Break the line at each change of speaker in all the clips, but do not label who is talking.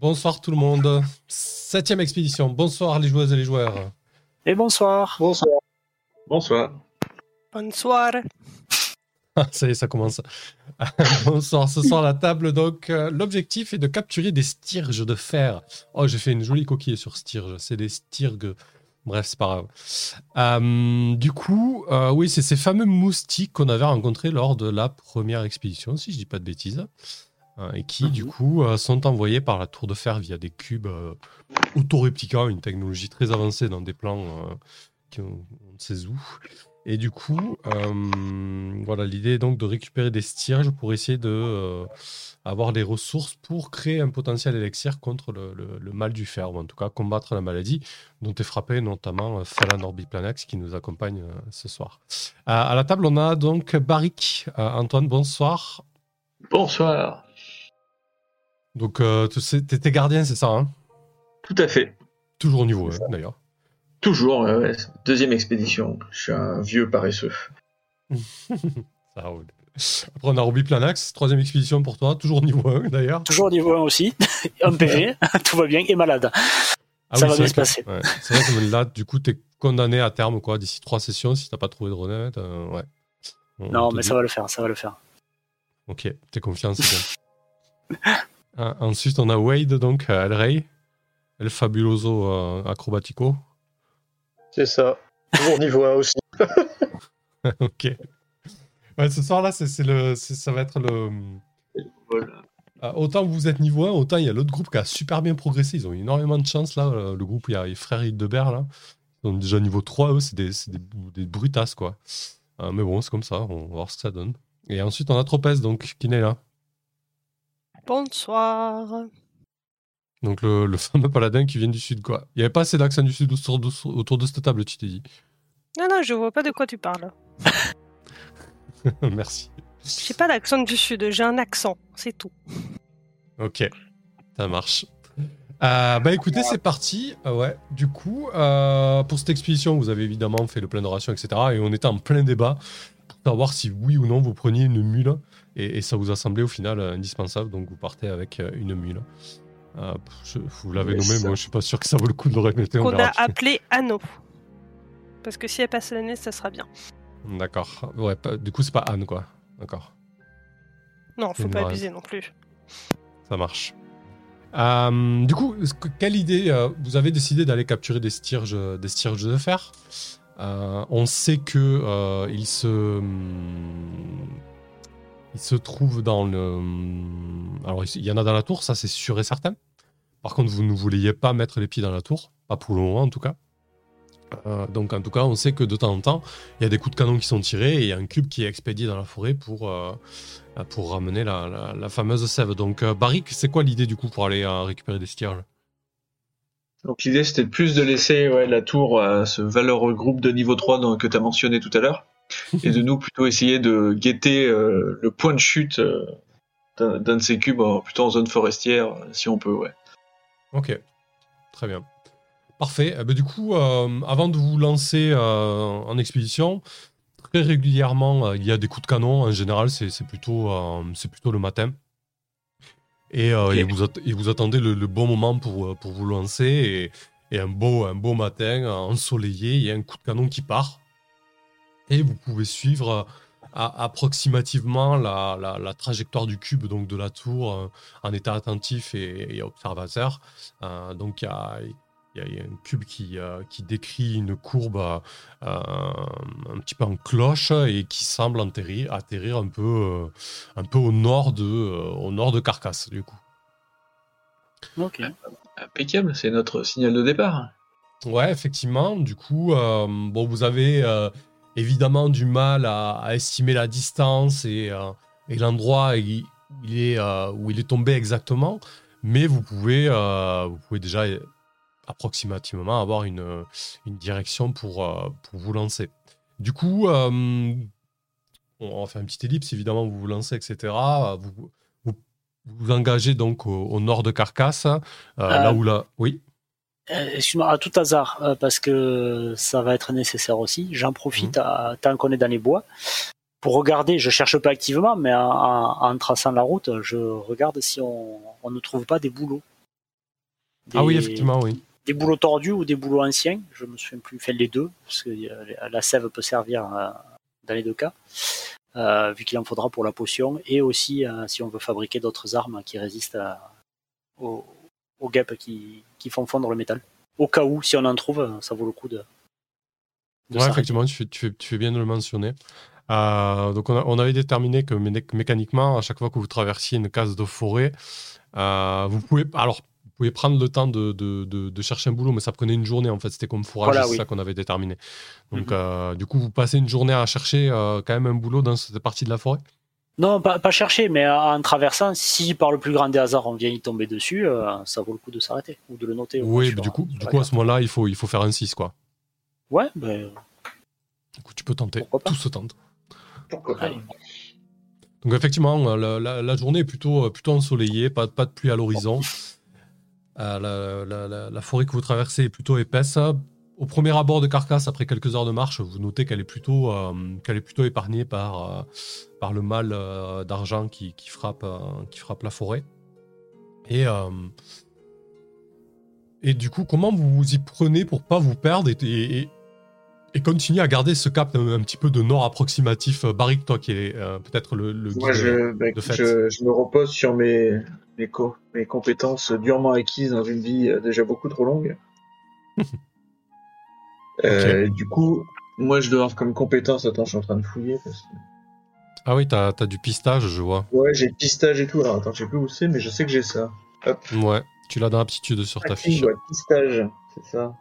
Bonsoir tout le monde. Septième expédition. Bonsoir les joueuses et les joueurs.
Et bonsoir.
Bonsoir. Bonsoir.
Bonsoir.
ça y est, ça commence. Bonsoir. Ce soir, la table, donc, euh, l'objectif est de capturer des styrges de fer. Oh, j'ai fait une jolie coquille sur styrges. C'est des styrges. Bref, c'est pas grave. Euh, du coup, euh, oui, c'est ces fameux moustiques qu'on avait rencontrés lors de la première expédition, si je dis pas de bêtises. Hein, et qui, du coup, sont envoyés par la tour de fer via des cubes auto-réplicants, une technologie très avancée dans des plans qui on ne sait où. Et du coup, euh, voilà, l'idée est donc de récupérer des styrges pour essayer de euh, avoir des ressources pour créer un potentiel élixir contre le, mal du fer, ou en tout cas combattre la maladie dont est frappé notamment euh, Falan Orbiplanax qui nous accompagne ce soir. à la table, on a donc Barik. Antoine, bonsoir.
Bonsoir.
Donc, tu t'es gardien, c'est ça hein?
Tout à fait.
Toujours au niveau, hein, d'ailleurs.
Toujours, deuxième expédition. Je suis un vieux paresseux.
Ça roule. Après, on a Roby Planax, troisième expédition pour toi, toujours niveau 1 d'ailleurs.
Toujours niveau 1 aussi, un PV, tout va bien, et malade. Ah ça va bien se passer.
C'est vrai que là, du coup, tu es condamné à terme quoi, d'ici trois sessions si t'as pas trouvé de renette. Euh, ouais.
non, mais ça va le faire, ça va le faire.
Ok, t'es confiant, c'est bien. Ah, ensuite, on a Wade, donc, El Rey, El Fabuloso euh, Acrobatico.
C'est ça. Toujours niveau 1 aussi.
ok. Ouais, ce soir-là, c'est, le, ça va être le. Ah, autant vous êtes niveau 1, autant il y a l'autre groupe qui a super bien progressé. Ils ont énormément de chance là. Le groupe, il y a les frères Hildebert là. Ils sont déjà niveau 3, eux, c'est des, des, des, brutasses quoi. Euh, mais bon, c'est comme ça, on va voir ce que ça donne. Et ensuite, on a Tropez, donc, qui est là.
Bonsoir.
Donc le, fameux paladin qui vient du sud, quoi. Il n'y avait pas assez d'accent du sud autour de, cette table, tu t'es dit.
Non, non, je vois pas de quoi tu parles.
Merci.
J'ai pas d'accent du sud, j'ai un accent, c'est tout.
Ok, ça marche. Euh, bah écoutez, c'est parti. Euh, ouais, du coup, euh, pour cette expédition, vous avez évidemment fait le plein d'orations, etc. Et on était en plein débat pour savoir si oui ou non vous preniez une mule. Et, et ça vous a semblé au final indispensable, donc vous partez avec une mule. Ah, vous l'avez nommé, moi je suis pas sûr que ça vaut le coup de le répéter.
Qu'on a appelé Anno. Parce que si elle passe l'année, ça sera bien.
D'accord. Ouais, du coup, c'est pas Anne, quoi. D'accord.
Non, faut pas abuser non plus.
Ça marche. Euh, du coup, quelle idée euh, vous avez décidé d'aller capturer des styrges, des styrges de fer? Euh, On sait que il se il se trouve dans le. Alors, il y en a dans la tour, ça c'est sûr et certain. Par contre, vous ne vouliez pas mettre les pieds dans la tour, pas pour le moment en tout cas. Euh, donc, en tout cas, on sait que de temps en temps, il y a des coups de canon qui sont tirés et il y a un cube qui est expédié dans la forêt pour, euh, ramener la, fameuse sève. Donc, euh, Barik, c'est quoi l'idée du coup pour aller récupérer des stierges
donc l'idée c'était plus de laisser la tour à ce valeureux groupe de niveau 3 que tu as mentionné tout à l'heure et de nous plutôt essayer de guetter le point de chute d'un de ces cubes plutôt en zone forestière si on peut ouais.
Ok, très bien. Parfait. Eh ben, du coup, euh, avant de vous lancer euh, en expédition, très régulièrement, euh, il y a des coups de canon. En général, c'est plutôt, c'est plutôt le matin. Et, vous, vous, attendez le, bon moment pour, pour vous lancer. Et, et, un, beau, un beau matin, ensoleillé, il y a un coup de canon qui part. Et vous pouvez suivre approximativement la, trajectoire du cube, donc de la tour, euh, en état attentif et, observateur. Euh, donc il y a, un cube qui, euh, qui décrit une courbe un petit peu en cloche et qui semble atterrir, atterrir un, peu, un peu au nord de, au nord de Carcasse, du coup.
Ok. Impeccable, c'est notre signal de départ.
Ouais, effectivement. Du coup, bon, vous avez évidemment du mal à, estimer la distance et, euh, l'endroit où il, est, euh, où il est tombé exactement, mais vous pouvez, euh, vous pouvez déjà approximativement avoir une, direction pour, pour vous lancer. Du coup, on va faire une petite ellipse, évidemment, vous vous lancez, etc. Vous vous, engagez donc au, nord de Carcasse, là où là... Oui
excuse-moi, à tout hasard, euh, parce que ça va être nécessaire aussi. J'en profite mhm. tant qu'on est dans les bois pour regarder. Je cherche pas activement, mais en, traçant la route, je regarde si on, ne trouve pas des boulots.
Ah oui, effectivement, oui.
Des boulots tordus ou des boulots anciens, je me souviens plus, fait les deux, parce que euh, la sève peut servir euh, dans les deux cas, euh, vu qu'il en faudra pour la potion, et aussi euh, si on veut fabriquer d'autres armes qui résistent à- aux, aux guêpes qui, qui font fondre le métal. Au cas où, si on en trouve, ça vaut le coup de. de
Ouais, effectivement, tu fais, tu, fais, tu fais bien de le mentionner. Euh, donc, on, a- on avait déterminé que mé- mécaniquement, à chaque fois que vous traversiez une case de forêt, euh, vous pouvez. Alors, vous pouvez prendre le temps de, de, de- de chercher un boulot, mais ça prenait une journée en fait. C'était comme fourrage,
Voilà,
c'est
oui.
ça qu'on avait déterminé. Donc,
Mhm.
euh, du coup, vous passez une journée à chercher euh, quand même un boulot dans cette partie de la forêt?
Non, pas, pas chercher, mais en traversant, si par le plus grand des hasards on vient y tomber dessus, euh, ça vaut le coup de s'arrêter ou de le noter.
Oui,
sur-
mais du coup, du
la
coup à ce moment-là, il faut, il faut faire un 6, quoi.
Ouais, ben,
Du coup, tu peux tenter. Tout se tente.
Pourquoi pas
allez.
Donc effectivement, la, la- la journée est plutôt, euh, plutôt ensoleillée, pas, pas de pluie à l'horizon. Euh, la, la- la- la forêt que vous traversez est plutôt épaisse. Au premier abord de Carcasse, après quelques heures de marche, vous notez qu'elle est plutôt, euh, qu'elle est plutôt épargnée par, euh, par le mal euh, d'argent qui, qui frappe, qui frappe la forêt. Et, et du coup, comment vous vous y prenez pour pas vous perdre et, et, et- continuer à garder ce cap un, un petit peu de nord approximatif Barrick, toi qui est peut-être le, le
Moi,
guide,
je, bah,
de fait.
je, je me repose sur mes, mes, co- mes compétences durement acquises dans une vie déjà beaucoup trop longue. Euh, Du coup, moi, je dois avoir comme compétence. Attends, je suis en train de fouiller. Parce que...
Ah oui, t'as as du pistage, je vois.
Ouais, j'ai pistage et tout. Alors, attends, je sais plus où c'est, mais je sais que j'ai ça. Hop.
Ouais, tu l'as dans l'aptitude sur ta
Hacking,
fiche.
ouais, pistage, c'est ça.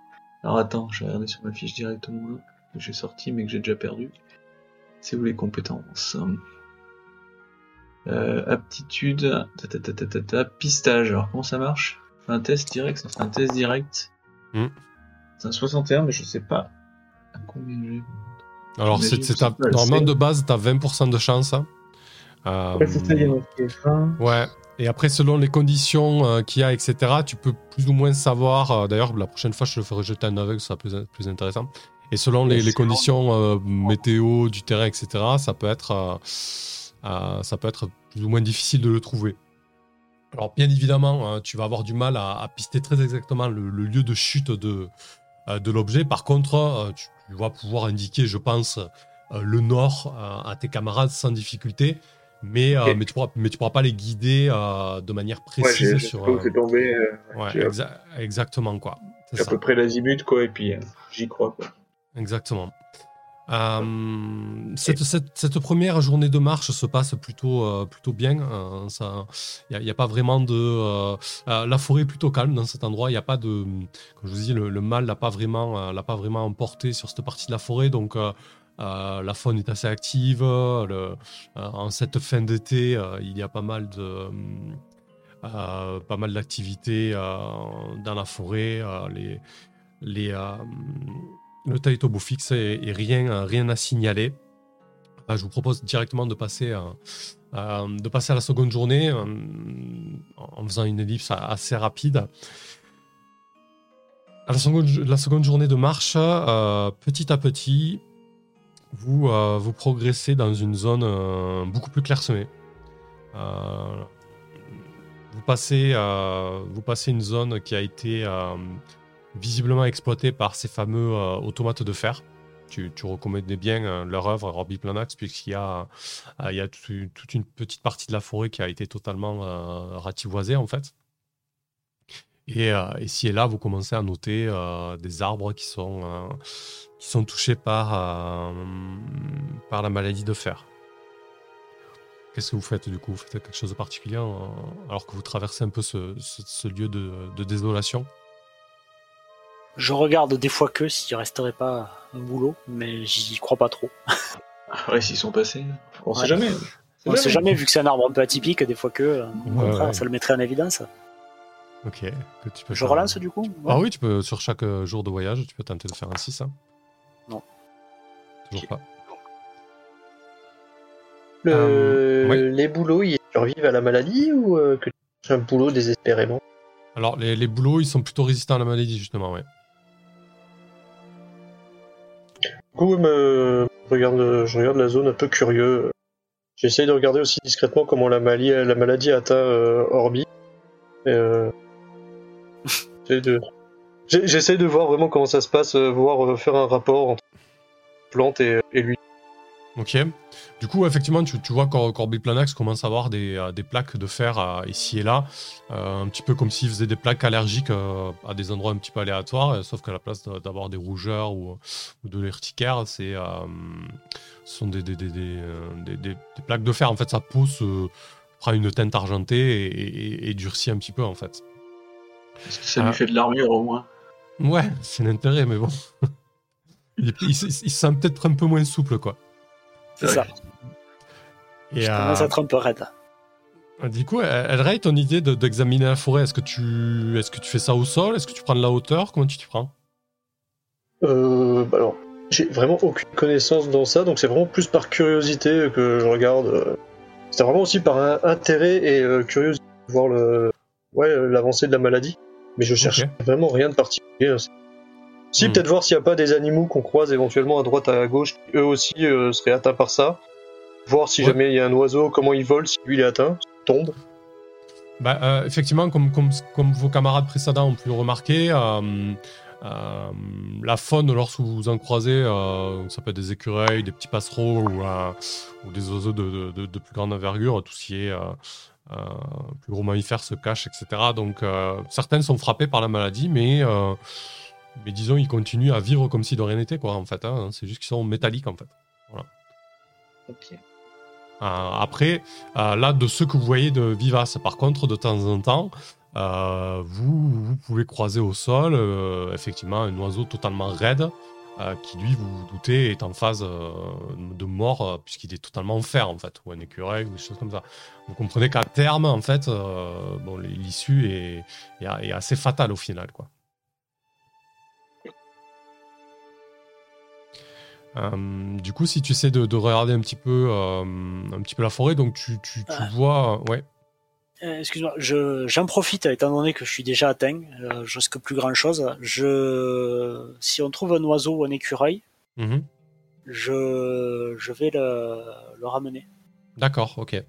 Alors, attends, je vais regarder sur ma fiche directement là, que j'ai sorti mais que j'ai déjà perdu. C'est où les compétences? Euh, Aptitude, ta, ta, ta, ta, ta, ta, pistage. Alors, comment ça marche? Un test direct, ça fait un test direct.
Hmm.
C'est un 61, mais je sais pas à combien j'ai.
Alors, c'est c'est ta- normalement de base, t'as 20% de chance. hein. Euh,
Ouais, c'est ça, il y a marqué 20.
ouais. Et après, selon les conditions euh, qu'il y a, etc., tu peux plus ou moins savoir. euh, D'ailleurs, la prochaine fois, je te le ferai jeter un aveugle, ça sera plus, plus intéressant. Et selon les, conditions météo, du terrain, etc., ça peut être, ça peut être plus ou moins difficile de le trouver. Alors, bien évidemment, hein, tu vas avoir du mal à, à pister très exactement le, le lieu de chute de, de l'objet. Par contre, euh, tu, tu vas pouvoir indiquer, je pense, euh, le nord euh, à tes camarades sans difficulté. Mais, euh, mais, tu pourras, mais tu pourras pas les guider euh, de manière précise sur.
où
euh,
tombé. euh,
ouais,
j'ai-
exa- exactement, quoi. C'est
à
ça.
peu près l'azimut, quoi, et puis euh, j'y crois, quoi.
Exactement. Euh, cette, première journée de marche se passe plutôt, euh, plutôt bien. Il n'y a, pas vraiment de. euh, euh, la forêt est plutôt calme dans cet endroit. Il n'y a pas de. Comme je vous dis, le, mal l'a pas, vraiment, euh, pas vraiment emporté sur cette partie de la forêt. Donc. euh, euh, la faune est assez active. euh, en cette fin d'été, euh, il y a pas mal de. euh, pas mal d'activités euh, dans la forêt. euh, les, les, euh, le Taitobo fixe et, rien, euh, rien à signaler. Je vous propose directement de passer, euh, euh, de passer à la seconde journée en faisant une ellipse assez rapide. À la seconde, la seconde journée de marche, petit à petit, vous, vous progressez dans une zone beaucoup plus clairsemée. Vous, passez, vous passez une zone qui a été visiblement exploitée par ces fameux euh, automates de fer. Tu, tu reconnais bien euh, leur œuvre, Orbiplanax, puisqu'il y a, euh, toute une petite partie de la forêt qui a été totalement ratiboisée en fait. Et ici et là, vous commencez à noter des arbres qui sont, touchés par, la maladie de fer. Qu'est-ce que vous faites du coup? Vous faites quelque chose de particulier alors que vous traversez un peu ce, lieu de désolation?
Je regarde des fois que s'il resterait pas un boulot, mais j'y crois pas trop.
Ah Ouais, s'ils sont passés. On sait
Ouais.
jamais.
On sait jamais, vu que c'est un arbre un peu atypique, des fois que, euh, au
Ouais,
contraire,
ouais.
ça le mettrait en évidence.
Ok. Que tu peux
Je
faire-
relance du coup Ouais.
Ah oui, tu peux, sur chaque euh, jour de voyage, tu peux tenter de faire un 6. hein.
Non.
Toujours pas.
Le-
Euh, oui.
Les boulots, ils survivent à la maladie ou euh, que tu cherches un boulot désespérément?
Alors, les, les boulots, ils sont plutôt résistants à la maladie, justement, ouais.
Coup, ouais, me- regarde, je regarde la zone un peu curieux. J'essaye de regarder aussi discrètement comment la, maladie, la maladie atteint euh, Orbi. Euh, J'essaie de... j'ai- J'essaie de voir vraiment comment ça se passe, euh, voir euh, faire un rapport entre plante et, et lui.
Ok. Du coup, effectivement, tu, tu vois Cor Corbiplanax commence à avoir des, euh, des plaques de fer euh, ici et là, euh, un petit peu comme s'il faisait des plaques allergiques à des endroits un petit peu aléatoires, sauf qu'à la place d'avoir des rougeurs ou, ou de l'urticaire, c'est, ce sont des, des, des, des, des- des- des plaques de fer. En fait, sa peau se prend une teinte argentée et, et- et durcit un petit peu, en fait.
Est-ce que ça lui fait de l'armure au moins
Ouais, c'est l'intérêt, mais bon. il, il se- il se sent peut-être un peu moins souple, quoi.
C'est ça.
Et,
Je
euh,
commence à être un peu raide.
Du coup, Elray, ton idée de- d'examiner la forêt, est-ce que, tu, est que tu fais ça au sol? Est-ce que tu prends de la hauteur? Comment tu t'y prends?
Euh, bah alors, j'ai vraiment aucune connaissance dans ça, donc c'est vraiment plus par curiosité que je regarde. euh. C'est vraiment aussi par un intérêt et euh, curiosité de voir le, ouais, euh, l'avancée de la maladie. Mais je cherche vraiment rien de particulier. Si,
Hmm.
peut-être voir s'il n'y a pas des animaux qu'on croise éventuellement à droite, à gauche, qui eux aussi euh, seraient atteints par ça. Voir si
Ouais.
jamais il y a un oiseau, comment il vole, si lui il est atteint, s'il tombe.
bah, euh, Effectivement, comme, comme, comme vos camarades précédents ont pu le remarquer, euh, euh, la faune, lorsque vous en croisez, ça peut être des écureuils, des petits passereaux ou, ou des oiseaux de, de- plus grande envergure, tout ce qui est plus gros mammifères se cachent, etc. Donc, certaines sont frappées par la maladie, mais, mais disons, ils continuent à vivre comme si de rien n'était, quoi, en fait. hein. C'est juste qu'ils sont métalliques, en fait.
Ok.
Euh, après, euh, là, de ceux que vous voyez de vivaces, par contre, de temps en temps, euh, vous, vous pouvez croiser au sol, effectivement, un oiseau totalement raide, qui lui, vous vous doutez, est en phase de mort, puisqu'il est totalement en fer, en fait, ou un écureuil, ou des choses comme ça. Vous comprenez qu'à terme, en fait, bon, l'issue est, est- est assez fatale au final, quoi. Euh, du coup, si tu essaies de, de regarder un petit peu, euh, un petit peu la forêt, donc tu, tu, tu
Ah.
vois, ouais,
Euh, Excuse-moi, je- j'en profite étant donné que je suis déjà atteint, je risque plus grand chose. Je, si on trouve un oiseau ou un écureuil,
Mhm.
je, je vais le, le ramener
d'accord, ok.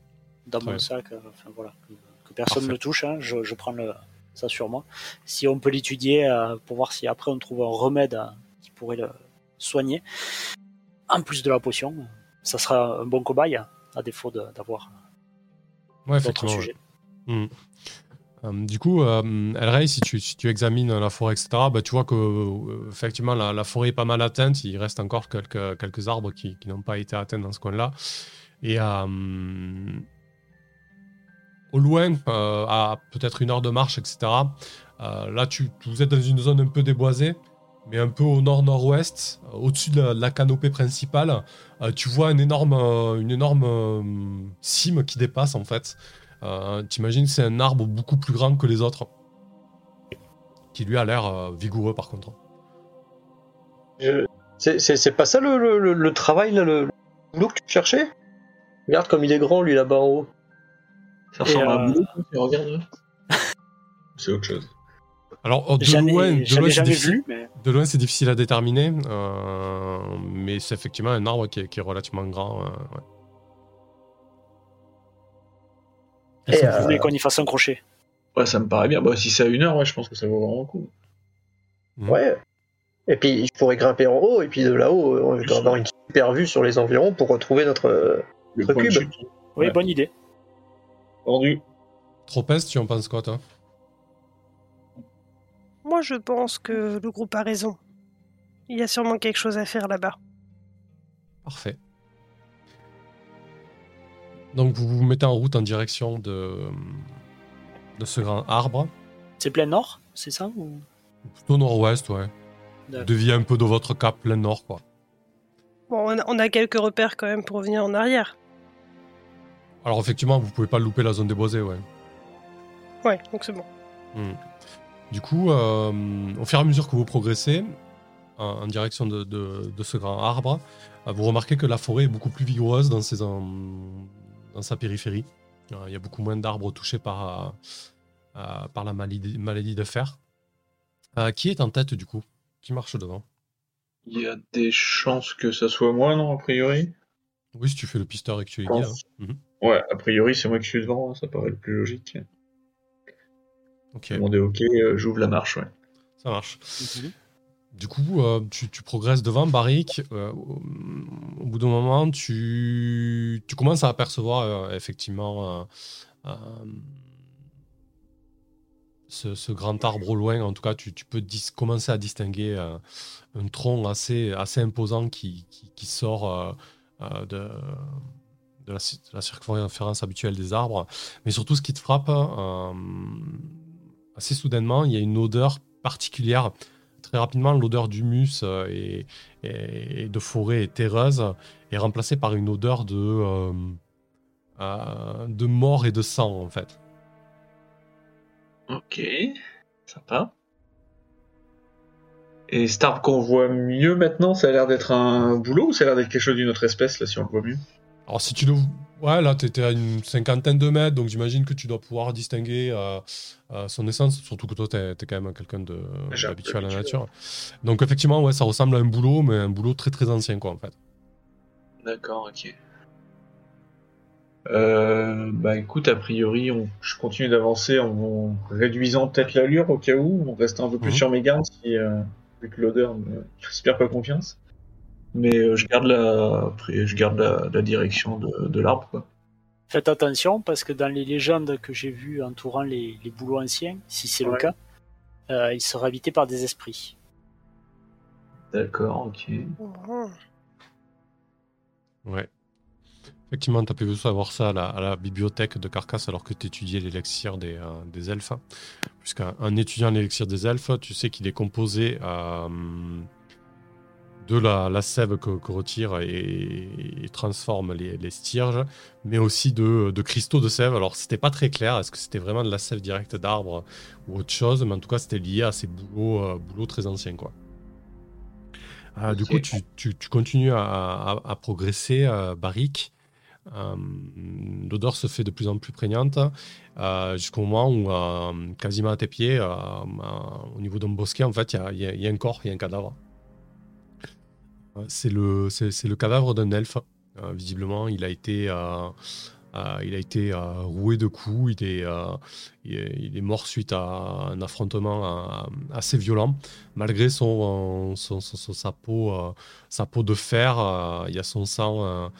dans
Très
mon sac, enfin voilà, que, que personne ne le touche. hein, je, je prends le, ça sur moi. Si on peut l'étudier pour voir si après on trouve un remède qui pourrait le soigner, en plus de la potion, ça sera un bon cobaye à défaut d'avoir
Ouais,
d'autres sujets.
Mhm. Euh, du coup, euh, Elray, si tu, si tu examines la forêt, etc., bah, tu vois que euh, effectivement la, la forêt est pas mal atteinte. Il reste encore quelques, quelques arbres qui, qui n'ont pas été atteints dans ce coin-là. Et euh, au loin, à peut-être une heure de marche, etc., là, tu, vous êtes dans une zone un peu déboisée, mais un peu au nord-nord-ouest, euh, au-dessus de la, de la canopée principale. euh, tu vois un énorme, euh, une énorme euh, cime qui dépasse, en fait. Euh, T'imagines, c'est un arbre beaucoup plus grand que les autres. Qui lui a l'air euh, vigoureux par contre.
Je- C'est, pas ça le, le, le- le travail, là, le, boulot que tu cherchais? Regarde comme il est grand, lui, là-bas en haut.
Ça ressemble à un boulot, là C'est autre chose.
Alors, oh, de loin, de loin, c'est
jamais
difficile,
vu, mais
de loin, c'est difficile à déterminer. euh, mais c'est effectivement un arbre qui est, qui est relativement grand. euh, ouais.
Et,
vous
euh,
voulez qu'on y fasse un crochet?
Ouais, ça me paraît bien. Bah, si c'est à une heure, ouais, je pense que ça vaut vraiment le coup.
Mhm.
Ouais. Et puis, je pourrais grimper en haut, et puis de là-haut, euh, on doit avoir une super vue sur les environs pour retrouver notre. euh, cube.
Oui,
Ouais.
bonne idée.
Vendu.
Tropez, tu en penses quoi, toi?
Moi, je pense que le groupe a raison. Il y a sûrement quelque chose à faire là-bas.
Parfait. Donc, vous vous mettez en route en direction de, de ce grand arbre.
C'est plein nord, c'est ça ou...
Plutôt nord-ouest, ouais. Déviez un peu de votre cap plein nord, quoi.
Bon, on a, on a quelques repères quand même pour revenir en arrière.
Alors, effectivement, vous pouvez pas louper la zone déboisée, ouais.
Ouais, donc c'est bon.
Hmm. Du coup, euh, au fur et à mesure que vous progressez en, en direction de, de- de ce grand arbre, euh, vous remarquez que la forêt est beaucoup plus vigoureuse dans, ses, en- dans sa périphérie. Euh, Il y a beaucoup moins d'arbres touchés par, euh, par la maladie, maladie de fer. Euh, qui est en tête, du coup Qui marche devant?
Il y a des chances que ça soit moi, non, a priori?
Oui, si tu fais le pisteur et que tu es guide. hein. Mhm.
Ouais, a priori, c'est moi qui suis devant, ça paraît le plus logique.
Ok,
Demander OK, euh, j'ouvre la marche, ouais.
ça marche. Du coup, euh, tu, tu progresses devant Barrick. euh, au, bout d'un moment, tu, tu commences à apercevoir euh, effectivement euh, euh, ce, ce grand arbre au loin. En tout cas, tu, tu peux dis- commencer à distinguer euh, un tronc assez, assez imposant qui, qui, qui sort euh, euh, de, de, la, de la circonférence habituelle des arbres. Mais surtout, ce qui te frappe, euh, assez soudainement, il y a une odeur particulière très rapidement, l'odeur d'humus euh, et, et- et de forêt terreuse est remplacée par une odeur de, euh, euh, de mort et de sang, en fait.
Ok, sympa. Et cet arbre qu'on voit mieux maintenant, ça a l'air d'être un boulot ou ça a l'air d'être quelque chose d'une autre espèce, là, si on le voit mieux?
Alors, si tu le. Ouais, là, tu étais à une cinquantaine de mètres, donc j'imagine que tu dois pouvoir distinguer euh, euh, son essence, surtout que toi, tu es, quand même quelqu'un d'habitué à la nature. Donc, effectivement, ouais, ça ressemble à un boulot, mais un boulot très très ancien, quoi, en fait.
D'accord, ok. Euh, bah écoute, a priori, on- je continue d'avancer en, en réduisant peut-être l'allure au cas où, en restant un peu plus
Mhm.
sur mes gardes, si, vu que l'odeur me inspire pas confiance. Mais euh, je garde la, après, je garde la, la direction de, de l'arbre, quoi.
Faites attention parce que dans les légendes que j'ai vues entourant les, les bouleaux anciens, si c'est le cas, euh, ils seraient habités par des esprits.
D'accord, ok.
Mhm.
Ouais. Effectivement, tu as pu savoir ça à la, à la bibliothèque de Carcasse alors que tu étudiais l'élixir des, euh, des elfes. Puisqu'un un étudiant l'élixir des elfes, tu sais qu'il est composé euh, de la, la sève que, que retire et, et transforme les, les stierges, mais aussi de, de cristaux de sève. Alors, c'était pas très clair, est-ce que c'était vraiment de la sève directe d'arbre ou autre chose, mais en tout cas, c'était lié à ces boulots, euh, boulots très anciens. Quoi. Euh, Du coup, tu, tu- tu continues à, à- à progresser, euh, Barrick. Euh, L'odeur se fait de plus en plus prégnante euh, jusqu'au moment où, quasiment à tes pieds, au niveau d'un bosquet, en fait, il y y a un corps, il y a un cadavre. Euh, C'est le, c'est, le cadavre d'un elfe. Euh, visiblement, il a été, euh, il a été roué de coups. Il est, il est, mort suite à un affrontement assez violent. Malgré son, son- sa, peau, sa peau de fer, il y a son sang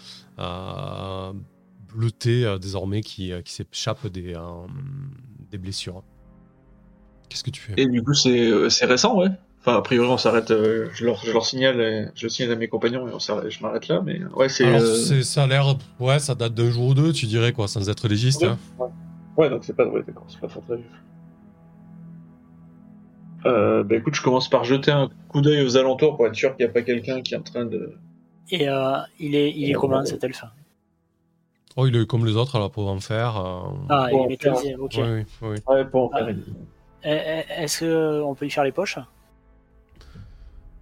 bleuté désormais qui, qui s'échappe des, des blessures. Qu'est-ce que tu fais?
Et du coup, c'est récent, ouais. Enfin, a priori, on s'arrête. euh, je, leur, je leur signale, euh, je le signale à mes compagnons et on je m'arrête là. Mais ouais, c'est. Euh,
c'est- ça a l'air. Ouais, ça date d'un jour ou deux, tu dirais, quoi, sans être légiste.
Ouais.
hein.
Ouais, donc c'est pas. Ouais, d'accord, c'est pas très vieux. Euh, bah écoute, je commence par jeter un coup d'œil aux alentours pour être sûr qu'il n'y a pas quelqu'un qui est en train de.
Et euh, il est, il est comment cet elfe?
Oh, il est comme les autres, alors pour en faire. euh,
Ah, il est métallisé, ok.
oui, oui, oui.
Ouais, pour
Ah. Eh, Est-ce qu'on peut y faire les poches?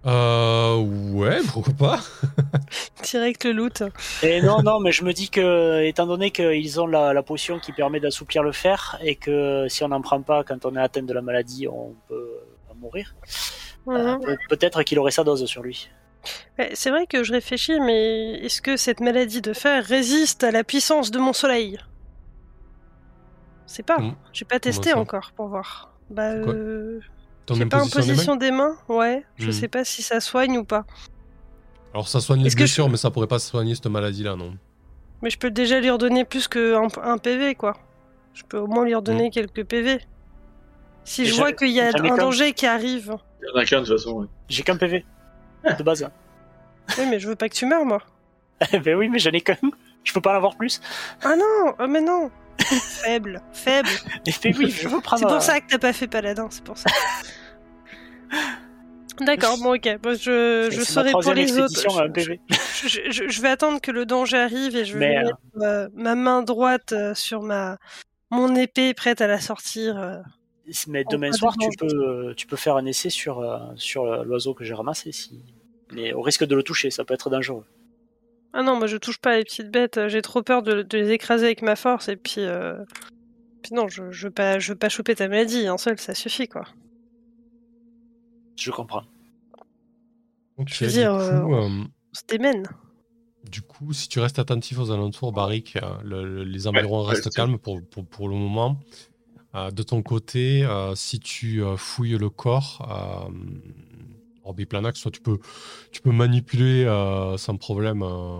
Euh, ouais, pourquoi pas
Direct le loot.
Et non, non, mais je me dis que, étant donné qu'ils ont la, la potion qui permet d'assouplir le fer, et que si on n'en prend pas quand on est atteint de la maladie, on peut mourir, euh, peut- peut-être qu'il aurait sa dose sur lui.
Ouais, C'est vrai que je réfléchis, mais est-ce que cette maladie de fer résiste à la puissance de mon soleil? C'est pas.
Comment-
J'ai pas testé
ça
encore pour voir. Bah,
quoi?
J'ai pas en
imposition des mains
position des mains? Ouais, je
Hmm.
sais pas si ça soigne ou pas.
Alors, ça soigne les
je-
blessures, mais ça pourrait pas soigner cette maladie-là, non?
Mais je peux déjà lui redonner plus qu'un un PV, quoi. Je peux au moins lui redonner quelques PV. Si je vois qu'il y a un danger qui arrive.
Il y en a qu'un de toute façon. Ouais.
J'ai qu'un PV, de base.
Oui, mais je veux pas que tu meurs, moi.
ben oui, mais j'en ai qu'un. Je peux pas en avoir plus.
Ah non, ah mais non. Faible, faible.
Et ben oui, je veux prendre.
C'est pour ça que t'as pas fait paladin, c'est pour ça. D'accord, bon ok, Bon, je, je
C'est
saurai pour les autres. Je,
PV.
je- je- je vais attendre que le danger arrive et je vais
Mais, euh,
mettre euh, ma main droite euh, sur ma mon épée prête à la sortir. euh.
Mais demain soir, tu peux, tu peux faire un essai sur, euh, sur l'oiseau que j'ai ramassé. Si... Mais au risque de le toucher, ça peut être dangereux.
Ah non, moi je touche pas les petites bêtes, euh, j'ai trop peur de, de les écraser avec ma force et puis. euh, Puis non, je, je veux pas, je veux pas choper ta maladie, un seul ça suffit quoi.
Je comprends.
Ok,
Je veux
du
dire,
coup,
euh,
euh,
On se démène.
Du coup, si tu restes attentif aux alentours, Barrick, euh, le- le- les environs
ouais,
restent calmes pour, pour, pour le moment. Euh, de ton côté, euh, si tu euh, fouilles le corps, euh, Orbiplanax, toi, tu peux, tu peux manipuler euh, sans problème euh,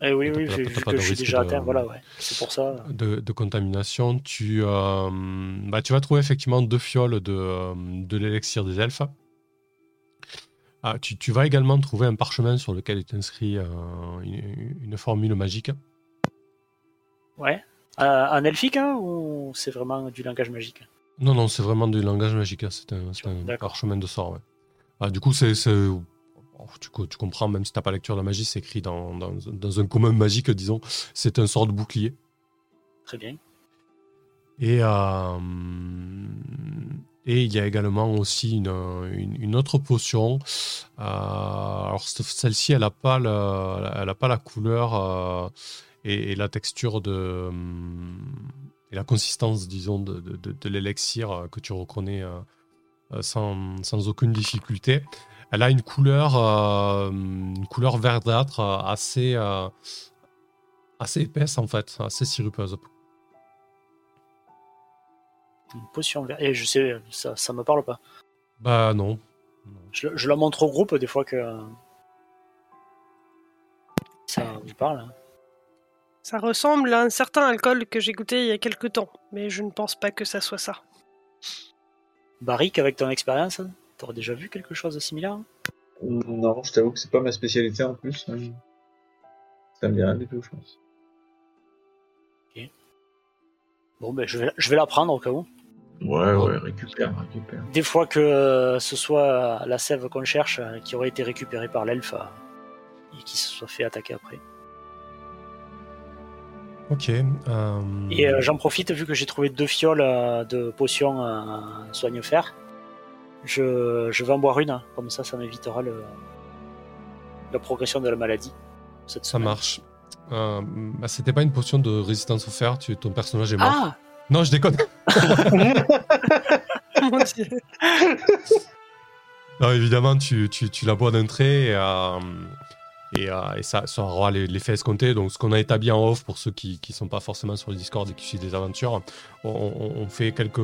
Eh oui, oui,
pas-
vu, que je suis déjà
de-
atteint, voilà, ouais. C'est pour ça.
de, de contamination. Tu, euh, bah, tu vas trouver effectivement deux fioles de, de l'élixir des elfes. Ah, tu, tu vas également trouver un parchemin sur lequel est inscrit une, une formule magique.
Ouais. Euh, en elfique, hein, ou c'est vraiment du langage magique?
Non, non, c'est vraiment du langage magique. hein. C'est un, un parchemin de sort. ouais. Ah, du coup, c'est, oh, tu, tu comprends, même si tu n'as pas lecture de la magie, c'est écrit dans, dans, dans un commun magique, disons. C'est un sort de bouclier.
Très bien.
Et, euh, et il y a également aussi une, une, une autre potion. Euh, alors, ce- celle-ci, elle n'a pas, elle a pas la couleur euh, et, et la texture de. et la consistance, disons, de, de, l'élixir que tu reconnais sans, sans aucune difficulté. Elle a une couleur, euh, une couleur verdâtre euh, assez, euh, assez épaisse, en fait, assez sirupeuse.
Une potion verte. Et je sais, ça, ça me parle pas.
Bah non.
Je, je la montre au groupe des fois que. Ça vous parle. hein.
Ça ressemble à un certain alcool que j'ai goûté il y a quelque temps, mais je ne pense pas que ça soit ça.
Barrick, avec ton expérience, t'aurais déjà vu quelque chose de similaire?
Non, je t'avoue que c'est pas ma spécialité en plus. Ça me dit rien du tout, je pense.
Bon, ben je vais, je vais la prendre au cas où.
Ouais, ouais, récupère, récupère.
Des fois que euh, ce soit la sève qu'on cherche euh, qui aurait été récupérée par l'elfe euh, et qui se soit fait attaquer après.
Ok. euh,
Et euh, j'en profite, vu que j'ai trouvé deux fioles euh, de potions euh, soigne fer, je, je vais en boire une, hein. comme ça, ça m'évitera le, la progression de la maladie. Cette
ça
semaine.
marche. Euh, bah, C'était pas une potion de résistance au fer. Tu, ton personnage est mort.
Ah
Non, je déconne.
Mon Dieu.
Non, évidemment, tu, tu, tu la bois d'un trait et, euh, et, euh, et ça, ça aura l'effet escompté. Donc, ce qu'on a établi en off pour ceux qui ne sont pas forcément sur le Discord et qui suivent des aventures, on, fait quelques,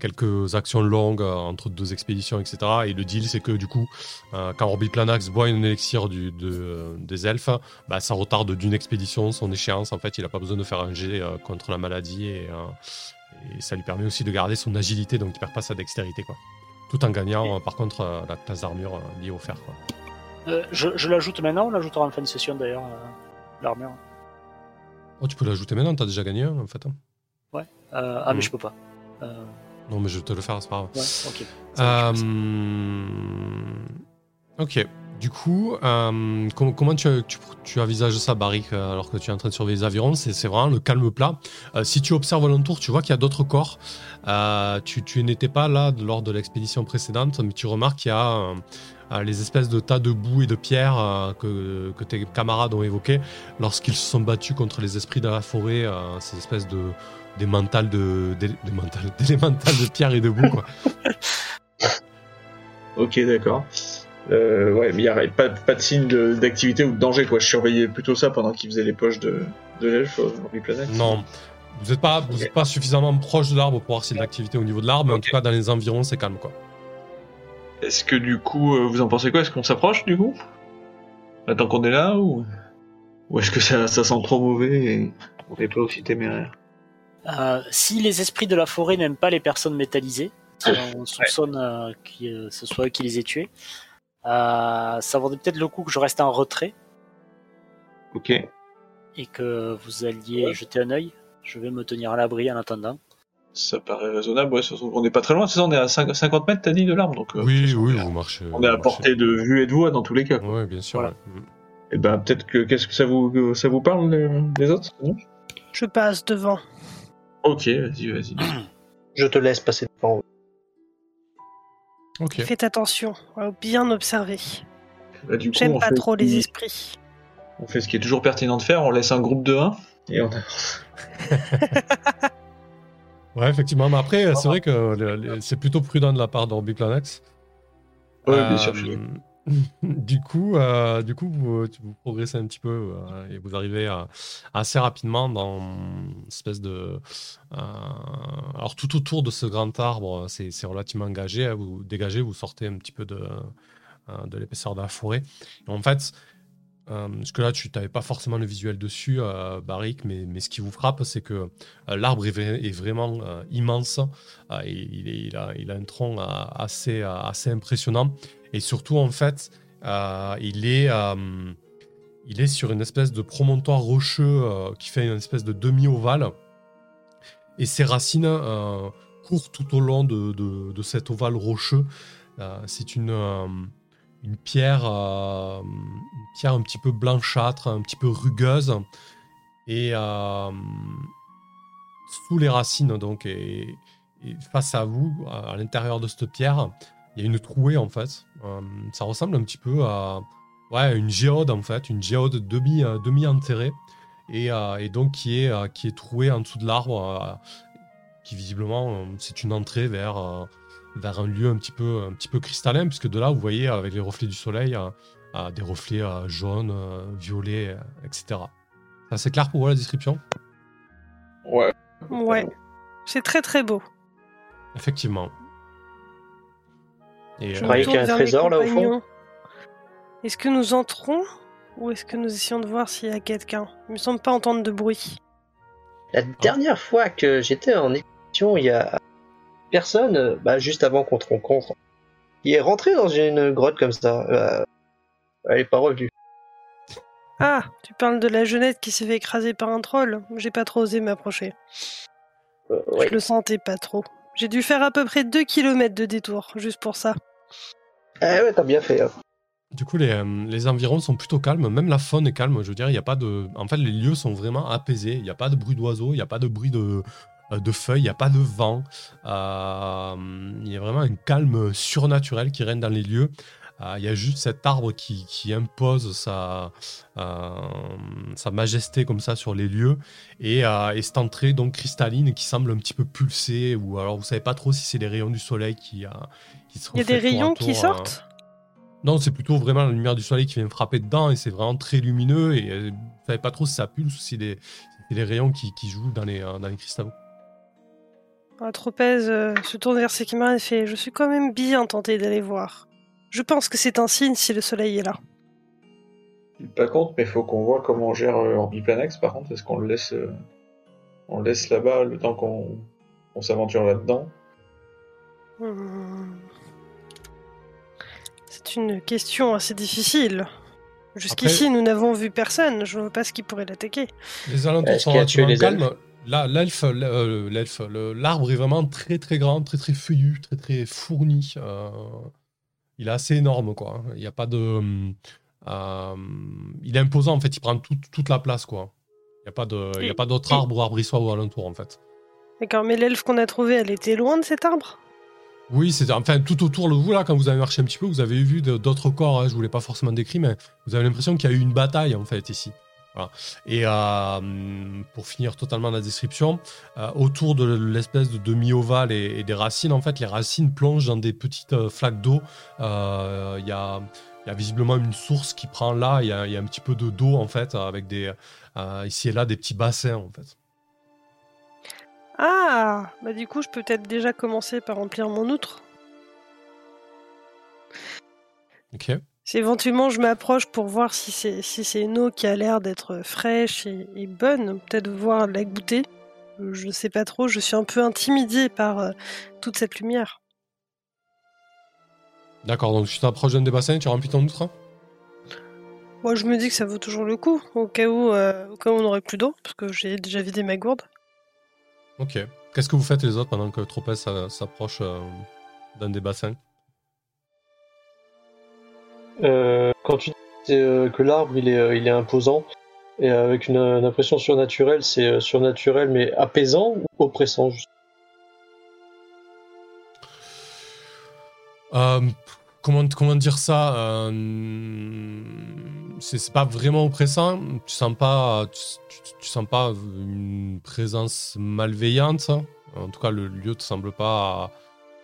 quelques actions longues euh, entre deux expéditions, etc. Et le deal, c'est que du coup, euh, quand Orbiplanax boit un élixir du, de- des elfes, bah, ça retarde d'une expédition son échéance. En fait, il n'a pas besoin de faire un jet euh, contre la maladie et, euh, et ça lui permet aussi de garder son agilité, donc il perd pas sa dextérité. Quoi. Tout en gagnant, euh, par contre, euh, la classe d'armure euh, liée au fer. Quoi.
Euh, je je l'ajoute maintenant, on l'ajoutera en fin de session d'ailleurs, euh, l'armure.
Oh, tu peux l'ajouter maintenant, t'as déjà gagné en fait. hein.
Euh, ah, mais
Mm.
je peux pas.
Non, mais je vais te le faire, c'est pas grave.
ouais, ok.
Ok. Du coup, euh, com- comment tu, tu, tu envisages ça, Barrick, alors que tu es en train de surveiller les avirons C'est vraiment le calme plat. Euh, si tu observes alentour, tu vois qu'il y a d'autres corps. Euh, tu tu n'étais pas là lors de l'expédition précédente, mais tu remarques qu'il y a les espèces de tas de boue et de pierres euh, que, que tes camarades ont évoqués lorsqu'ils se sont battus contre les esprits de la forêt, euh, ces espèces de des mentales de des, des mentales, d'élémentales de pierre et de boue. Quoi.
Ok, d'accord. Euh, ouais, mais il n'y a pas, pas de signe d'activité ou de danger, quoi. Je surveillais plutôt ça pendant qu'ils faisaient les poches de, de l'elfe euh.
Non, vous n'êtes pas, vous
Ok.
êtes pas suffisamment proche de l'arbre pour voir s'il y a de l'activité au niveau de l'arbre, mais en tout cas dans les environs c'est calme quoi.
Est-ce que du coup, euh, vous en pensez quoi? Est-ce qu'on s'approche du coup? Attends qu'on est là ou Ou est-ce que ça, ça sent trop mauvais et on n'est pas aussi téméraire?
Euh, si les esprits de la forêt n'aiment pas les personnes métallisées, on soupçonne euh, que euh, ce soit eux qui les aient tués, euh, ça vaudrait peut-être le coup que je reste en retrait
Ok.
et que vous alliez
Ouais.
jeter un œil. Je vais me tenir à l'abri en attendant.
Ça paraît raisonnable, ouais, qu'on n'est pas très loin, c'est ça, on est à 5 50 mètres, t'as dit, de l'arbre, donc euh,
oui,
on
oui,
est à-
vous marchez.
on est à portée de vue et de voix dans tous les cas. quoi.
Oui, bien sûr.
Voilà.
ouais. Mm.
Et ben peut-être que qu'est-ce que ça vous ça vous parle les, les autres
Je passe devant.
Ok, vas-y, vas-y.
Je te laisse passer devant.
Ok.
Faites attention à bien observer.
Bah,
J'aime
on
pas
fait
trop
ce qui-
les esprits.
On fait ce qui est toujours pertinent de faire, on laisse un groupe de 1 et on
Ouais, effectivement. Mais après, c'est vrai que c'est plutôt prudent de la part d'Orbiplanax.
Ouais,
Euh,
bien sûr, suis d'accord.
du coup, euh, du coup vous, vous progressez un petit peu euh, et vous arrivez euh, assez rapidement dans une espèce de. euh, alors, tout autour de ce grand arbre, c'est relativement engagé. hein, vous dégagez, vous sortez un petit peu de, euh, de l'épaisseur de la forêt. Et en fait, euh, parce que là, tu n'avais pas forcément le visuel dessus, euh, mais, ce qui vous frappe, c'est que euh, l'arbre est, vra- est vraiment euh, immense. Il, il a, un tronc assez, impressionnant. Et surtout, en fait, il, est, sur une espèce de promontoire rocheux qui fait une espèce de demi-ovale. Et ses racines courent tout au long de, de- cet ovale rocheux. C'est une, une, pierre, euh, pierre un petit peu blanchâtre, un petit peu rugueuse. Et euh, sous les racines, donc, et, face à vous, à, l'intérieur de cette pierre, il y a une trouée en fait. Euh, ça ressemble un petit peu à ouais, une géode en fait, une géode demi, demi enterrée et, et donc qui est, qui est trouée en dessous de l'arbre, qui visiblement c'est une entrée vers, vers un lieu un petit, peu, un petit peu cristallin, puisque de là vous voyez avec les reflets du soleil euh, euh, des reflets euh, jaunes, euh, violets, euh, etc. C'est clair pour vous la description?
Ouais.
Ouais. C'est très très beau.
Effectivement. Et,
Je
euh,
croyais qu'il y a un trésor, là, au fond?
Est-ce que nous entrons ou est-ce que nous essayons de voir s'il y a quelqu'un? Il me semble pas entendre de bruit.
La dernière fois que j'étais en émission, il y a personne, euh, bah, juste avant qu'on te rencontre, qui est rentré dans une grotte comme ça. Euh, elle est pas revenue.
Ah, tu parles de la jeunette qui s'est fait écraser par un troll. J'ai pas trop osé m'approcher.
Euh, ouais.
Je le sentais pas trop. J'ai dû faire à peu près 2 km de détour, juste pour ça.
Ah ouais, t'as bien fait. hein.
Du coup, les, euh, les environs sont plutôt calmes, même la faune est calme. Je veux dire, il y a pas de. En fait, les lieux sont vraiment apaisés. Il n'y a pas de bruit d'oiseaux, il n'y a pas de bruit de, de feuilles, il n'y a pas de vent. Euh, Il y a vraiment un calme surnaturel qui règne dans les lieux. Euh, Il y a juste cet arbre qui, qui impose sa, euh, sa majesté comme ça sur les lieux et, euh, et cette entrée donc cristalline qui semble un petit peu pulser ou alors vous savez pas trop si c'est les rayons du soleil qui, euh, qui se
Il y a des rayons
tour,
qui
euh,
sortent?
Non, c'est plutôt vraiment la lumière du soleil qui vient frapper dedans et c'est vraiment très lumineux et euh, vous savez pas trop si ça pulse ou si c'est des rayons qui, qui jouent dans les, euh, dans les cristaux.
Tropez euh, se tourne vers ses camarades et fait Je suis quand même bien tenté d'aller voir. Je pense que c'est un signe si le soleil est là.
Je suis pas contre, mais il faut qu'on voit comment on gère euh, Orbiplanex par contre. Est-ce qu'on le laisse, euh, on le laisse là-bas le temps qu'on on s'aventure là-dedans
Hmm. C'est une question assez difficile. Jusqu'ici, nous n'avons vu personne. Je ne vois pas ce qui pourrait l'attaquer.
Les alentours sont relativement
les
calmes. Là, l'elfe, euh, l'elfe, le- l'arbre est vraiment très très grand, très très feuillu, très très fourni. euh, il est assez énorme, quoi. Il n'y a pas de. euh, il est imposant, en fait. Il prend toute- toute la place, quoi. Il n'y a pas de, il y a pas d'autres
et-
arbres ou arbrissoirs au alentour, en fait.
D'accord, mais l'elfe qu'on a trouvé, elle était loin de cet arbre?
Oui, c'est enfin tout autour de vous là, quand vous avez marché un petit peu, vous avez vu d'autres corps. hein, je vous l'ai pas forcément décrit, mais vous avez l'impression qu'il y a eu une bataille en fait ici. Voilà. Et euh, pour finir totalement la description, euh, autour de l'espèce de demi-ovale et, et des racines, en fait, les racines plongent dans des petites euh, flaques d'eau. Euh, Il y, a, il y a visiblement une source qui prend là. Il y a, il y a un petit peu de d'eau en fait, avec des ici et là des petits bassins en fait.
Ah Bah du coup, je peux peut-être déjà commencer par remplir mon outre.
Ok.
Si éventuellement je m'approche pour voir si c'est si c'est une eau qui a l'air d'être fraîche et, et bonne, peut-être voir la goûter. Euh, Je sais pas trop, je suis un peu intimidée par euh, toute cette lumière.
D'accord. Donc tu t'approches d'un des bassins, tu remplis ton outre.
Moi, je me dis que ça vaut toujours le coup, au cas où, euh, au cas où on n'aurait plus d'eau, parce que j'ai déjà vidé ma gourde.
Ok. Qu'est-ce que vous faites les autres pendant que Tropez s'approche euh, d'un des bassins?
Euh, quand tu dis euh, que l'arbre il est, euh, il est imposant et avec une, impression surnaturelle, c'est surnaturel mais apaisant ou oppressant juste?
Comment, comment dire ça euh, C'est pas vraiment oppressant. Tu sens pas, tu, sens pas une présence malveillante. En tout cas, le lieu te semble pas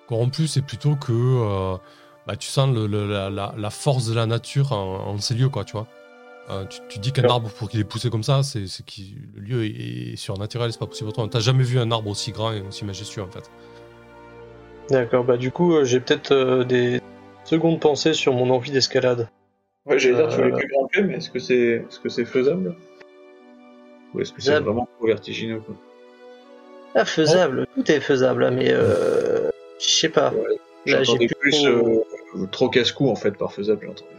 corrompu. C'est plutôt que bah, tu sens le, le- la, force de la nature en, en ces lieux, quoi, tu vois. Euh, tu, tu dis qu'un
D'accord.
arbre, pour qu'il ait poussé comme ça, c'est le lieu est, est surnaturel, c'est pas possible autrement. T'as jamais vu un arbre aussi grand et aussi majestueux, en fait.
D'accord, bah du coup, euh, j'ai peut-être euh, des secondes pensées sur mon envie d'escalade.
Ouais, j'allais dire, tu voulais que grimper, mais est-ce que c'est est-ce que c'est faisable? Ou est-ce que c'est vraiment trop vertigineux quoi?
Ah, faisable, tout est faisable, mais euh, je sais pas. Là, j'ai
J'entendais
plus
plus euh, trop casse-cou en fait par faisable, j'entendais.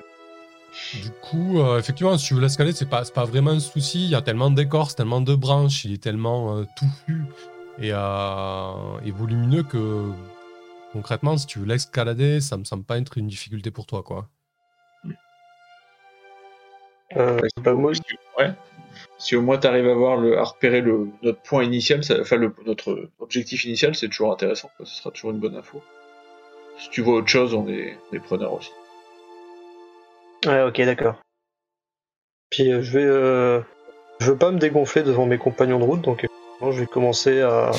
Du coup, euh, effectivement, si tu veux l'escalader, c'est pas, c'est pas vraiment un souci. Il y a tellement d'écorces, tellement de branches, il est tellement euh, touffu et, euh, et volumineux que concrètement, si tu veux l'escalader, ça me semble pas être une difficulté pour toi, quoi.
Euh, bah, moi,
si, ouais. Si au moins tu arrives à voir le, à repérer le, notre point initial, ça- enfin le, notre objectif initial, c'est toujours intéressant. Quoi. Ce sera toujours une bonne info. Si tu vois autre chose, on est, on est preneur aussi.
Ouais, ok, d'accord. Puis euh, je vais, euh, je veux pas me dégonfler devant mes compagnons de route, donc euh, je vais commencer à,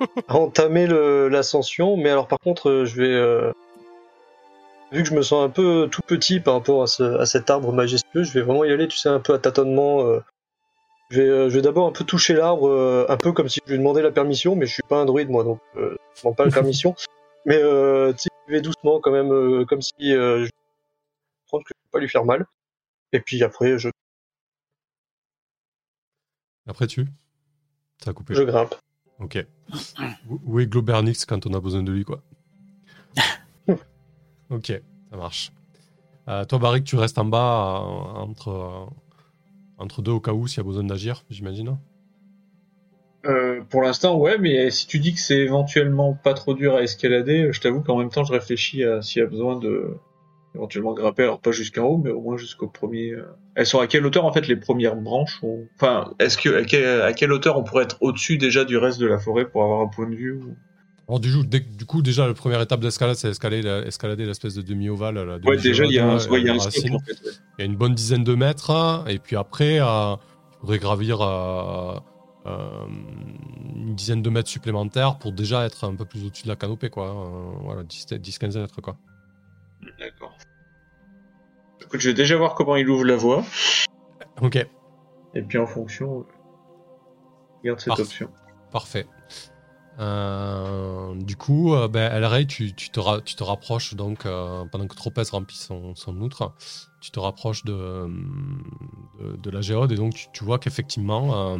à entamer l'ascension. Mais alors par contre, euh, je vais, euh, vu que je me sens un peu tout petit par rapport à, ce, à cet arbre majestueux, je vais vraiment y aller, tu sais, un peu à tâtonnement. euh. je vais, je vais d'abord un peu toucher l'arbre, euh, un peu comme si je lui demandais la permission, mais je suis pas un druide moi, donc euh, je demande pas la permission. Mais euh, vais doucement quand même, euh, comme si euh, je prendre que je peux pas lui faire mal. Et puis après, je,
Après, tu? Ça a coupé.
je grimpe.
Ok. Où- est Globernix quand on a besoin de lui, quoi? Ok, ça marche. Euh, toi, Barik, tu restes en bas, euh, entre, entre deux au cas où, s'il y a besoin d'agir, j'imagine.
Euh, pour l'instant, ouais, mais si tu dis que c'est éventuellement pas trop dur à escalader, je t'avoue qu'en même temps, je réfléchis à s'il y a besoin de éventuellement grimper, alors pas jusqu'en haut, mais au moins jusqu'au premier. euh. Elles sont à quelle hauteur en fait les premières branches ou- Enfin, est-ce que à, quelle, à quelle hauteur on pourrait être au-dessus déjà du reste de la forêt pour avoir un point de vue ou-
Alors, du, coup, dès- du coup, déjà, la première étape d'escalade, c'est escalader, la- escalader l'espèce de demi-ovale. la
Ouais, déjà il y a un, ouais, il y a un
la
stop
racine.
en fait. ouais.
Il y a une bonne dizaine de mètres, et puis après, euh, il faudrait gravir euh, euh, une dizaine de mètres supplémentaires pour déjà être un peu plus au-dessus de la canopée, quoi. Euh, voilà, 10-15 mètres, quoi.
D'accord. Écoute, je vais déjà voir comment il ouvre la voie,
Ok,
et puis en fonction, euh, regarde cette
Parfait.
option.
parfait. Euh, du coup, euh, ben, Elray, tu, tu, te ra- tu te rapproches donc, euh, pendant que Tropez remplit son, son outre, tu te rapproches de, de, de la géode et donc tu, tu vois qu'effectivement,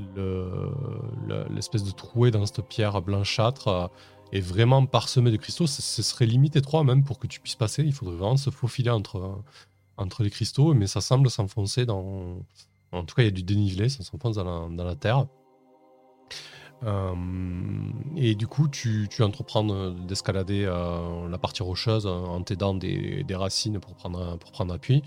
euh, le- le- l'espèce de trouée dans cette pierre blanchâtre euh, est vraiment parsemée de cristaux. Ce, serait limite étroit même pour que tu puisses passer. Il faudrait vraiment se faufiler entre, entre les cristaux, mais ça semble s'enfoncer dans. En tout cas, il y a du dénivelé, ça s'enfonce dans la terre. Euh, et du coup, tu, entreprends de- d'escalader euh, la partie rocheuse en t'aidant des, racines pour prendre, pour prendre appui.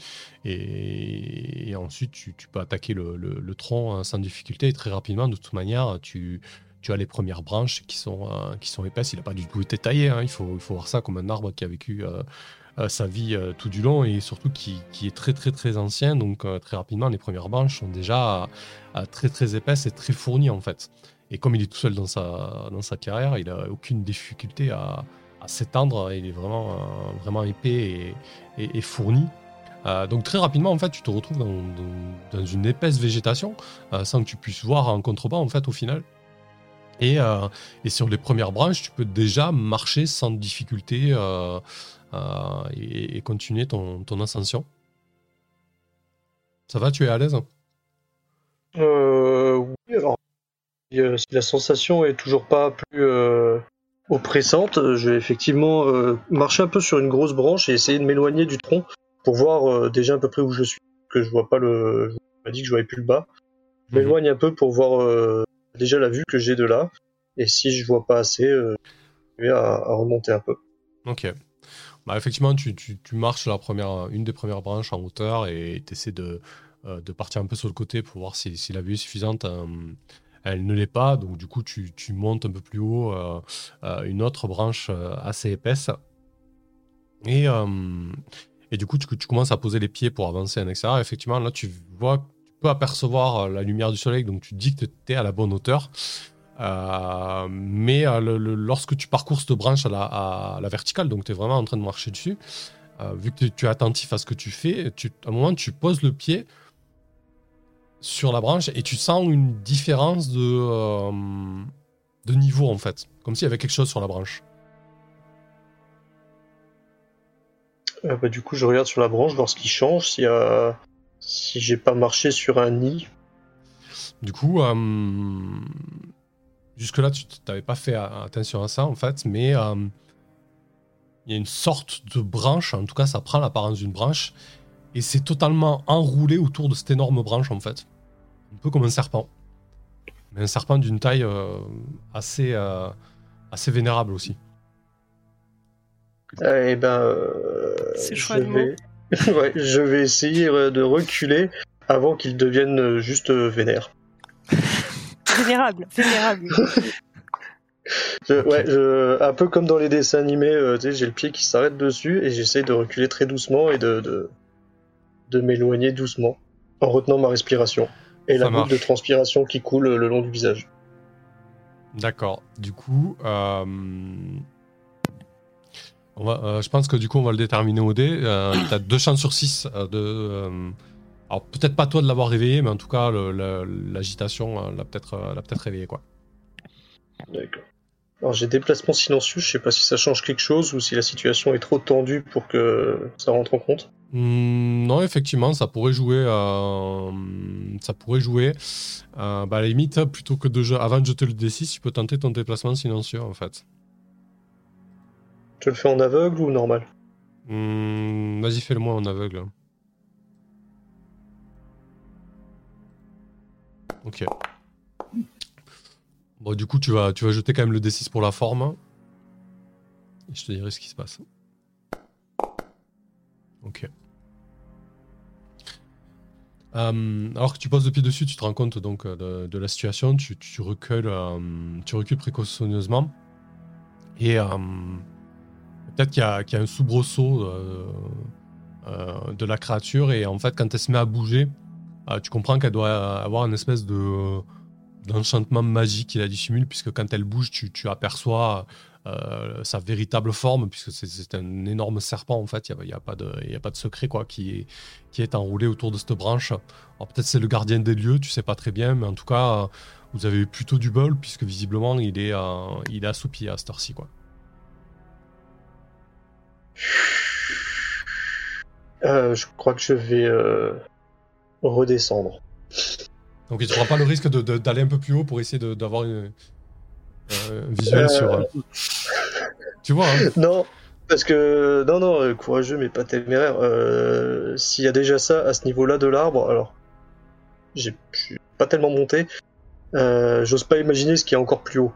Et, ensuite, tu, peux attaquer le, tronc euh, sans difficulté. Et très rapidement, de toute manière, tu, as les premières branches qui sont, euh, qui sont épaisses. Il n'a pas du tout été taillé. hein. Il, faut, il faut voir ça comme un arbre qui a vécu sa vie tout du long et surtout qui, qui est très, très, très ancien. Donc, très rapidement, les premières branches sont déjà très, très épaisses et très fournies en fait. Et comme il est tout seul dans sa, dans sa carrière, il n'a aucune difficulté à, s'étendre. Il est vraiment, euh, vraiment épais et, fourni. Euh, donc très rapidement, en fait, tu te retrouves dans, dans- une épaisse végétation, euh, sans que tu puisses voir un contrebas, en fait, au final. Et, et sur les premières branches, tu peux déjà marcher sans difficulté et, continuer ton, ton ascension. Ça va, tu es à l'aise?
Oui, alors, si, euh, si la sensation est toujours pas plus euh, oppressante, euh, je vais effectivement marcher un peu sur une grosse branche et essayer de m'éloigner du tronc pour voir déjà à peu près où je suis, que je vois pas le. Je m'a dit que je voyais plus le bas. Je
Mhm.
m'éloigne un peu pour voir déjà la vue que j'ai de là, et si je vois pas assez, je vais à, à remonter un peu.
Ok. Bah, effectivement, tu, tu- tu marches la première, une des premières branches en hauteur et tu essaies de, euh, de partir un peu sur le côté pour voir si, si la vue est suffisante. Euh, elle ne l'est pas, donc du coup, tu, montes un peu plus haut euh, euh, une autre branche euh, assez épaisse. Et, et du coup, tu, commences à poser les pieds pour avancer en extérieur. Effectivement, là, tu vois, tu peux apercevoir la lumière du soleil, donc tu dis que tu es à la bonne hauteur. Mais lorsque tu parcours cette branche à la, à la verticale, donc tu es vraiment en train de marcher dessus, vu que tu- tu es attentif à ce que tu fais, tu, à un moment tu poses le pied sur la branche et tu sens une différence de, euh, de niveau en fait, comme s'il y avait quelque chose sur la branche.
Euh, bah, du coup, je regarde sur la branche, voir ce qui change, a... si j'ai pas marché sur un nid.
Du coup, euh, jusque-là, tu n'avais pas fait attention à ça, en fait, mais il y a une sorte de branche, en tout cas, ça prend l'apparence d'une branche, et c'est totalement enroulé autour de cette énorme branche, en fait. Un peu comme un serpent. Mais un serpent d'une taille euh, assez, euh, assez vénérable aussi.
Eh ben, euh,
C'est
je
choix de
vais... ouais, je vais essayer de reculer avant qu'il devienne juste vénère.
Vénérable, vénérable.
Je- ouais, je- un peu comme dans les dessins animés, euh, tu sais, j'ai le pied qui s'arrête dessus et j'essaye de reculer très doucement et de, de, de m'éloigner doucement en retenant ma respiration et
Ça
la goutte de
marche.
transpiration qui coule le long du visage.
D'accord. Du coup, euh, on va, euh, je pense que du coup, on va le déterminer au dé. Euh, tu as deux chances sur six euh, de. alors, peut-être pas toi de l'avoir réveillé, mais en tout cas, l'agitation l'a peut-être l'a peut-être réveillé. Quoi.
D'accord. Alors j'ai déplacement silencieux, je sais pas si ça change quelque chose ou si la situation est trop tendue pour que ça rentre en compte.
Hmm, non, effectivement, ça pourrait jouer. euh, ça pourrait jouer. Euh, bah, à la limite, plutôt que de jouer, avant de jeter le D6, tu peux tenter ton déplacement silencieux en fait.
Je le fais en aveugle ou normal?
Hmm, Vas-y, fais-le-moi en aveugle. Ok. Bon, du coup, tu vas, tu vas jeter quand même le D6 pour la forme. Et je te dirai ce qui se passe. Ok. Euh, alors que tu le pied dessus, tu te rends compte donc euh, de, la situation. Tu, recules, euh, tu recules précautionneusement. Et peut-être qu'il y, a un soubresaut de la créature. Et en fait, quand elle se met à bouger, tu comprends qu'elle doit avoir une espèce de d'enchantement magique qui la dissimule, puisque quand elle bouge, tu, tu aperçois euh, sa véritable forme, puisque c'est- un énorme serpent en fait. Il n'y a, il y a pas de il y a pas de secret quoi qui est, qui est enroulé autour de cette branche. Alors peut-être c'est le gardien des lieux, tu sais pas très bien, mais en tout cas, euh, vous avez eu plutôt du bol, puisque visiblement il est, euh, il est assoupi à cette heure-ci quoi.
Euh, Je crois que je vais euh, redescendre.
Donc tu prends pas le risque d'aller un peu plus haut pour essayer d'avoir une, un visuel
Euh.
sur. euh, Tu vois, hein
Non, parce que non, non, euh, courageux mais pas téméraire. Euh, S'il y a déjà ça à ce niveau-là de l'arbre, alors j'ai pas tellement monté. Euh, J'ose pas imaginer ce qui est encore plus haut.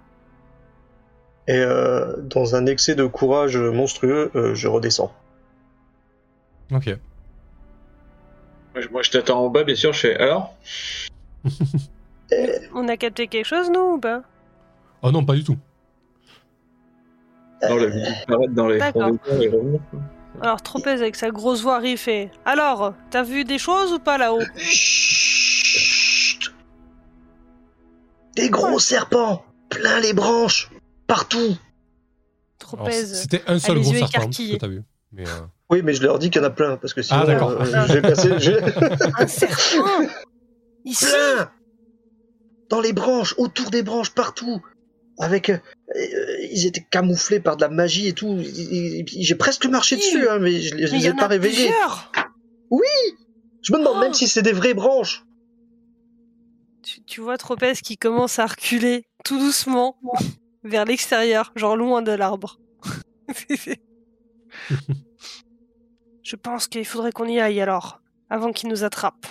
Et euh, dans un excès de courage monstrueux, euh, je redescends.
Ok.
Moi, je- Moi, je t'attends en bas, bien sûr. Je fais alors?
On a capté quelque chose, nous, ou pas?
Oh non, pas du tout.
Non, la dans les revenir.
Alors, Tropez avec sa grosse voix il fait Alors, t'as vu des choses ou pas là-haut?
Chut Des gros serpents, plein les branches, partout.
Tropez.
C'était un seul gros serpent que t'as vu. Mais, euh,
Oui, mais je leur dis qu'il y en a plein parce que sinon,
Ah, d'accord.
euh, j'ai passé,
Un serpent? Ici?
Plein dans les branches, autour des branches, partout. Avec, euh, euh, ils étaient camouflés par de la magie et tout. J'ai presque marché
Oui.
dessus, hein, mais je,
il
les ai
en
pas réveillés.
plusieurs
Je me demande
Oh.
même si c'est des vraies branches.
tu, tu vois Tropez qui commence à reculer tout doucement vers l'extérieur, genre loin de l'arbre. Je pense qu'il faudrait qu'on y aille alors, avant qu'il nous attrape.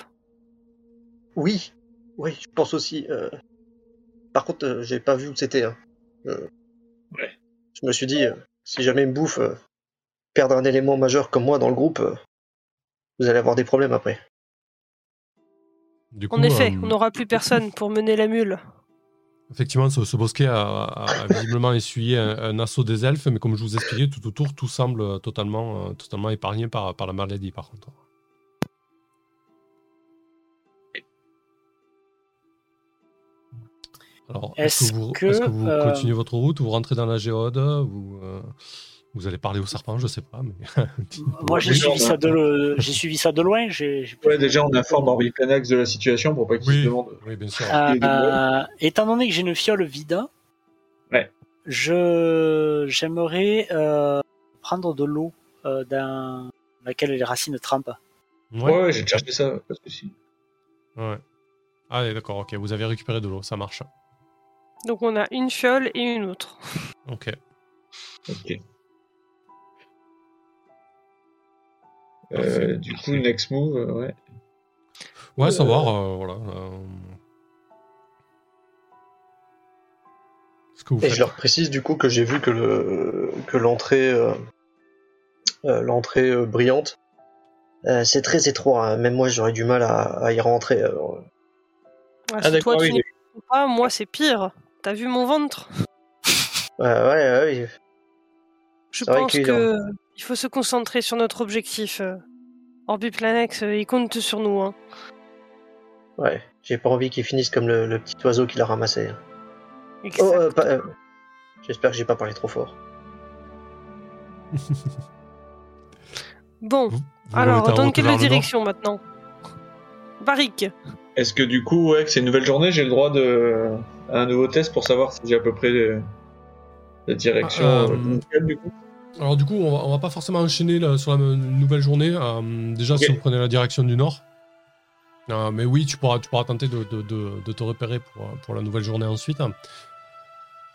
Oui, oui, je pense aussi. euh, Par contre, euh, j'ai pas vu où c'était. hein. Euh,
Ouais.
Je me suis dit, euh, si jamais il me bouffe, euh, perdre un élément majeur comme moi dans le groupe, euh, vous allez avoir des problèmes après.
du coup,
En effet,
euh,
on n'aura plus personne pour mener la mule.
effectivement, ce, ce bosquet a, a- a visiblement essuyé un, un assaut des elfes, mais comme je vous expliquais, tout autour, tout semble totalement, euh, totalement épargné par, par la maladie, par contre. Alors, est-ce
Est-ce
que vous,
que,
est-ce que vous
euh,
continuez votre route ou vous rentrez dans la géode ou euh, vous allez parler au serpent Je sais pas. Mais...
Moi, j'ai
Oui,
suivi, ça de le- suivi ça de loin. J'ai, j'ai-
Ouais, déjà, on informe Orbi Planax de la situation pour pas qu'il se
oui,
demande.
oui, bien sûr.
Euh, euh, étant donné que j'ai une fiole vide,
Ouais.
je j'aimerais euh, prendre de l'eau euh, dans laquelle les racines trempent.
Ouais,
Ouais.
ouais, j'ai cherché ça, pas de souci.
ouais. Allez, d'accord, ok. Vous avez récupéré de l'eau, ça marche.
Donc on a une fiole et une autre.
Ok.
Ok. Euh, du coup, next move, euh, ouais.
Ouais, savoir, euh, voilà. euh, Ce que vous
Et
faites.
je leur précise du coup que j'ai vu que le que l'entrée euh, euh, l'entrée euh, brillante euh, c'est très étroit. hein. Même moi j'aurais du mal à, à y rentrer. alors.
Ah,
Ah,
si
d'accord,
toi
oui.
tu n'y pas, moi c'est pire. T'as vu mon ventre?
Ouais, ouais, ouais,
Je pense
qu'il
que il faut se concentrer sur notre objectif. euh. Orbiplanex, euh, il compte sur nous. Hein.
ouais. J'ai pas envie qu'ils finissent comme le, le petit oiseau qu'il a ramassé.
Exact.
Oh, euh, euh, J'espère que j'ai pas parlé trop fort.
Bon,
Vous- vous
alors dans quelle direction maintenant? Barrique.
Est-ce que du coup, ouais, que c'est une nouvelle journée, j'ai le droit de un nouveau test pour savoir si j'ai à peu près euh, la direction
Ah, euh,
euh, du coup
Alors du coup, on va, on va pas forcément enchaîner là, sur la nouvelle journée. Déjà, si vous prenez la direction du nord. Euh, mais oui, tu pourras, tu pourras tenter de, de- de- de te repérer pour, pour la nouvelle journée ensuite.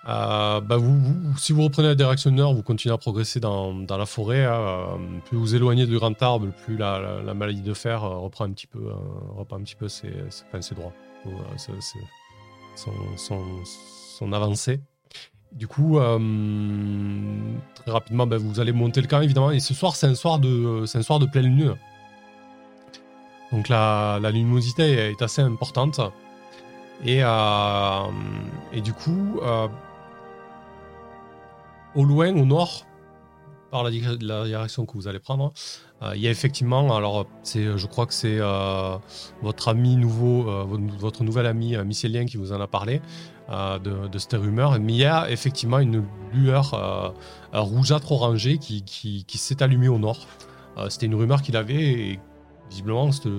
Euh, bah vous, vous- si vous reprenez la direction du nord, vous continuez à progresser dans, dans la forêt. hein, euh, plus vous éloignez du grand arbre, plus la, la- la maladie de fer reprend un petit peu, reprend un petit peu ses, ses, enfin, ses droits, ses- son, avancée. Du coup, euh, très rapidement, ben, vous allez monter le camp évidemment. Et ce soir, c'est un soir de, un soir de pleine lune. Donc la, la luminosité est assez importante. Et, euh, et du coup, euh, au loin, au nord, par la, di- la direction que vous allez prendre, euh, il y a effectivement, alors c'est, je crois que c'est euh, votre ami nouveau, euh, votre, nouvel ami euh, mycélien qui vous en a parlé euh, de, cette rumeur, mais il y a effectivement une lueur euh, euh, rougeâtre orangée qui, s'est allumée au nord. Euh, C'était une rumeur qu'il avait et visiblement cette,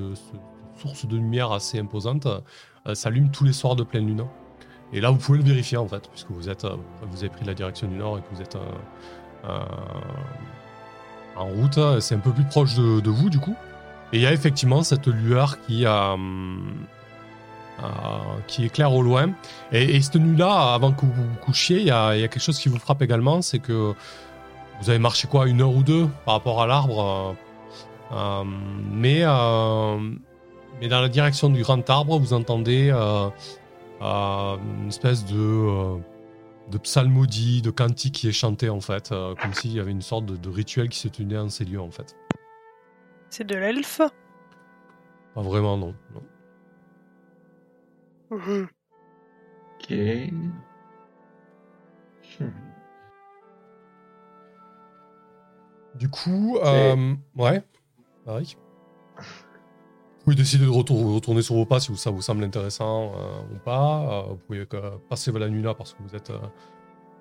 source de lumière assez imposante euh, s'allume tous les soirs de pleine lune. Et là, vous pouvez le vérifier en fait, puisque vous êtes, euh, vous avez pris la direction du nord et que vous êtes euh, euh, en route. C'est un peu plus proche de, vous du coup. Et il y a effectivement cette lueur qui, euh, euh, qui éclaire au loin. Et, et cette nuit-là, avant que vous vous couchiez, il y, a, quelque chose qui vous frappe également, c'est que vous avez marché quoi, une heure ou deux par rapport à l'arbre. euh, euh, mais, euh, mais dans la direction du grand arbre, vous entendez euh, euh, une espèce de, euh, de psalmodie, de cantique qui est chanté en fait, euh, comme s'il y avait une sorte de, de rituel qui se tenait en ces lieux en fait.
C'est de l'elfe?
Pas vraiment, non. non.
Ok. Hmm.
Du coup, euh, ouais. Pareil. Vous pouvez décider de retour- retourner sur vos pas si ça vous semble intéressant euh, ou pas. Euh, vous pouvez euh, passer la nuit là parce que vous êtes, euh,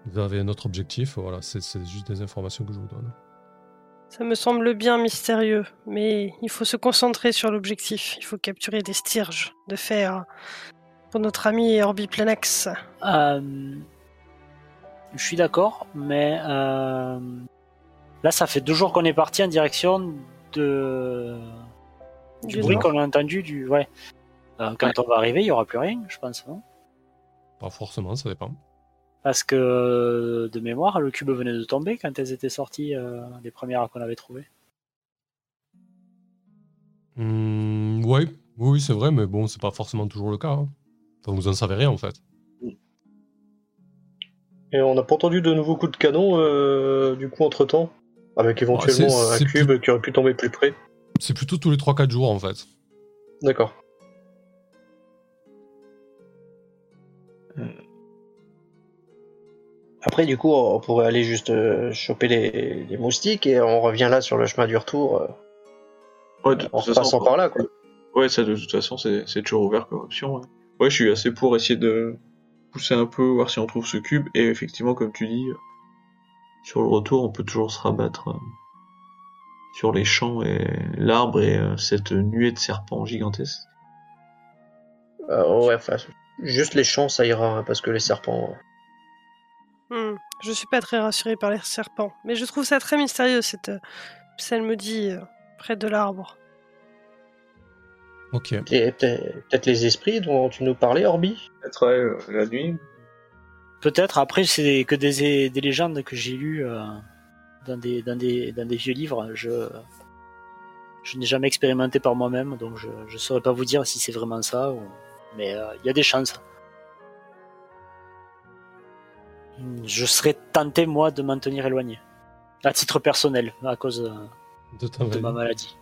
vous avez un autre objectif. Voilà, c'est juste des informations que je vous donne.
Ça me semble bien mystérieux, mais il faut se concentrer sur l'objectif. Il faut capturer des styrges de fer pour notre ami Orbiplanax.
Euh, je suis d'accord, mais euh, là, ça fait deux jours qu'on est parti en direction de du,
Du
bruit qu'on a entendu. Du ouais. Euh, quand on va arriver, il y aura plus rien, je pense. non?
Pas forcément, ça dépend.
Parce que de mémoire, le cube venait de tomber quand elles étaient sorties, euh, les premières qu'on avait trouvées.
Hmm, ouais, oui, c'est vrai, mais bon, c'est pas forcément toujours le cas. hein. Enfin, vous en savez rien en fait.
Et on n'a pas entendu de nouveaux coups de canon, euh, du coup, entre temps Avec éventuellement
c'est-
un
c'est
cube qui aurait pu tomber plus près.
C'est plutôt tous les 3-4 jours en fait.
D'accord. Après, du coup, on pourrait aller juste euh, choper les, les moustiques et on revient là sur le chemin du retour euh,
Ouais, de
en
toute façon,
repassant par là, quoi.
Ouais, ça de toute façon, c'est c'est toujours ouvert comme option. Ouais. Ouais, je suis assez pour essayer de pousser un peu, voir si on trouve ce cube. Et effectivement, comme tu dis, sur le retour, on peut toujours se rabattre euh, sur les champs et l'arbre et euh, cette nuée de serpents gigantesques.
Euh, ouais, enfin, juste les champs, ça ira, parce que les serpents.
Hmm, Je suis pas très rassurée par les serpents, mais je trouve ça très mystérieux cette euh, psalmodie euh, près de l'arbre.
Ok.
Et peut-être les esprits dont tu nous parlais, Orbi?
Peut-être ouais, euh, la nuit.
Peut-être, après, c'est que des, des légendes que j'ai lues euh, dans, des, dans, des, dans des vieux livres. Je, je n'ai jamais expérimenté par moi-même, donc je ne saurais pas vous dire si c'est vraiment ça. ou- Mais euh, il y a des chances. Je serais tenté, moi, de m'en tenir éloigné. À titre personnel, à cause euh,
De
ma
maladie.
maladie.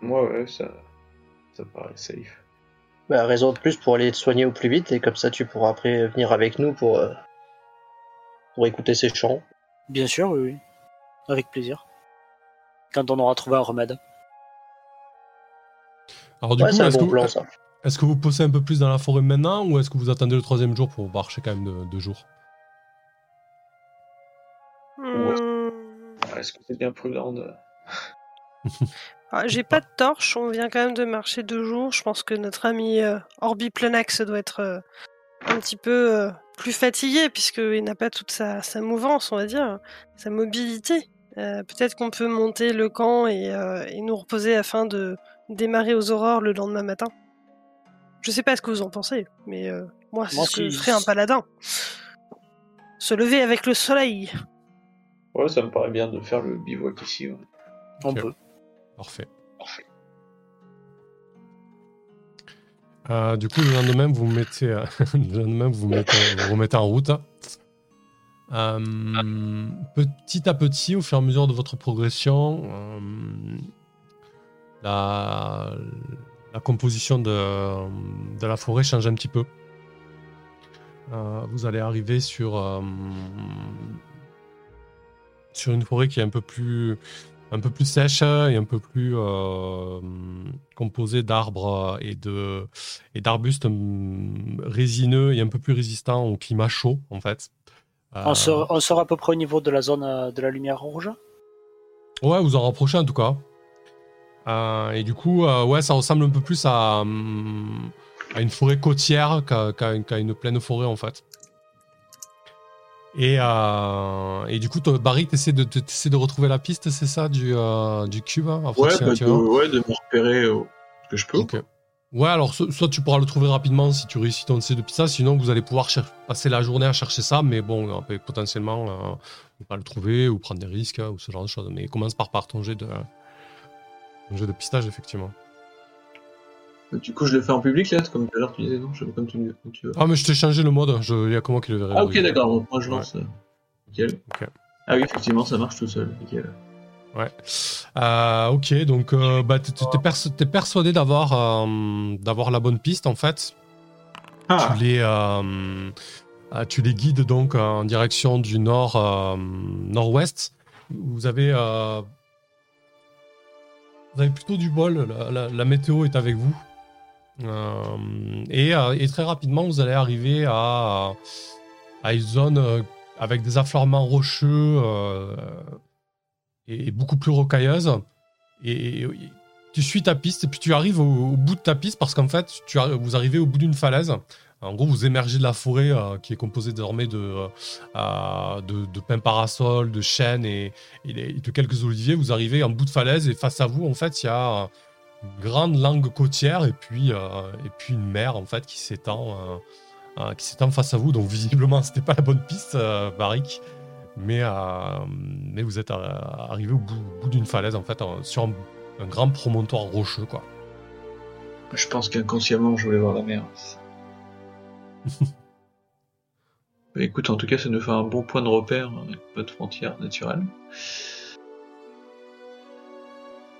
Moi, ouais, ça, ça paraît safe.
bah, Raison de plus pour aller te soigner au plus vite, et comme ça tu pourras après venir avec nous pour, euh, pour écouter ces chants.
Bien sûr, oui, oui. Avec plaisir. Quand on aura trouvé un remède.
Alors du
Ouais,
coup,
c'est un
est-ce que,
bon
vous-
plan ça.
est-ce que vous poussez un peu plus dans la forêt maintenant ou est-ce que vous attendez le troisième jour pour marcher quand même de- deux jours?
Hmm,
Est-ce que c'est bien prudent de...
ah, J'ai pas de torche, on vient quand même de marcher deux jours. Je pense que notre ami euh, Orbi Plenax doit être euh, un petit peu euh, plus fatigué puisqu'il n'a pas toute sa, sa mouvance, on va dire, sa mobilité. Euh, Peut-être qu'on peut monter le camp et, euh, et nous reposer afin de démarrer aux aurores le lendemain matin. Je sais pas ce que vous en pensez, mais euh, moi, c'est ce que ferait un paladin. Se lever avec le soleil.
Ouais, ça me paraît bien de faire le bivouac ici. ouais.
On peut.
Parfait. Euh, du coup, le lendemain, vous vous mettez, euh, le lendemain, vous vous mettez, vous vous mettez en route. Euh, petit à petit, au fur et à mesure de votre progression, euh, la, composition de, la forêt change un petit peu. Euh, vous allez arriver sur, une forêt qui est un peu plus, sèche et un peu plus composée d'arbres et et d'arbustes hum, résineux et un peu plus résistants au climat chaud en fait. Euh,
On, sera, on sera à peu près au niveau de la zone euh, de la lumière rouge.
Ouais, vous en rapprochez en tout cas. Euh, et du coup, euh, ouais, ça ressemble un peu plus à, hum, à une forêt côtière qu'à une pleine forêt en fait. Et, euh, et du coup, toi, Barry, t'essaies de, de retrouver la piste, c'est ça, du, euh, du cube hein,
Ouais, bah, de, ouais, de me repérer euh, ce que je peux.
Ok. Ouais, alors so- soit tu pourras le trouver rapidement si tu réussis ton essai de pizza, sinon vous allez pouvoir passer la journée à chercher ça, mais bon, euh, potentiellement, euh, ne pas le trouver ou prendre des risques hein, ou ce genre de choses. Mais commence par, par ton jet de, ton jet de pistage, effectivement.
Du coup, je le fais en public là, comme tout à l'heure tu disais, non? Je comme tu, comme tu veux.
Ah, mais je t'ai changé le mode, je- il y a moi qui le verrai.
Ah, ok, d'accord, moi je lance. euh, Nickel. Ah oui, effectivement, ça marche tout seul. Nickel.
Ouais. Euh, ok, donc euh, bah, perso- t'es persuadé d'avoir euh, d'avoir la bonne piste en fait.
Ah,
Tu les, euh, tu les guides donc en direction du nord nord-ouest. Vous avez vous avez plutôt du bol. La, la- la météo est avec vous. Et, et très rapidement, vous allez arriver à, à une zone avec des affleurements rocheux euh, et beaucoup plus rocailleuses. Et, tu suis ta piste et puis tu arrives au, bout de ta piste parce qu'en fait, tu vous arrivez au bout d'une falaise. En gros, vous émergez de la forêt euh, qui est composée désormais de, euh, de, de pins parasols, de chênes et, de quelques oliviers. Vous arrivez en bout de falaise et face à vous, en fait, il y a euh, une grande langue côtière et puis, euh, et puis une mer en fait qui s'étend euh, euh, qui s'étend face à vous. Donc visiblement, c'était pas la bonne piste, euh, Barik. Mais, euh, mais vous êtes euh, arrivé au bout, d'une falaise en fait, sur un, un grand promontoire rocheux quoi.
je pense qu'inconsciemment, je voulais voir la mer. Bah, écoute, en tout cas, ça nous fait un bon point de repère, avec pas de frontières naturelles.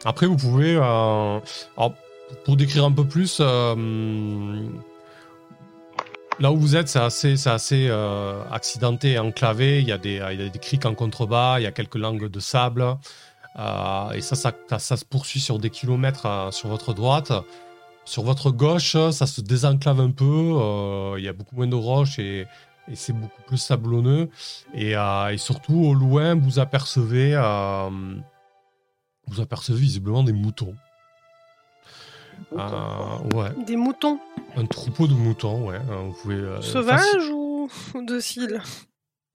Après, vous pouvez. euh, alors, pour décrire un peu plus, euh, là où vous êtes, c'est assez, assez euh, accidenté enclavé. Il y, a des, criques en contrebas, il y a quelques langues de sable. euh, et ça, ça, se poursuit sur des kilomètres euh, sur votre droite. sur votre gauche, ça se désenclave un peu. euh, Il y a beaucoup moins de roches et, c'est beaucoup plus sablonneux. Et, surtout, au loin, vous apercevez visiblement des moutons. Euh, ouais,
Des moutons
un troupeau de moutons, ouais. euh, Vous pouvez, euh, faci-
sauvages ou, dociles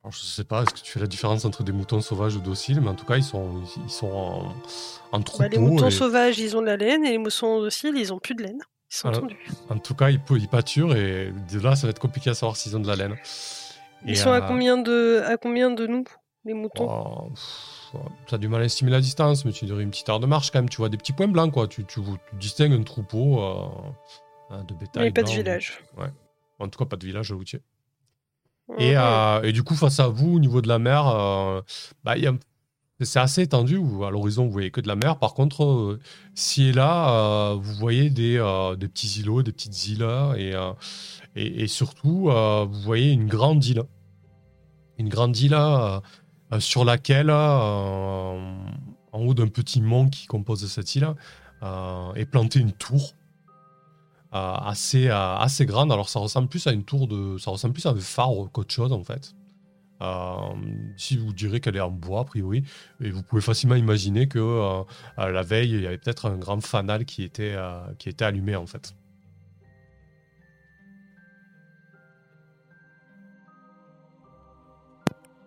Alors, je sais pas, est-ce que tu fais la différence entre des moutons sauvages ou dociles, mais en tout cas, ils sont, ils sont en, en troupeau.
Bah, Les moutons
et-
sauvages, ils ont de la laine, et les moutons dociles, ils ont plus de laine. Ils sont
Alors,
tendus.
En tout cas, ils, pâturent et de là, ça va être compliqué à savoir s'ils ont de la laine.
Ils
Et,
sont à
euh,
combien de à combien de nous, les moutons?
oh, pff, T'as du mal à estimer la distance, mais tu dirais une petite heure de marche quand même. Tu vois des petits points blancs, quoi. Tu, tu, tu distingues un troupeau euh, euh, de bétail.
Mais pas de village.
En tout cas, pas de village routier. Et,
Mhm.
euh, et du coup, face à vous, au niveau de la mer, euh, bah, y a- c'est assez étendu. À l'horizon, vous voyez que de la mer. Par contre, ci et là, vous voyez des, des petits îlots, des petites îles. Et, et, et surtout, vous voyez une grande île. Une grande île sur laquelle, euh, en haut d'un petit mont qui compose cette île, euh, est plantée une tour euh, assez, euh, grande. Alors ça ressemble plus à une tour de, ça ressemble plus à un phare qu'autre chose en fait. Euh, si vous direz qu'elle est en bois a priori, et vous pouvez facilement imaginer que euh, euh, la veille il y avait peut-être un grand fanal euh, qui était allumé en fait.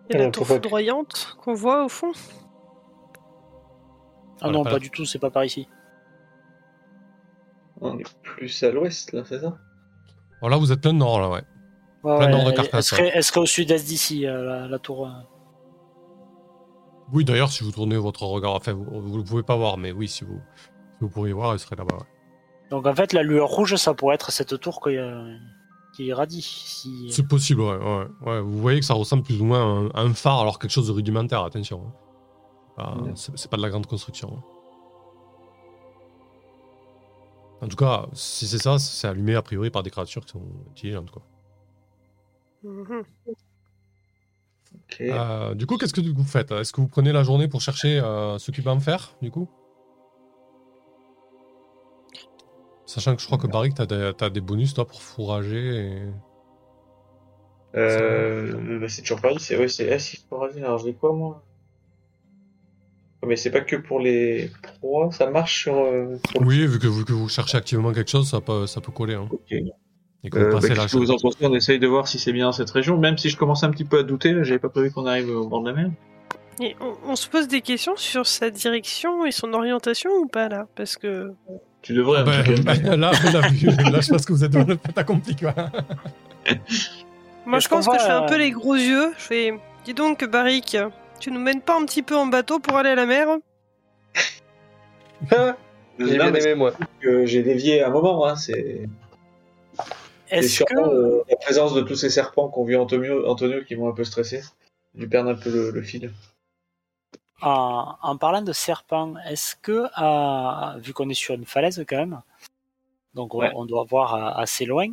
Il y a la tour foudroyante qu'on voit au fond.
Ah non,
pas
du tout, c'est pas par ici.
On est plus à l'ouest, là, c'est ça?
Alors là vous êtes plein de nord là ouais.
Ouais,
Plein nord de
elle- elle
Carcasse,
serait, elle serait au sud-est d'ici, euh, la, la tour. euh.
Oui d'ailleurs si vous tournez votre regard, enfin vous, le pouvez pas voir mais oui si vous, si vous pourriez voir elle serait là-bas. ouais.
Donc en fait, la lueur rouge, ça pourrait être cette tour que, euh, qui irradie. Si...
C'est possible ouais, ouais, ouais. Vous voyez que ça ressemble plus ou moins à un, phare alors quelque chose de rudimentaire attention. hein.
Ouais.
c'est pas de la grande construction. hein. En tout cas, si c'est ça, c'est allumé a priori par des créatures qui sont intelligentes. Quoi.
Mhm.
Ok.
Euh, du coup, qu'est-ce que vous faites? Est-ce que vous prenez la journée pour chercher euh, ce qu'il va en faire, du coup? Sachant que je crois que Barrick, t'as des, t'as des bonus, toi, pour fourrager. Et...
Euh, bah, c'est toujours pareil, c'est ouais, c'est S, il faut raser. Alors, je dis quoi, moi? Mais c'est pas que pour les proies, ça marche sur. euh, le-
Oui, vu que, vu que vous cherchez activement quelque chose, ça peut, ça peut coller. Hein.
Ok.
Et que vous
Euh, bah,
la
que vous en pensez? On essaye de voir si c'est bien cette région, même si je commence un petit peu à douter. J'avais pas prévu qu'on arrive au bord de la mer.
Et on, on se pose des questions sur sa direction et son orientation ou pas là? Parce que
Tu devrais.
Ah
un
ben, ben, là, je pense que vous êtes dans le fait accompli. Quoi.
moi je pense
qu'on
que je fais un
euh,
peu les gros yeux. Je fais dis donc Barrick, tu nous mènes pas un petit peu en bateau pour aller à la mer
Ah, J'ai
Non,
bien
mais
aimé, moi.
j'ai dévié à un moment. Hein, c'est c'est
Est-ce
sûrement
que.
euh, la présence de tous ces serpents qu'ont vu Antonio, Antonio qui m'ont un peu stressé. Dû perdre un peu le, le fil.
En, en parlant de serpents, est-ce que, euh, vu qu'on est sur une falaise quand même, donc on,
Ouais.
on doit voir euh, assez loin,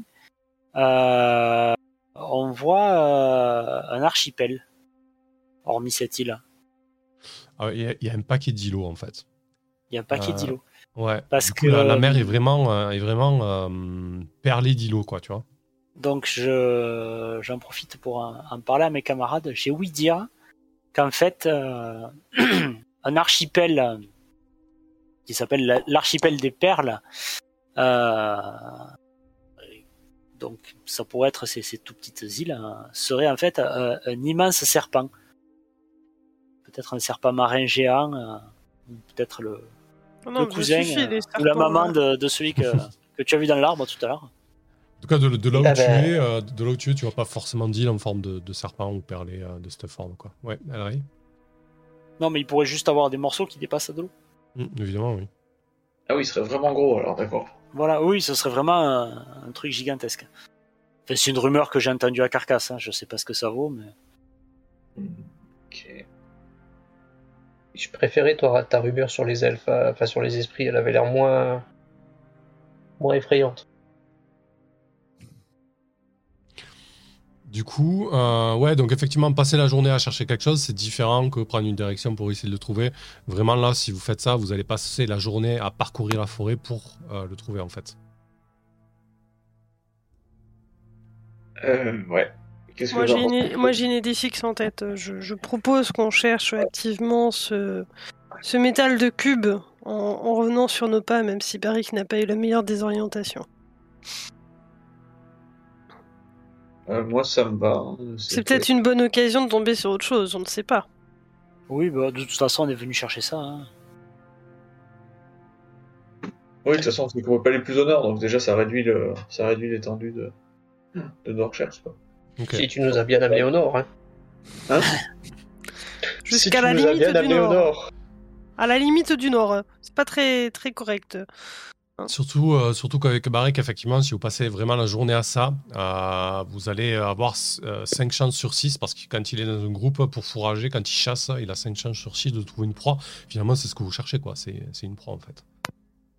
euh, on voit euh, un archipel, hormis cette île?
Ah, Il y, y a un paquet d'îlots, en fait.
Il y a un paquet
Euh,
d'îlots.
Ouais.
Parce
coup,
que-
la, la mer est vraiment, euh, est vraiment euh, perlée d'îlots, quoi, tu vois.
Donc je j'en profite pour en, en parler à mes camarades. J'ai ouï dire qu'en fait euh, un archipel euh, qui s'appelle la- l'archipel des perles, euh, donc ça pourrait être ces, ces tout petites îles, hein, serait en fait euh, un immense serpent. Peut-être un serpent marin géant, ou peut-être le,
Oh
le cousin
suffit,
ou la maman
là.
de, de celui que, que tu as vu dans l'arbre tout à l'heure.
En tout cas, de, de là où
Ah
tu
ben.
es, euh, de là où tu es, tu vois pas forcément d'île en forme de, de serpent ou perlé euh, de cette forme, quoi. Ouais,
Non, mais il pourrait juste avoir des morceaux qui dépassent de l'eau.
Mm, Évidemment, oui.
Ah oui, il serait vraiment gros alors, d'accord.
Voilà, oui, ce serait vraiment un, un truc gigantesque. Enfin, c'est une rumeur que j'ai entendue à Carcasse, hein. je sais pas ce que ça vaut, mais.
Ok.
Je préférais toi, ta rumeur sur les elfes, euh, enfin sur les esprits, elle avait l'air moins. moins effrayante.
Du coup, euh, ouais, donc effectivement, passer la journée à chercher quelque chose, c'est différent que prendre une direction pour essayer de le trouver. Vraiment, là, si vous faites ça, vous allez passer la journée à parcourir la forêt pour euh, le trouver, en fait.
Ouais.
Moi, j'ai une... idée fixe en tête. Je, propose qu'on cherche activement ce, métal de cube en... revenant sur nos pas, même si Barrick n'a pas eu la meilleure désorientation.
Moi, ça me va. hein.
C'est peut-être une bonne occasion de tomber sur autre chose, on ne sait pas.
Oui, bah, de toute façon, on est venu chercher ça. hein.
Oui, de toute façon, c'est qu'on veut pas aller plus au nord, donc déjà, ça réduit le, ça réduit l'étendue de, de nos recherches. Quoi.
Si tu nous as bien amené au nord, hein. Si
Jusqu'à la
nous as
limite du nord. À la limite du nord. hein. C'est pas très, très correct.
Surtout, euh, surtout qu'avec Barrick, effectivement, si vous passez vraiment la journée à ça, euh, vous allez avoir 5 chances sur 6 parce que quand il est dans un groupe pour fourrager, quand il chasse, il a 5 chances sur 6 de trouver une proie. Finalement, c'est ce que vous cherchez, quoi. C'est c'est une proie, en fait.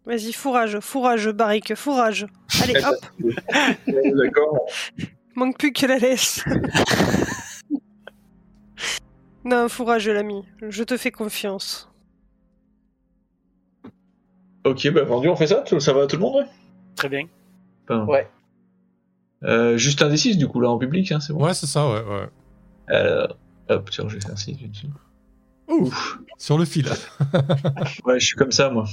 Vas-y, fourrage, fourrage, Barrick, fourrage. Allez, hop,
D'accord.
manque plus que la laisse. non, fourrage, l'ami. Je te fais confiance.
Ok, bah vendu, on fait ça Ça va à tout le monde, ouais
Très bien.
Enfin,
Ouais.
Euh, juste un D6, du coup, là, en public, hein, c'est bon
Ouais, c'est ça, ouais. ouais.
Alors, hop, tiens, j'ai fait un 6 dessus.
Ouf, sur le fil.
Ouais, je suis comme ça, moi.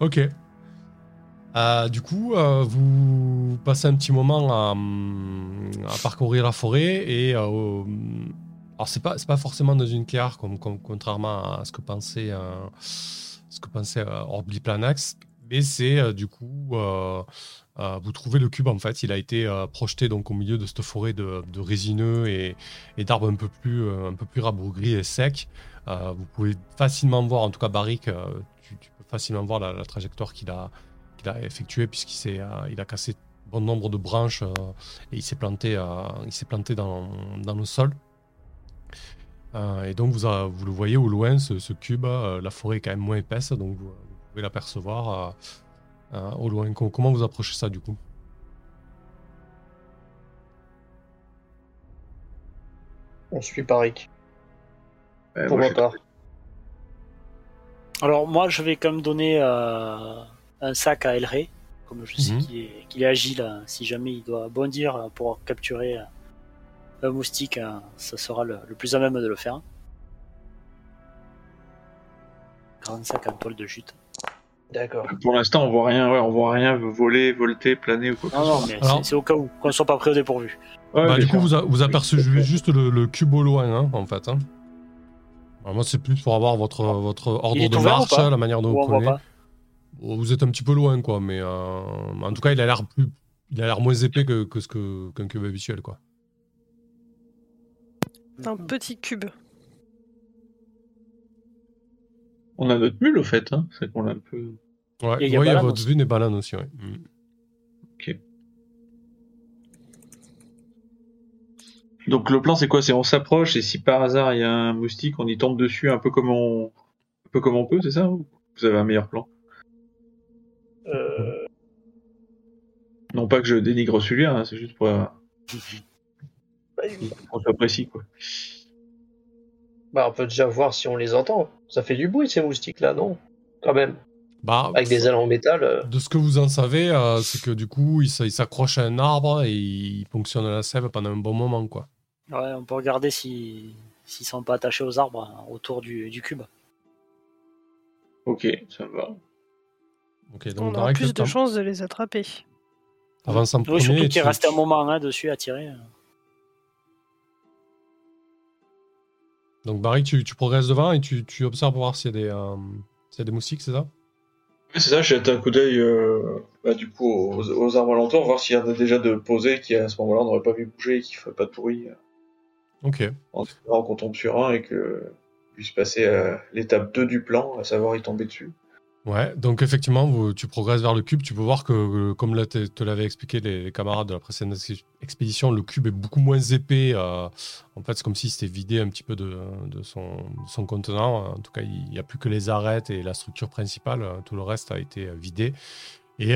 Ok. Euh, du coup, euh, vous passez un petit moment à, hum, à parcourir la forêt et euh, au- alors c'est pas c'est pas forcément dans une claire comme, comme- contrairement à ce que pensait euh, ce que pensait euh, Orbly Planax, mais c'est euh, du coup euh, vous trouvez le cube en fait, il a été projeté donc au milieu de cette forêt de, résineux et, d'arbres un peu plus un peu plus rabougris et secs. Vous pouvez facilement voir, en tout cas Barrick, tu, peux facilement voir la, trajectoire qu'il a, qu'il effectuée puisqu'il il a cassé bon nombre de branches et il s'est planté, il s'est planté dans le sol. Euh, et donc vous, a- vous le voyez au loin, ce, ce cube, euh, la forêt est quand même moins épaisse, donc vous, vous pouvez l'apercevoir euh, euh, au loin. Com- Comment vous approchez ça du coup?
On suit.
Ouais,
Pour
moi,
ma
je-
part.
Alors, moi, je vais quand même donner euh, un sac à Elray, comme je sais
Mhm.
qu'il est, qu'il est agile. hein. Si jamais il doit bondir euh, pour capturer euh, un moustique, ça sera le, le plus à même de le faire. Grand sac en toile de jute.
D'accord.
Pour l'instant, on voit rien, ouais, on voit rien voler, volter, planer ou quoi que
Non,
ce
non,
soit.
mais
Alors-
c'est- au cas où, qu'on soit pas pris au dépourvu.
Ouais,
Bah, du coup, vous, a- vous apercevez juste le, le cube au loin, hein, en fait. hein. Alors, moi, c'est plus pour avoir votre, votre ordre de marche,
pas
la manière dont
Ou
vous prenez. Vous êtes un petit peu loin, quoi, mais euh, en tout cas, il a l'air plus, il a l'air moins épais que, que ce que qu'un cube habituel, quoi.
C'est un petit cube.
On a notre mule, au fait, hein. C'est qu'on l'a un peu.
Ouais,
il y a
ouais, il y a
banane
votre vue et banane aussi, ouais. Mm.
Donc le plan c'est quoi? C'est on s'approche et si par hasard il y a un moustique, on y tombe dessus un peu comme on, un peu comme on peut, c'est ça ou Vous avez un meilleur plan?
Euh,
Non pas que je dénigre celui-là, hein, c'est juste pour qu'on soit précis quoi.
bah, on peut déjà voir si on les entend. Ça fait du bruit ces moustiques là, non? Quand même.
Bah,
Avec des ailes en métal. euh,
de ce que vous en savez, euh, c'est que du coup, il s- il s'accroche à un arbre et il fonctionne la sève pendant un bon moment, quoi.
Ouais, on peut regarder si s'ils sont pas attachés aux arbres hein, autour du, du cube.
Ok, ça me va.
Ok, donc
On aura
Darek,
plus de chances de les attraper.
t'avances en
Oui,
premier.
surtout
et
qu'il
tu-
restait un moment hein, dessus à tirer.
Donc Barry, tu, tu progresses devant et tu, tu observes pour voir s'il y a des, euh, s'il y a des moustiques, c'est ça?
Ouais, c'est ça, je jette un coup d'œil euh, bah, du coup aux, aux arbres alentours, voir s'il y en a déjà de posés qui à ce moment-là on n'aurait pas vu bouger et qui ferait pas de bruit, euh,
Ok.
en espérant qu'on tombe sur un et que puisse passer à l'étape 2 du plan, à savoir y tomber dessus.
Ouais, donc effectivement, tu progresses vers le cube. Tu peux voir que, euh, comme te, l'avaient expliqué les, camarades de la précédente ex- expédition, le cube est beaucoup moins épais. euh, en fait, c'est comme si c'était vidé un petit peu de, son, contenant. En tout cas, il n'y a plus que les arêtes et la structure principale. euh, Tout le reste a été vidé. Et,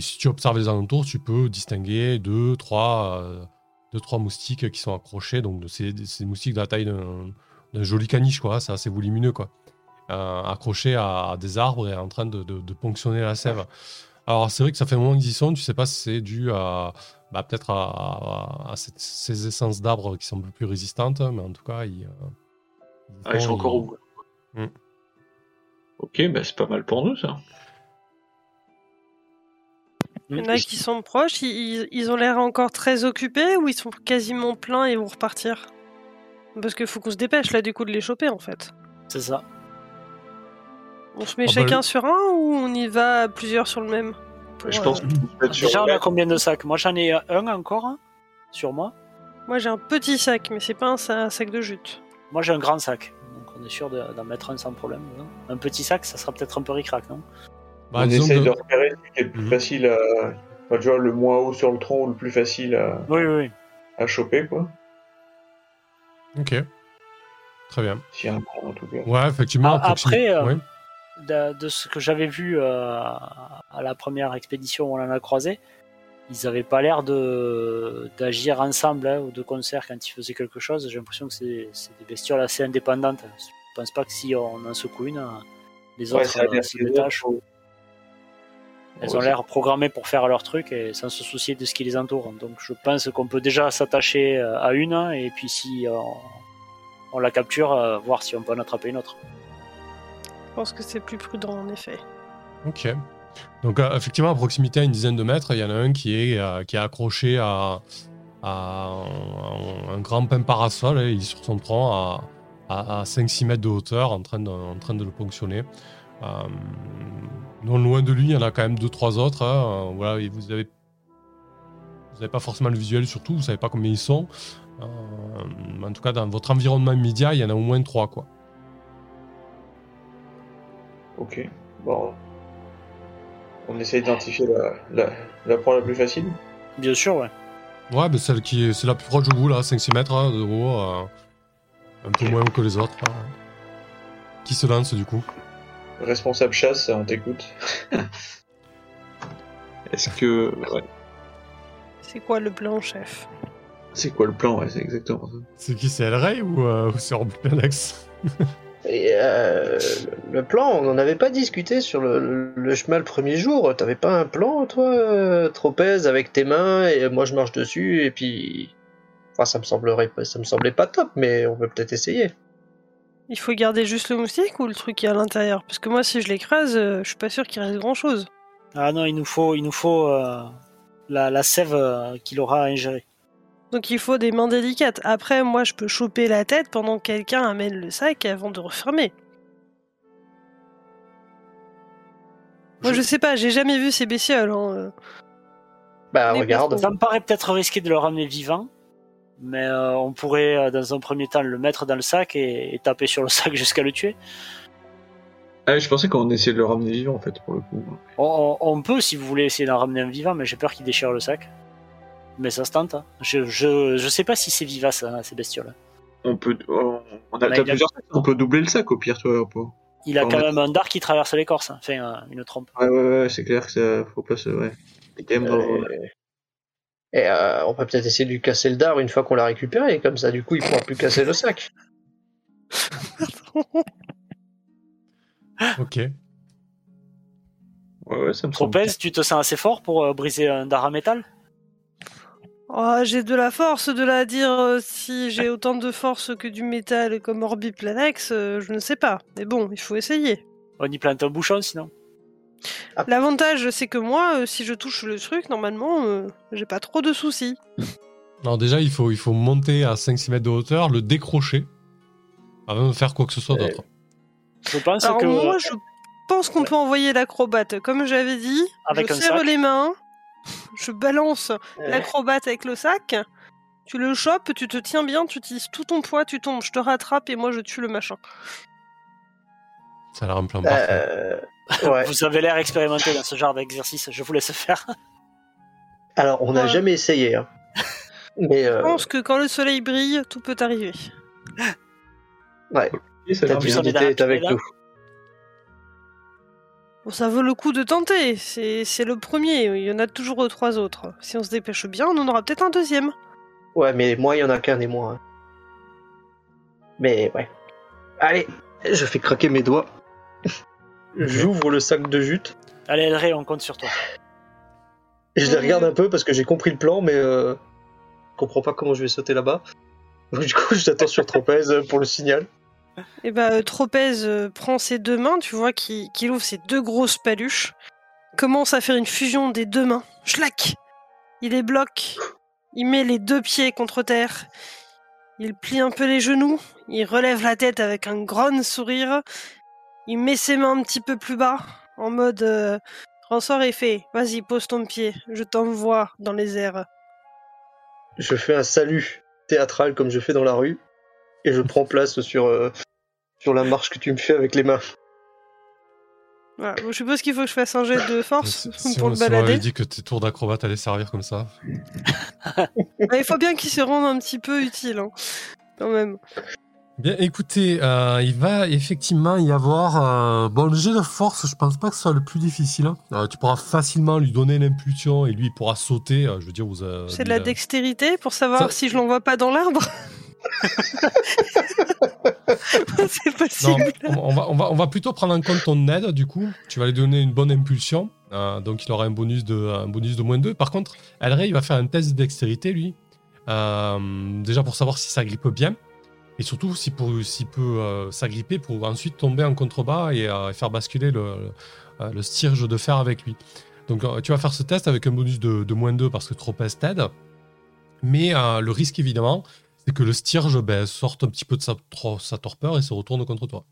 si tu observes les alentours, tu peux distinguer deux, trois, euh, deux, trois moustiques qui sont accrochés. Donc, de ces, ces moustiques de la taille d'un joli caniche, quoi. C'est assez volumineux, quoi. Euh, accrochés à, à des arbres et en train de, de- de ponctionner la sève. Alors c'est vrai que ça fait un moment qu'ils y sont, tu sais pas si c'est dû à bah, peut-être à, à- à cette- ces essences d'arbres qui sont un peu plus résistantes, mais en tout cas ils, euh,
Ah, ils sont encore au bout.
Mm.
Ok, bah, c'est pas mal pour nous ça.
Il y en a qui sont proches, ils, ils- ils ont l'air encore très occupés ou ils sont quasiment pleins et vont repartir? Parce qu'il faut qu'on se dépêche là du coup de les choper en fait.
C'est ça.
On se met
Ah bah,
chacun sur un ou on y va plusieurs sur le même Pour,
Je
euh,
pense que vous faites sur
Déjà, on a combien de sacs Moi, j'en ai un encore hein, sur moi.
Moi j'ai un petit sac, mais c'est pas un, sa- un sac de jute.
Moi, j'ai un grand sac. Donc, on est sûr de- d'en mettre un sans problème. hein. Un petit sac, ça sera peut-être un peu ric-rac, non?
Bah,
on essaye de repérer ce qui est le plus
Mhm.
facile à. Enfin, tu vois, le moins haut sur le tronc ou le plus facile à,
Oui, oui, oui.
à choper, quoi.
Ok. Très bien.
S'il y a un plan, en tout cas.
Ouais, effectivement.
Ah, après, euh,
ouais.
De, de ce que j'avais vu euh, à la première expédition où on en a croisé, ils avaient pas l'air de d'agir ensemble hein, ou de concert quand ils faisaient quelque chose. J'ai l'impression que c'est c'est des bestioles assez indépendantes. Je pense pas que si on en secoue une, les
Ouais,
autres
a
euh, se détachent. Elles
Ouais,
ont l'air programmées pour faire leur truc et sans se soucier de ce qui les entoure. Donc je pense qu'on peut déjà s'attacher euh, à une et puis si on, on la capture, voir si on peut en attraper une autre.
Pense que c'est plus prudent en effet.
Ok. Donc euh, effectivement, à proximité, à une dizaine de mètres, il y en a un qui est, euh, qui est accroché à, à un, grand pin parasol, et il est sur son tronc à, à, 5-6 mètres de hauteur, en train de, en train de le ponctionner. Euh, non loin de lui, il y en a quand même deux trois autres. hein. Voilà, vous avez vous n'avez pas forcément le visuel surtout, vous savez pas combien ils sont. En tout cas, dans votre environnement immédiat, il y en a au moins trois quoi.
Ok. Bon. On essaie d'identifier la, la, la proie la plus facile.
Bien sûr, ouais.
Ouais, mais celle qui est, c'est la plus proche de vous, là, 5-6 mètres hein, de haut. euh, un peu moins haut que les autres. hein. Qui se lance du coup?
Responsable chasse, on t'écoute. Est-ce que. Ouais.
C'est quoi le plan, chef?
C'est quoi le plan? Ouais, c'est exactement ça.
C'est qui C'est Elray ou, euh, ou c'est
Et euh, le plan, on n'en avait pas discuté sur le, le chemin le premier jour. T'avais pas un plan, toi, euh, Tropez, avec tes mains, et moi je marche dessus, et puis. Enfin, ça me semblerait, pas- ça me semblait pas top, mais on peut peut-être essayer.
Il faut garder juste le moustique ou le truc qui est à l'intérieur? Parce que moi, si je l'écrase, euh, je suis pas sûr qu'il reste grand chose.
Ah non, il nous faut, il nous faut euh, la, la sève euh, qu'il aura à ingérer.
Donc il faut des mains délicates. Après, moi, je peux choper la tête pendant que quelqu'un amène le sac avant de refermer. Moi, je sais pas, j'ai jamais vu ces bestioles. hein, euh.
Bah,
Mais
regarde.
Ça me paraît peut-être risqué de le ramener vivant, mais euh, on pourrait euh, dans un premier temps le mettre dans le sac et, et taper sur le sac jusqu'à le tuer.
Ah, je pensais qu'on essayait de le ramener vivant, en fait, pour le coup.
On peut, si vous voulez, essayer d'en ramener un vivant, mais j'ai peur qu'il déchire le sac. Mais ça se tente. hein. Je, je, je sais pas si c'est vivace, hein, ces bestioles.
On peut. On, on a, plusieurs sacs, on peut doubler le sac au pire, toi. Pour...
Il a quand même un dard qui traverse l'écorce, hein. enfin euh, une trompe.
Ouais, ouais, ouais, c'est clair que ça. Faut pas se. Ouais.
Euh, Et euh, on peut peut-être essayer de lui casser le dard une fois qu'on l'a récupéré, comme ça, du coup, il pourra plus casser le sac.
Ok.
Ouais, ouais, ça me semble.
Tropez, tu te sens assez fort pour euh, briser un dard à métal?
Oh, j'ai de la force de la dire euh, si j'ai autant de force que du métal comme Orbiplanex, euh, je ne sais pas. Mais bon, il faut essayer.
On y plante un bouchon sinon.
L'avantage, c'est que moi, euh, si je touche le truc, normalement, euh, j'ai pas trop de soucis.
Alors déjà, il faut, il faut monter à 5-6 mètres de hauteur, le décrocher, avant de faire quoi que ce soit d'autre.
Je pense
Alors
que
moi, je pense qu'on peut envoyer l'acrobate. Comme j'avais dit,
Avec
je
un
serre
sac.
les mains, je balance l'acrobate avec le sac, tu le chopes, tu te tiens bien, tu utilises tout ton poids, tu tombes, je te rattrape et moi je tue le machin.
Ça a l'air un plan parfait.
Euh, ouais.
vous avez l'air expérimenté dans ce genre d'exercice, je vous laisse faire.
Alors, on n'a
Ouais.
jamais essayé. Hein. Mais
Je
euh,
pense que quand le soleil brille, tout peut arriver.
ouais,
ça
la divinité est avec nous.
Bon, ça vaut le coup de tenter, c'est le premier, il y en a toujours trois autres. Si on se dépêche bien, on en aura peut-être un deuxième.
Ouais, mais moi, il y en a qu'un des moi. hein. Mais ouais. Allez, je fais craquer mes doigts. J'ouvre le sac de jute.
Allez, Elray, on compte sur toi.
Et je les regarde un peu parce que j'ai compris le plan, mais euh, je comprends pas comment je vais sauter là-bas. Donc du coup, j'attends sur Tropez pour le signal.
Et bah, euh, Tropez euh, prend ses deux mains, tu vois, qu'il qu'il ouvre ses deux grosses paluches, commence à faire une fusion des deux mains. Schlac Il les bloque, il met les deux pieds contre terre, il plie un peu les genoux, il relève la tête avec un grand sourire, il met ses mains un petit peu plus bas, en mode euh, ressort et fait Vas-y, pose ton pied, je t'envoie dans les airs.
Je fais un salut théâtral comme je fais dans la rue et je prends place sur, euh, sur la marche que tu me fais avec les mains.
Voilà. Bon, je suppose qu'il faut que je fasse un jet de force
Si- si
pour
on-
le
si on m'avait
balader.
dit que tes tours d'acrobate allaient servir comme ça.
Il faut bien qu'il se rende un petit peu utile, hein, quand même.
Bien, écoutez, euh, il va effectivement y avoir. euh, bon, le jet de force, je pense pas que ce soit le plus difficile. hein. Euh, tu pourras facilement lui donner l'impulsion et lui il pourra sauter. euh, je veux dire, vous. euh,
C'est de la
euh,
dextérité pour savoir
Ça-
si je l'envoie pas dans l'arbre? C'est
Non,
possible.
on, on va, on, va, on va plutôt prendre en compte ton aide, du coup. Tu vas lui donner une bonne impulsion. euh, donc, il aura un bonus de, un bonus de moins 2. Par contre, Elray, il va faire un test de dextérité, lui. euh, déjà pour savoir si ça grippe bien. Et surtout, s'il peut, s'il peut euh, s'agripper pour ensuite tomber en contrebas et faire basculer le, le, le stierge de fer avec lui. Donc, tu vas faire ce test avec un bonus de, de moins 2 parce que Tropez t'aide. Mais le risque, évidemment, c'est que le stierge ben, sorte un petit peu de sa, torpeur et se retourne contre toi.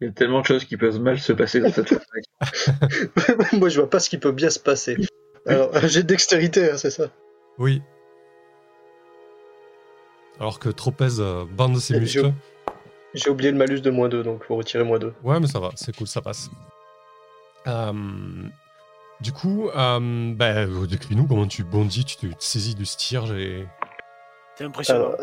Il y a tellement de choses qui peuvent mal se passer dans cette.
Moi, je vois pas ce qui peut bien se passer. Alors, de dextérité, hein, c'est ça
Oui. Alors que Tropez euh, bande ses muscles.
J'ai oublié le malus de moins 2, donc faut retirer moins 2.
Ouais, mais ça va, c'est cool, ça passe. Euh, du coup, euh, ben, euh, décris-nous comment tu bondis, tu te saisis du stierge et.
C'est impressionnant.
Alors,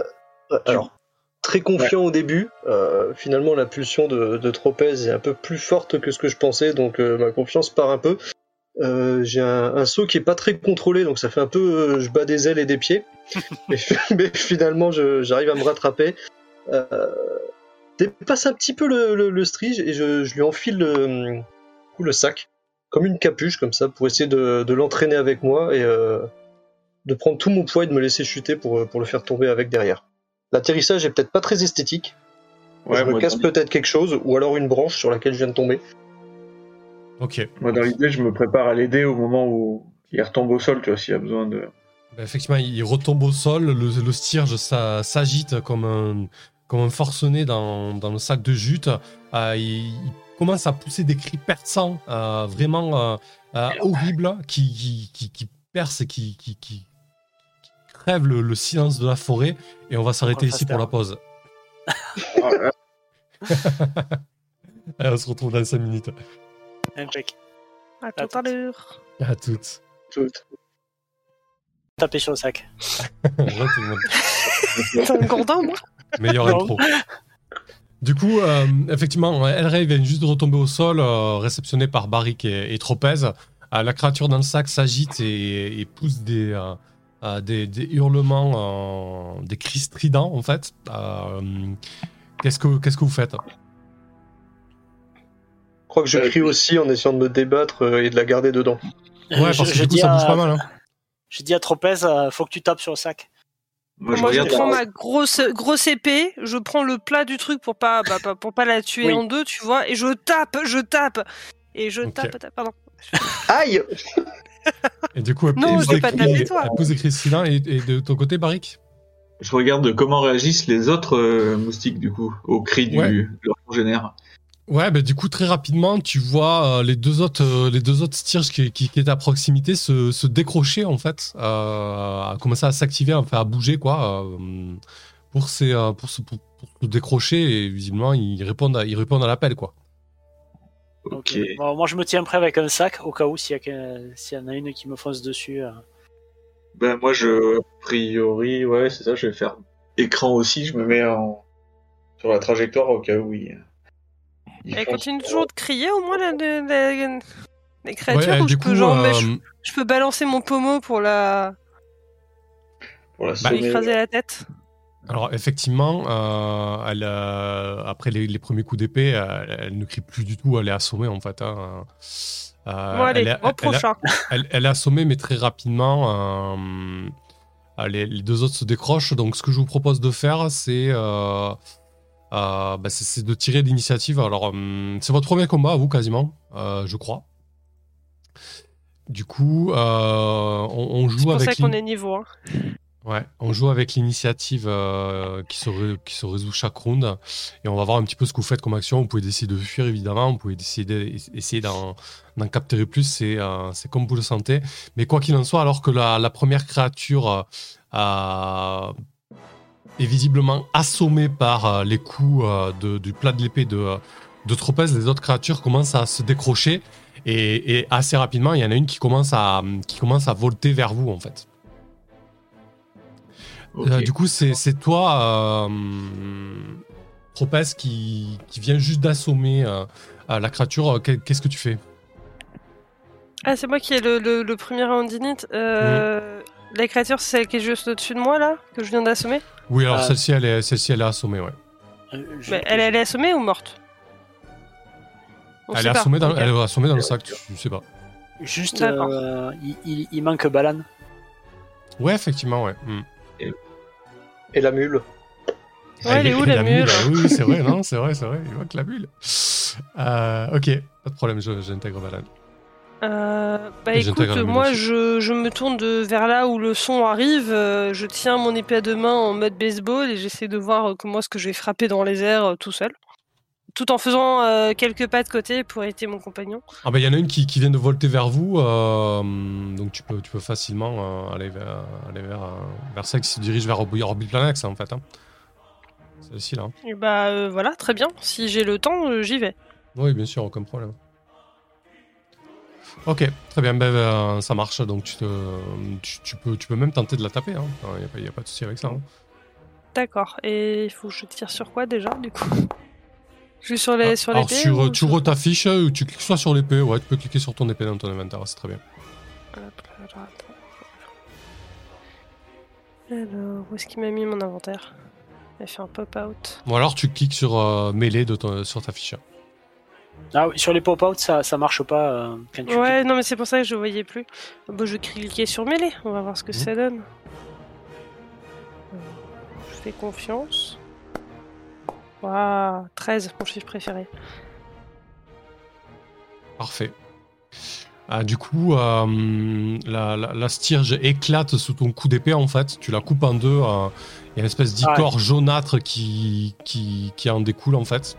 euh, alors, très confiant au début. euh, finalement, la pulsion de, de Tropez est un peu plus forte que ce que je pensais, donc euh, ma confiance part un peu. Euh, J'ai un, un saut qui est pas très contrôlé, donc ça fait un peu je bats des ailes et des pieds. mais, mais finalement, j'arrive à me rattraper. Dépasse un petit peu le, le, le strige et je, je lui enfile le, le sac comme une capuche, comme ça, pour essayer de, de l'entraîner avec moi et de prendre tout mon poids et de me laisser chuter pour, euh, pour le faire tomber avec derrière. L'atterrissage est peut-être pas très esthétique.
Ouais,
je me casse peut-être quelque chose, ou alors une branche sur laquelle je viens de tomber.
Ok.
moi, dans l'idée, je me prépare à l'aider au moment où il retombe au sol, tu vois, s'il y a besoin de.
Ben, effectivement, il retombe au sol, le, le ça, s'agite comme un, comme un forcené dans, dans le sac de jute. Euh, il, il commence à pousser des cris perçants, euh, vraiment euh, euh, horribles, qui, qui, qui, qui percent qui, qui, le, le silence de la forêt. Et on va s'arrêter ici pour la pause.
Ah,
Allez, on se retrouve dans 5 minutes.
Impec.
À tout à l'heure.
À toutes.
Tout.
Taper sur le sac.
Là, tout le monde.
T'es un gourdin, moi
Meilleur
Non.
intro. Du coup, euh, effectivement, Elray vient juste de retomber au sol, euh, réceptionné par Barrick et, et Tropez. Euh, la créature dans le sac s'agite et, et pousse des, euh, des, des hurlements, euh, des cris stridents, en fait. Euh, Qu'est-ce que qu'est-ce que vous faites?
Je crois que je crie aussi en essayant de me débattre euh, et de la garder dedans.
Ouais,
Euh, je,
parce que
je
du coup, ça
à,
bouge pas mal. hein.
je dis à Tropez, euh, faut que tu tapes sur le sac.
moi, je
Moi, je
regarde.
prends ma grosse, grosse épée, je prends le plat du truc pour pas, bah, pas- pour pas la tuer
Oui.
en deux, tu vois, et je tape, je tape. Et je tape, pardon.
Aïe
Et du coup, elle
Non, je pas taper, toi.
stridents. Et, et de ton côté, Barrick
Je regarde comment réagissent les autres euh, moustiques, du coup, au cri du,
Ouais.
de leur congénère.
Ouais, bah, du coup, très rapidement, tu vois euh, les deux autres, euh, les deux autres stierges qui, qui, qui étaient à proximité se, se décrocher, en fait, euh, à commencer à s'activer, enfin, à bouger, quoi, euh, pour, ces, euh, pour, se, pour, pour se décrocher, et visiblement, ils répondent à, ils répondent à l'appel, quoi.
Ok.
Bon, moi, je me tiens prêt avec un sac au cas où s'il y, a que- s'il y en a une qui me fonce dessus. euh.
Ben, moi, je, a priori, ouais, c'est ça, je vais faire écran aussi, je me mets en, sur la trajectoire au cas où il. il
Elle continue toujours de crier au moins la, la- la- les créatures
Ouais,
ou
du
je
coup,
peux genre,
euh,
je, je peux balancer mon pommeau pour la
Pour la
Bah,
écraser la tête.
Alors effectivement, euh, elle, euh, après les, les premiers coups d'épée, euh, elle ne crie plus du tout, elle est assommée en fait. hein. Euh,
Bon, allez,
elle, est-
au prochain.
elle- elle est assommée, mais très rapidement, les, les deux autres se décrochent. Donc ce que je vous propose de faire, c'est bah, c'est- c'est de tirer l'initiative. Alors hum, c'est votre premier combat, à vous quasiment, je crois. Du coup, on, on
C'est
joue
pour
avec
ça qu'on est niveau 1.
Ouais, on joue avec l'initiative euh, qui, se résout chaque round et on va voir un petit peu ce que vous faites comme action. Vous pouvez décider de fuir évidemment, vous pouvez décider essayer d'en capter plus, c'est euh, c'est comme vous le sentez. Mais quoi qu'il en soit, alors que la, première créature euh, est visiblement assommée par les coups du plat de l'épée de, Tropez, les autres créatures commencent à se décrocher et, assez rapidement, il y en a une qui commence à volter vers vous en fait. Euh, du coup, c'est toi, euh, Tropez, qui, qui vient juste d'assommer euh, euh, la créature. Qu'est- Qu'est-ce que tu fais?
Ah, c'est moi qui ai le, le, le premier round init. Euh, La créature, c'est celle qui est juste au-dessus de moi, là, que je viens d'assommer?
Oui, alors
Euh,
celle-ci, elle est, celle-ci, elle est assommée, ouais.
Euh, je-
Mais elle, elle est assommée ou morte? On
elle est assommée, dans, elle est assommée dans le sac, tu, tu sais pas.
Juste,
D'accord.
euh, il, il- il manque Balan.
Ouais, effectivement, ouais. Hmm.
Et la mule.
Ouais, elle est où, la mule
Oui, oui, c'est vrai, non, c'est vrai, c'est vrai. Il manque la mule. Euh, ok, pas de problème, je- j'intègre Balan.
Euh, bah
Et
écoute, moi je, je me tourne de vers là où le son arrive, euh, je tiens mon épée à deux mains en mode baseball et j'essaie de voir comment est-ce que je vais frapper dans les airs euh, tout seul. Tout en faisant euh, quelques pas de côté pour aider mon compagnon.
Ah ben il y en a une qui, qui vient de volter vers vous, euh, donc tu peux, tu peux facilement euh, aller vers, aller vers, qui se dirige vers Orbi- Orbiplanax en fait. Hein. Celle-ci là.
Et bah euh, voilà, très bien. Si j'ai le temps, j'y vais.
Oui, bien sûr, aucun problème. Ok, très bien, ben, euh, ça marche, donc tu, te, tu, tu peux, tu peux même tenter de la taper, il hein. n'y a, pas- y a pas de souci avec ça. hein.
D'accord. Et il faut que je tire sur quoi déjà du coup? Juste sur les
Ah,
sur
Alors
l'épée
sur,
ou
tu
sur-
retaffiches, ou tu cliques soit sur l'épée, ouais, tu peux cliquer sur ton épée dans ton inventaire, c'est très bien.
Alors, où est-ce qu'il m'a mis mon inventaire? Il a fait un pop-out.
Ou alors tu cliques sur euh, mêlée de ton- sur ta fiche.
Ah oui, sur les pop-out, ça, ça marche pas euh, quand tu
Ouais, non, mais c'est pour ça que je voyais plus. Bon, je vais cliquer sur mêlée, on va voir ce que
Mhm.
ça donne. Euh, Je fais confiance. Waouh, 13, mon chiffre préféré.
Parfait. Ah, du coup, euh, la, la, la stierge éclate sous ton coup d'épée en fait. Tu la coupes en deux. euh, Il y a une espèce d'icor jaunâtre qui, qui, qui en découle en fait.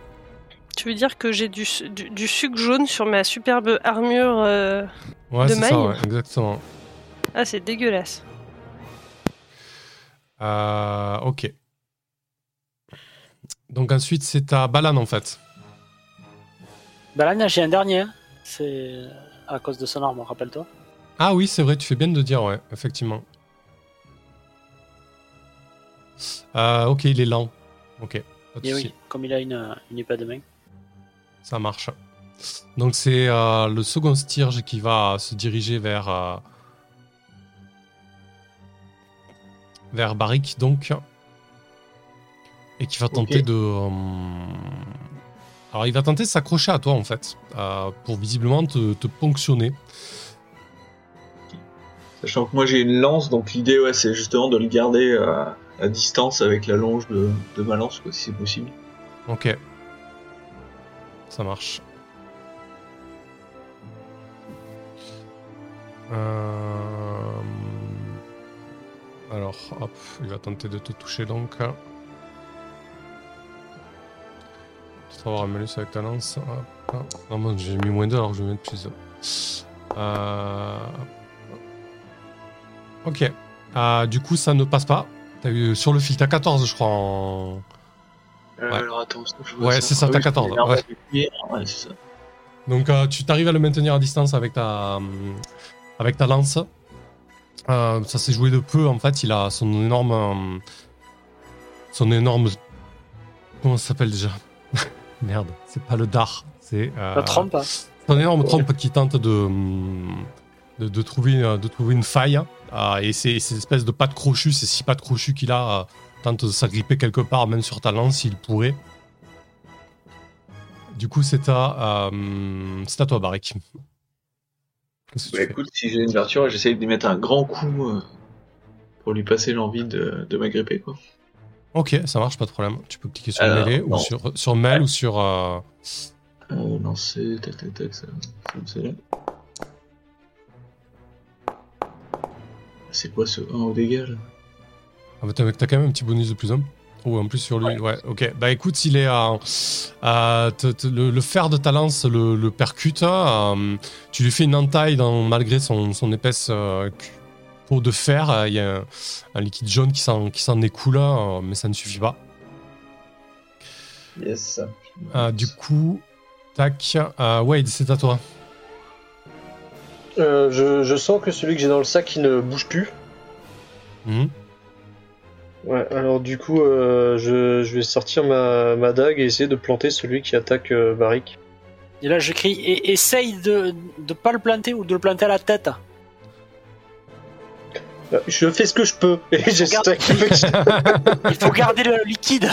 Tu veux dire que j'ai du, du, du sucre jaune sur ma superbe armure euh,
Ouais,
De
c'est ça,
maille
ouais, exactement.
Ah, c'est dégueulasse.
Euh, ok. Donc ensuite, c'est ta balane en fait.
Balan, j'ai un dernier. C'est à cause de son arme, rappelle-toi.
Ah oui, c'est vrai, tu fais bien de dire, ouais, effectivement. Euh, ok, il est lent. Ok, pas de
Et
souci.
oui, comme il a une, une épée de main.
Ça marche. Donc c'est euh, le second Stirge qui va se diriger vers euh, vers Barik donc et qui va tenter de euh, alors il va tenter de s'accrocher à toi en fait euh, pour visiblement te, te ponctionner.
Sachant que moi j'ai une lance, donc l'idée ouais, c'est justement de le garder euh, à distance avec la longe de, de ma lance, quoi, si c'est possible.
Ok. Ça marche. Euh, Alors, hop, il va tenter de te toucher donc. Avoir un malus avec ta lance. Non, moi j'ai mis moins 2 alors je vais mettre plus 2. Euh... Ok. Euh, du coup, ça ne passe pas. T'as eu sur le fil, t'as 14, je crois. En...
Euh,
Ouais.
Alors attends, je vois
Ouais, c'est ça,
Ah
t'as
oui,
14,
c'est l'arme
ouais.
à pied. Ouais, c'est ça.
Donc tu t'arrives à le maintenir à distance avec ta, avec ta lance. Ça s'est joué de peu en fait. Il a son énorme, son énorme, comment ça s'appelle déjà? Merde, c'est pas le dard, c'est euh,
La trompe, hein.
son énorme trompe qui tente de, de, de trouver, euh, de trouver une faille. Euh, et ces, ces espèces de pattes crochues, ces six pattes crochues qu'il a, euh, tente de s'agripper quelque part, même sur ta lance, s'il pourrait. Du coup, c'est à, euh, c'est à toi, tu
Bah, écoute, si j'ai une ouverture, j'essaye de lui mettre un grand coup euh, pour lui passer l'envie de, de m'agripper, quoi.
Ok, ça marche, pas de problème. Tu peux cliquer sur
Alors,
mêlée ou sur, sur mail ou sur. euh,
Euh, lancer, tac, tac, tac, ça, là. C'est quoi ce 1 au dégât, là
Ah bah t'as quand même un petit bonus de plus un. Ou en plus sur lui, ouais. ok. Bah écoute, s'il est à. à- te- te- le, le fer de ta lance le, le percute, euh, tu lui fais une entaille dans, malgré son, son épaisse peau de fer. euh, Il y a un, un liquide jaune qui s'en qui s'en écoule, euh, mais ça ne suffit pas.
Yes.
Euh, du coup, tac. euh, Wade, c'est à toi.
Euh, je, je sens que celui que j'ai dans le sac il ne bouge plus.
Mhm.
Ouais, alors du coup, euh, je, je vais sortir ma, ma dague et essayer de planter celui qui attaque euh, Barik.
Et là, je crie et essaye de de pas le planter ou de le planter à la tête.
Je fais ce que je peux et j'espère qu'il
Il faut garder le liquide.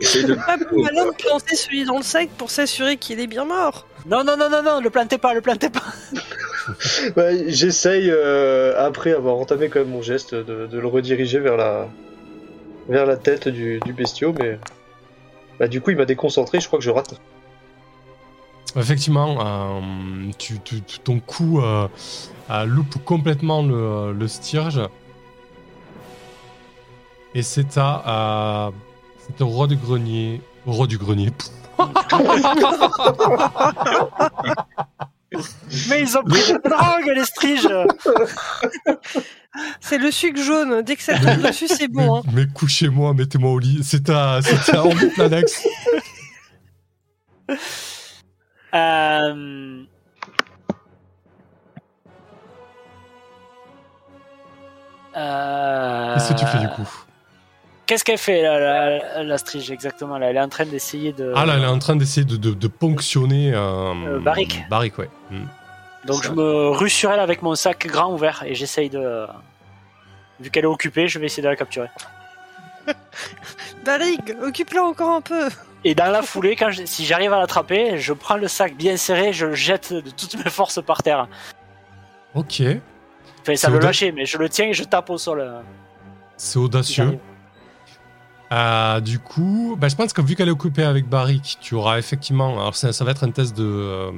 De...
Pas plus malin de planter celui dans le sac pour s'assurer qu'il est bien mort.
Non, non, non, non, non, le plantez pas, le plantez pas.
Ouais, J'essaye, euh, après avoir entamé quand même mon geste, de, de le rediriger vers la, vers la tête du, du bestiau, mais bah, du coup il m'a déconcentré, je crois que je rate.
Effectivement, euh, tu, tu- tu- ton coup euh, euh, loupe complètement le, le. Et c'est à. euh, c'est au roi du grenier. Au roi du grenier.
Mais ils ont pris de la drogue, les striges.
C'est le sucre jaune. Dès que ça tombe dessus, c'est bon. hein.
Mais, mais couchez-moi, mettez-moi au lit. C'est à, c'est à Orbiplanax.
Euh... Euh...
Qu'est-ce que tu fais du coup
Qu'est-ce qu'elle fait, la, la, la strige, exactement là? Elle est en train d'essayer de.
Ah là, elle est en train d'essayer de, de- de ponctionner. Euh,
Euh, Barrick.
Barrick, ouais. Mm.
Donc je me rue sur elle avec mon sac grand ouvert et j'essaye de. Vu qu'elle est occupée, je vais essayer de la capturer.
Barig, occupe-la encore un peu.
Et dans la foulée, quand je- si j'arrive à l'attraper, je prends le sac bien serré, je le jette de toutes mes forces par terre.
Ok,
Enfin, ça le lâcher, mais je le tiens et je tape au sol. euh,
c'est audacieux. Euh, du coup, bah, je pense que vu qu'elle est occupée avec Barrick, tu auras effectivement. Alors, ça, ça va être un test de. euh,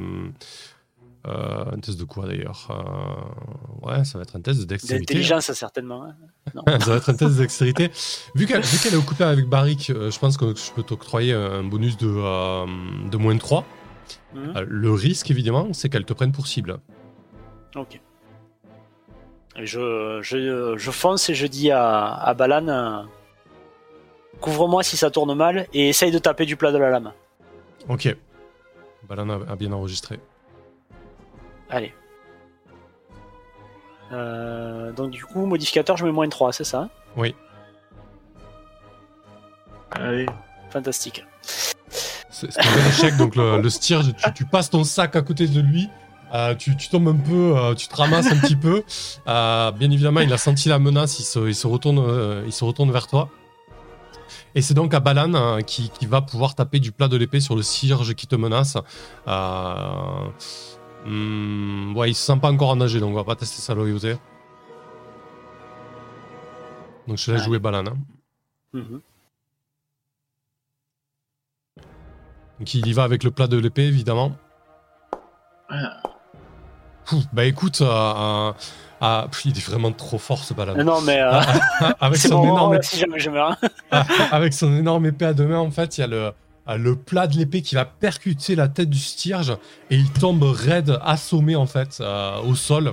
euh, un test de quoi d'ailleurs Euh, Ouais, ça va être un test de dextérité.
D'intelligence, certainement. hein.
ça va être un test de dextérité. Vu qu'elle qu'elle est occupée avec Barrick, euh, je pense que je peux t'octroyer un bonus de, euh, de moins 3.
Mhm.
Euh, le risque, évidemment, c'est qu'elle te prenne pour cible.
Ok. Et je, je, je fonce et je dis à, à Balan Couvre-moi si ça tourne mal et essaye de taper du plat de la lame.
Ok. Balan a, a bien enregistré.
Allez. Euh, donc du coup, modificateur, je mets moins 3, c'est ça hein?
Oui.
Allez.
Fantastique.
C'est un bel échec. Donc, le, le steer, tu, tu passes ton sac à côté de lui. euh, tu, tu tombes un peu, euh, tu te ramasses un petit peu. Euh, bien évidemment, il a senti la menace, il se, il se, retourne, euh, il se retourne vers toi. Et c'est donc à Balan euh, qui, qui va pouvoir taper du plat de l'épée sur le cierge qui te menace. Euh, hmm, ouais, il se sent pas encore enragé, donc on va pas tester sa loyauté. Donc je
Ouais.
jouer Balan. hein.
Mhm.
Donc il y va avec le plat de l'épée, évidemment.
Ah.
Bah écoute, euh, euh, euh, pff, il est vraiment trop fort ce Balan.
Non, mais
avec,
c'est
son
bon,
énorme,
si jamais
avec son énorme épée à deux mains, en fait, il y a le, le plat de l'épée qui va percuter la tête du stierge et il tombe raide, assommé en fait, euh, au sol.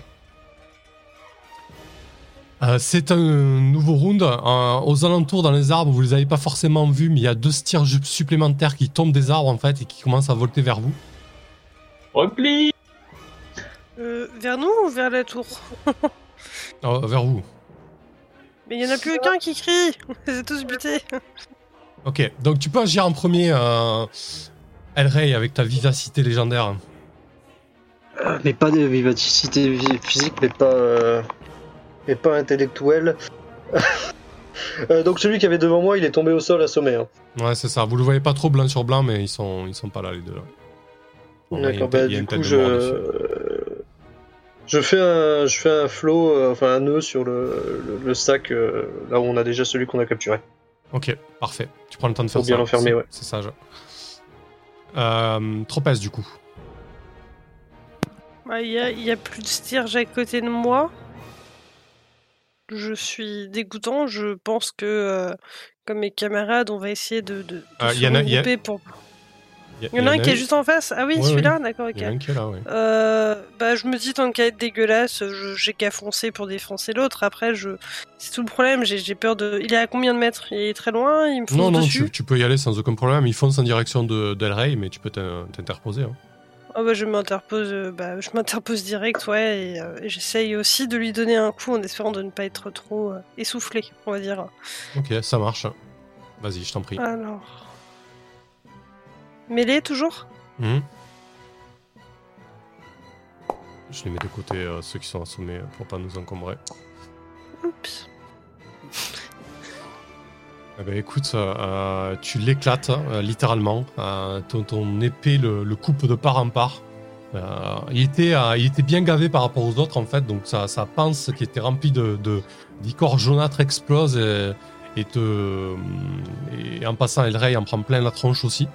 Euh, c'est un nouveau round. Euh, aux alentours, dans les arbres, vous les avez pas forcément vus, mais il y a deux stierges supplémentaires qui tombent des arbres en fait et qui commencent à volter vers vous.
Repli
Euh, vers nous ou vers la tour
Euh, vers vous.
Mais il y en a plus aucun qui crie. On les a tous butés.
Ok, donc tu peux agir en premier, euh, Elrey, avec ta vivacité légendaire.
Mais pas de vivacité vi- physique, mais pas, euh, mais pas intellectuelle. Euh, donc celui qui avait devant moi, il est tombé au sol assommé. Hein.
Ouais, c'est ça. Vous le voyez pas trop blanc sur blanc, mais ils sont, ils sont pas là, les deux. Là. Bon,
D'accord, bah du coup je... euh, je fais un, je fais un flow, euh, enfin un nœud sur le, le, le sac euh, là où on a déjà celui qu'on a capturé.
Ok, parfait. Tu prends le temps de faire
Faut bien
ça.
l'enfermer,
c'est-
ouais.
C'est sage. Euh, Tropez, du coup.
Bah, Il y, a, il y a plus de stierge à côté de moi. Je suis dégoûtant. Je pense que, euh, comme mes camarades, on va essayer de, de, de
Euh,
se
il y en a- y
pour.
Il
Il y en a un qui est juste en face. Ah oui,
Ouais,
celui-là, d'accord,
Il
ok.
y en a un qui est là, ouais.
Euh, bah, je me dis, tant qu'à être dégueulasse, j'ai qu'à foncer pour défoncer l'autre. Après, je... c'est tout le problème. J'ai peur de. Il est à combien de mètres? Il est très loin Il me fonce
Non, non,
dessus?
tu, tu peux y aller sans aucun problème. Ils foncent en direction de d'El Rey, mais tu peux t'in- t'interposer. hein.
Ah bah, je m'interpose, euh, bah, je m'interpose direct, ouais, et, euh, et j'essaye aussi de lui donner un coup en espérant de ne pas être trop euh, essoufflé, on va dire.
Ok, ça marche. Vas-y, je t'en prie.
Alors. Mêlée toujours
Mhm. Je les mets de côté, euh, ceux qui sont assommés, euh, pour pas nous encombrer.
Oups.
Eh ben, écoute, euh, tu l'éclates euh, littéralement. Ton, ton épée le, le coupe de part en part. Il, était, il était bien gavé par rapport aux autres en fait, donc sa, sa panse qui était remplie de, de d'icor jaunâtre explose et, et, te, et en passant El Rey en prend plein la tronche aussi.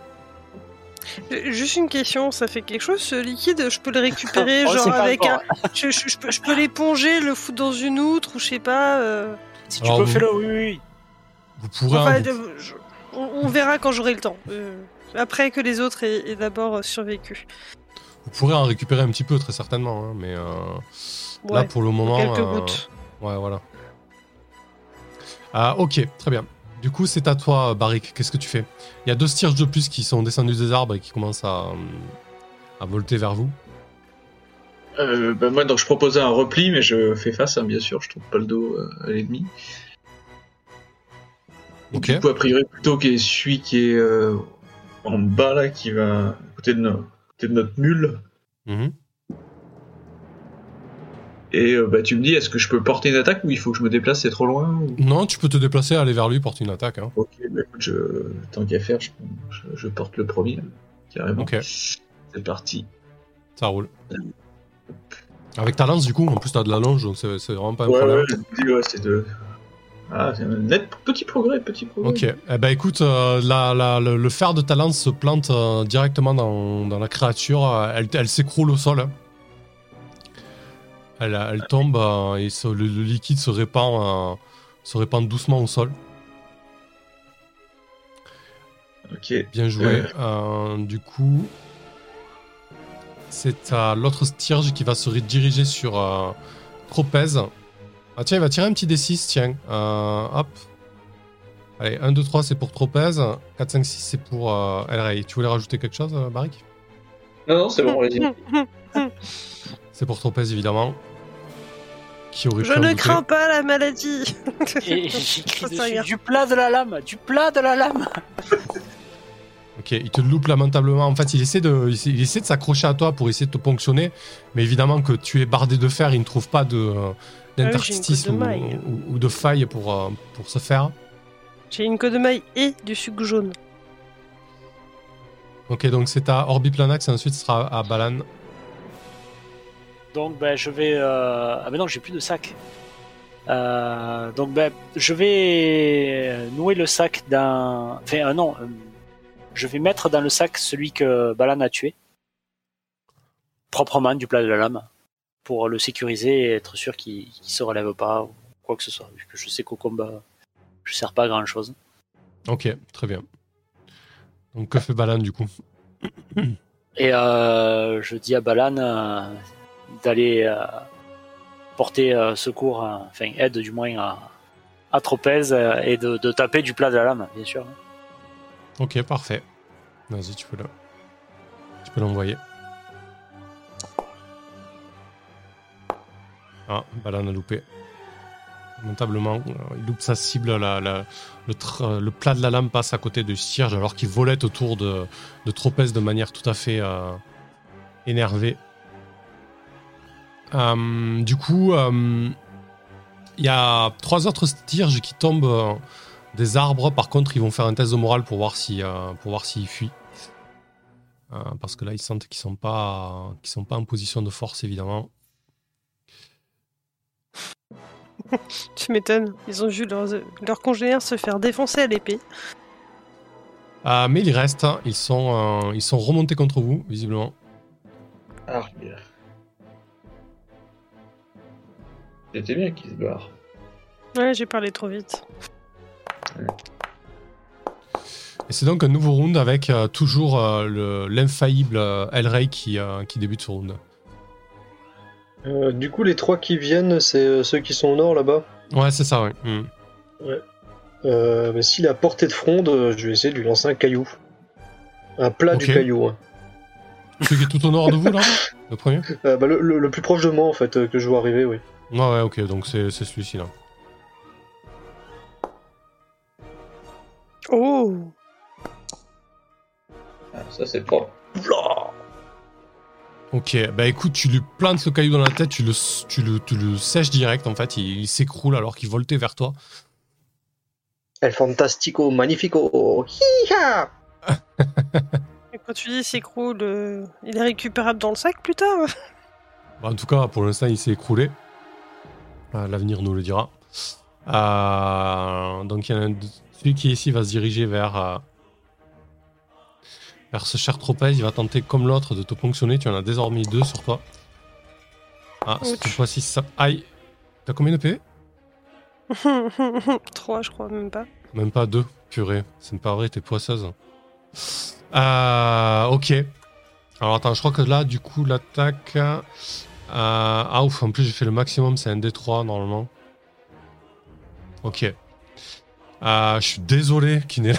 Euh, Juste une question, ça fait quelque chose ce liquide Je peux le récupérer,
sait
genre
pas
avec un. Je, je- je peux, je peux l'éponger, le foutre dans une outre, ou je sais pas. euh,
Si tu
Alors,
peux,
vous-
fais-le, oui, oui.
Vous pourrez,
Enfin,
vous-
je- on, on verra quand j'aurai le temps. Euh, après que les autres aient, aient d'abord survécu.
vous pourrez en récupérer un petit peu très certainement, hein, mais euh, là pour le moment,
quelques
euh,
gouttes.
Ouais, voilà. Ah, ok, très bien. Du coup, c'est à toi, Barik. Qu'est-ce que tu fais? Il y a deux stierges de plus qui sont descendus des arbres et qui commencent à, à volter vers vous.
Euh, bah, moi, donc, je proposais un repli, mais je fais face, hein, bien sûr, je trouve pas le dos euh, à l'ennemi. Et
Ok.
Du coup, a priori, plutôt qu'il y ait celui qui est euh, en bas, là, qui va à côté de, no- côté de notre mule.
Mhm.
Et euh, bah, tu me dis, est-ce que je peux porter une attaque ou il faut que je me déplace, c'est trop loin ou-
Non, tu peux te déplacer, aller vers lui, porter une attaque. hein.
Ok, bah, écoute, je... tant qu'à faire, je... je- je porte le premier, carrément.
Ok.
C'est parti.
Ça roule. Avec ta lance, du coup, en plus, t'as de la longe, donc c'est vraiment pas un
Ouais,
problème.
ouais, ouais, c'est de... Ah, c'est un net petit progrès, petit progrès.
Ok, eh ben écoute, euh, la- la- le, le fer de ta lance se plante euh, directement dans, dans la créature, euh, elle, elle s'écroule au sol. hein. Elle, elle tombe euh, et se- le, le liquide se répand, euh, se répand doucement au sol.
Ok.
Bien joué. Euh, du coup, c'est à l'autre stierge qui va se rediriger sur euh, Tropez. Ah tiens, il va tirer un petit D6, tiens. Euh, hop. Allez, 1, 2, 3, c'est pour Tropez. 4, 5, 6, c'est pour euh, El Rey. Tu voulais rajouter quelque chose, Barik
Non, non, c'est bon, allez-y.
C'est pour Tropez, évidemment. Qui aurait
Je ne crains pas la maladie.
Et j'écris
Ça
dessus
rien.
du plat de la lame, du plat de la lame.
Ok, il te loupe lamentablement. En fait, il essaie de, il essaie- de s'accrocher à toi pour essayer de te ponctionner, mais évidemment que tu es bardé de fer, il ne trouve pas de euh, d'interstice
Ah
ou, ou- ou de faille pour, euh, pour se faire.
J'ai une queue de maille et du sucre jaune.
Ok, donc c'est à Orbiplanax et ensuite ce sera à Balan.
Donc ben je vais euh... ah mais non j'ai plus de sac. Euh, donc ben je vais nouer le sac dans enfin euh, non je vais mettre dans le sac celui que Balan a tué proprement du plat de la lame pour le sécuriser et être sûr qu'il qu'il se relève pas ou quoi que ce soit vu que je sais qu'au combat je sers pas à grand chose.
Ok, très bien. Donc que fait Balan du coup?
Et je dis à Balan d'aller euh, porter euh, secours, euh, enfin aide du moins à, à Tropez et de, taper du plat de la lame, bien sûr.
Ok, parfait. Vas-y, tu peux tu peux l'envoyer. Ah, Balan a loupé. Lamentablement, il loupe sa cible, le, plat de la lame passe à côté du cierge alors qu'il volait autour de, de Tropez de manière tout à fait énervée. Euh, du coup, euh, Il y a trois autres styrges qui tombent euh, des arbres. Par contre, ils vont faire un test de morale pour voir si, euh, pour voir s'ils fuient. Euh, parce que là, ils sentent qu'ils sont pas, qu'ils sont pas en position de force, évidemment.
Tu m'étonnes. Ils ont vu leurs, leurs congénères se faire défoncer à l'épée.
Euh, mais ils restent. hein. Ils sont, euh, ils sont remontés contre vous, visiblement.
Arrière. C'était bien qu'il se barre.
Ouais, j'ai parlé trop vite.
Et c'est donc un nouveau round avec euh, toujours euh, le- l'infaillible euh, Elray qui, euh, qui débute ce round.
Euh, du coup, les trois qui viennent, c'est euh, ceux qui sont au nord là-bas?
Ouais, c'est ça, ouais. Hmm.
Euh, mais s'il est à portée de fronde, je vais essayer de lui lancer un caillou. Un plat du caillou. hein.
Celui qui est tout au nord de vous, là Le premier?
Euh, bah, le, le- le plus proche de moi, en fait, euh, que je vois arriver, oui.
Ouais, ouais, ok, donc c'est c'est celui-ci, là.
Oh
Ah, ça c'est propre.
Ok, bah écoute, tu lui plantes le caillou dans la tête, tu le, tu le, tu le sèches direct, en fait, il, il s'écroule alors qu'il voltait vers toi.
El fantastico, magnifico. Hi-ha
Et quand tu dis s'écroule, euh, il est récupérable dans le sac plus tard
Bah, en tout cas, pour l'instant, il s'est écroulé. Euh, L'avenir nous le dira. Euh, donc, il y en a un, celui qui est ici va se diriger vers, euh, vers ce cher tropez. Il va tenter, comme l'autre, de te ponctionner. Tu en as désormais deux sur toi. Ah, cette fois-ci, ça. Aïe T'as combien de PV
3, je crois, même pas.
Même pas deux. Purée, c'est pas vrai, t'es poisseuse. Euh, ok. Alors attends, je crois que là, du coup, l'attaque. Euh, ah ouf, en plus j'ai fait le maximum, c'est un D3 normalement. Ok. Euh, je suis désolé, Kiné.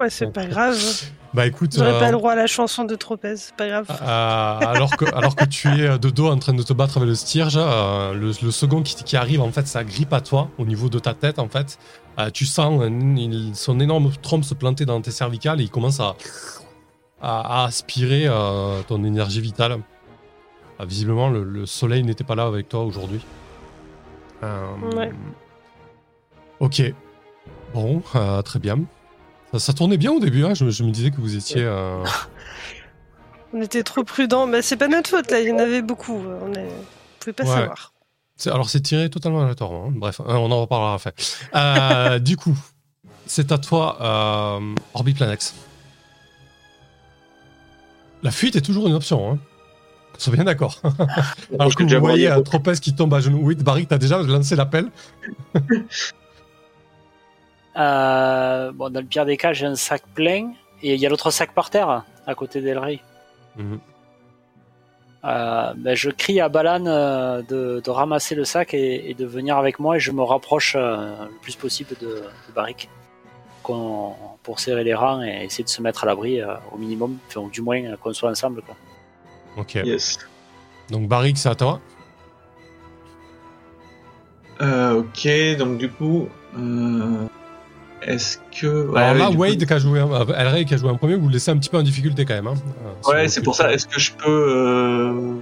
Ouais, c'est pas grave.
bah écoute,
J'aurais
euh,
pas le droit à la chanson de Tropez, c'est pas grave.
euh, alors, que, alors que tu es de dos en train de te battre avec le euh, le, le second qui, qui arrive, en fait, ça grippe à toi au niveau de ta tête, en fait. Tu sens un- il- son énorme trompe se planter dans tes cervicales et il commence à, à, à aspirer ton énergie vitale. Euh, visiblement, le, le soleil n'était pas là avec toi aujourd'hui. Euh,
Ouais.
Ok. Bon, euh, très bien. Ça, ça tournait bien au début, hein. je, me- je me disais que vous étiez... euh,
On était trop prudents, mais c'est pas notre faute là, il y en avait beaucoup. On est... on pouvait pas
Ouais.
savoir.
C'est- Alors c'est tiré totalement aléatoirement. hein. Bref, hein, on en reparlera après. Euh, du coup, c'est à toi, euh, Orbiplanex. La fuite est toujours une option. Hein. Sois bien d'accord. Alors que vous voyez un Tropez qui tombe à genoux? Oui, Barry, t'as déjà lancé l'appel?
Euh, bon, dans le pire des cas, j'ai un sac plein et il y a l'autre sac par terre à côté d'Elray.
Mhm.
Euh, ben, je crie à Balan euh, de, de ramasser le sac et, et de venir avec moi et je me rapproche le plus possible de, de Barrick pour serrer les rangs et essayer de se mettre à l'abri euh, au minimum, enfin, ou du moins euh, qu'on soit ensemble. Quoi.
Ok.
Yes.
Donc Barrick, c'est à toi.
Euh, ok, donc du coup, euh, est-ce que.
Alors là, Wade qui a joué, un- Elray qui a joué en premier, vous le laissez un petit peu en difficulté quand même. Hein.
Ouais, c'est pour ça. Est-ce que je peux. euh,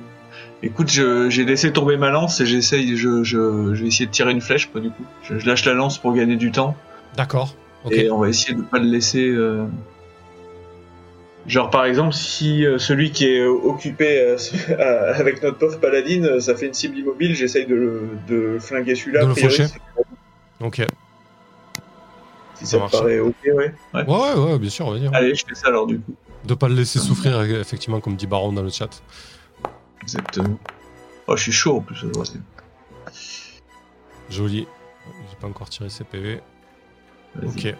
Écoute, j'ai laissé tomber ma lance et j'essaye. Je, je, je vais essayer de tirer une flèche, quoi, du coup. Je, je lâche la lance pour gagner du temps.
D'accord.
Et on va essayer de pas le laisser. euh, Genre, par exemple, si euh, celui qui est euh, occupé euh, avec notre pauvre paladine, ça fait une cible immobile, j'essaye de, flinguer celui-là.
De le
priori,
Ok.
Si
Ça
ça,
marche.
te paraît ok, ouais. ouais.
Ouais, ouais, bien sûr, vas-y. hein.
Allez, je fais ça alors, du coup.
De pas le laisser souffrir, effectivement, comme dit Baron dans le chat.
Exactement. Oh, je suis chaud en plus aujourd'hui.
Joli. J'ai pas encore tiré ses PV. Ok.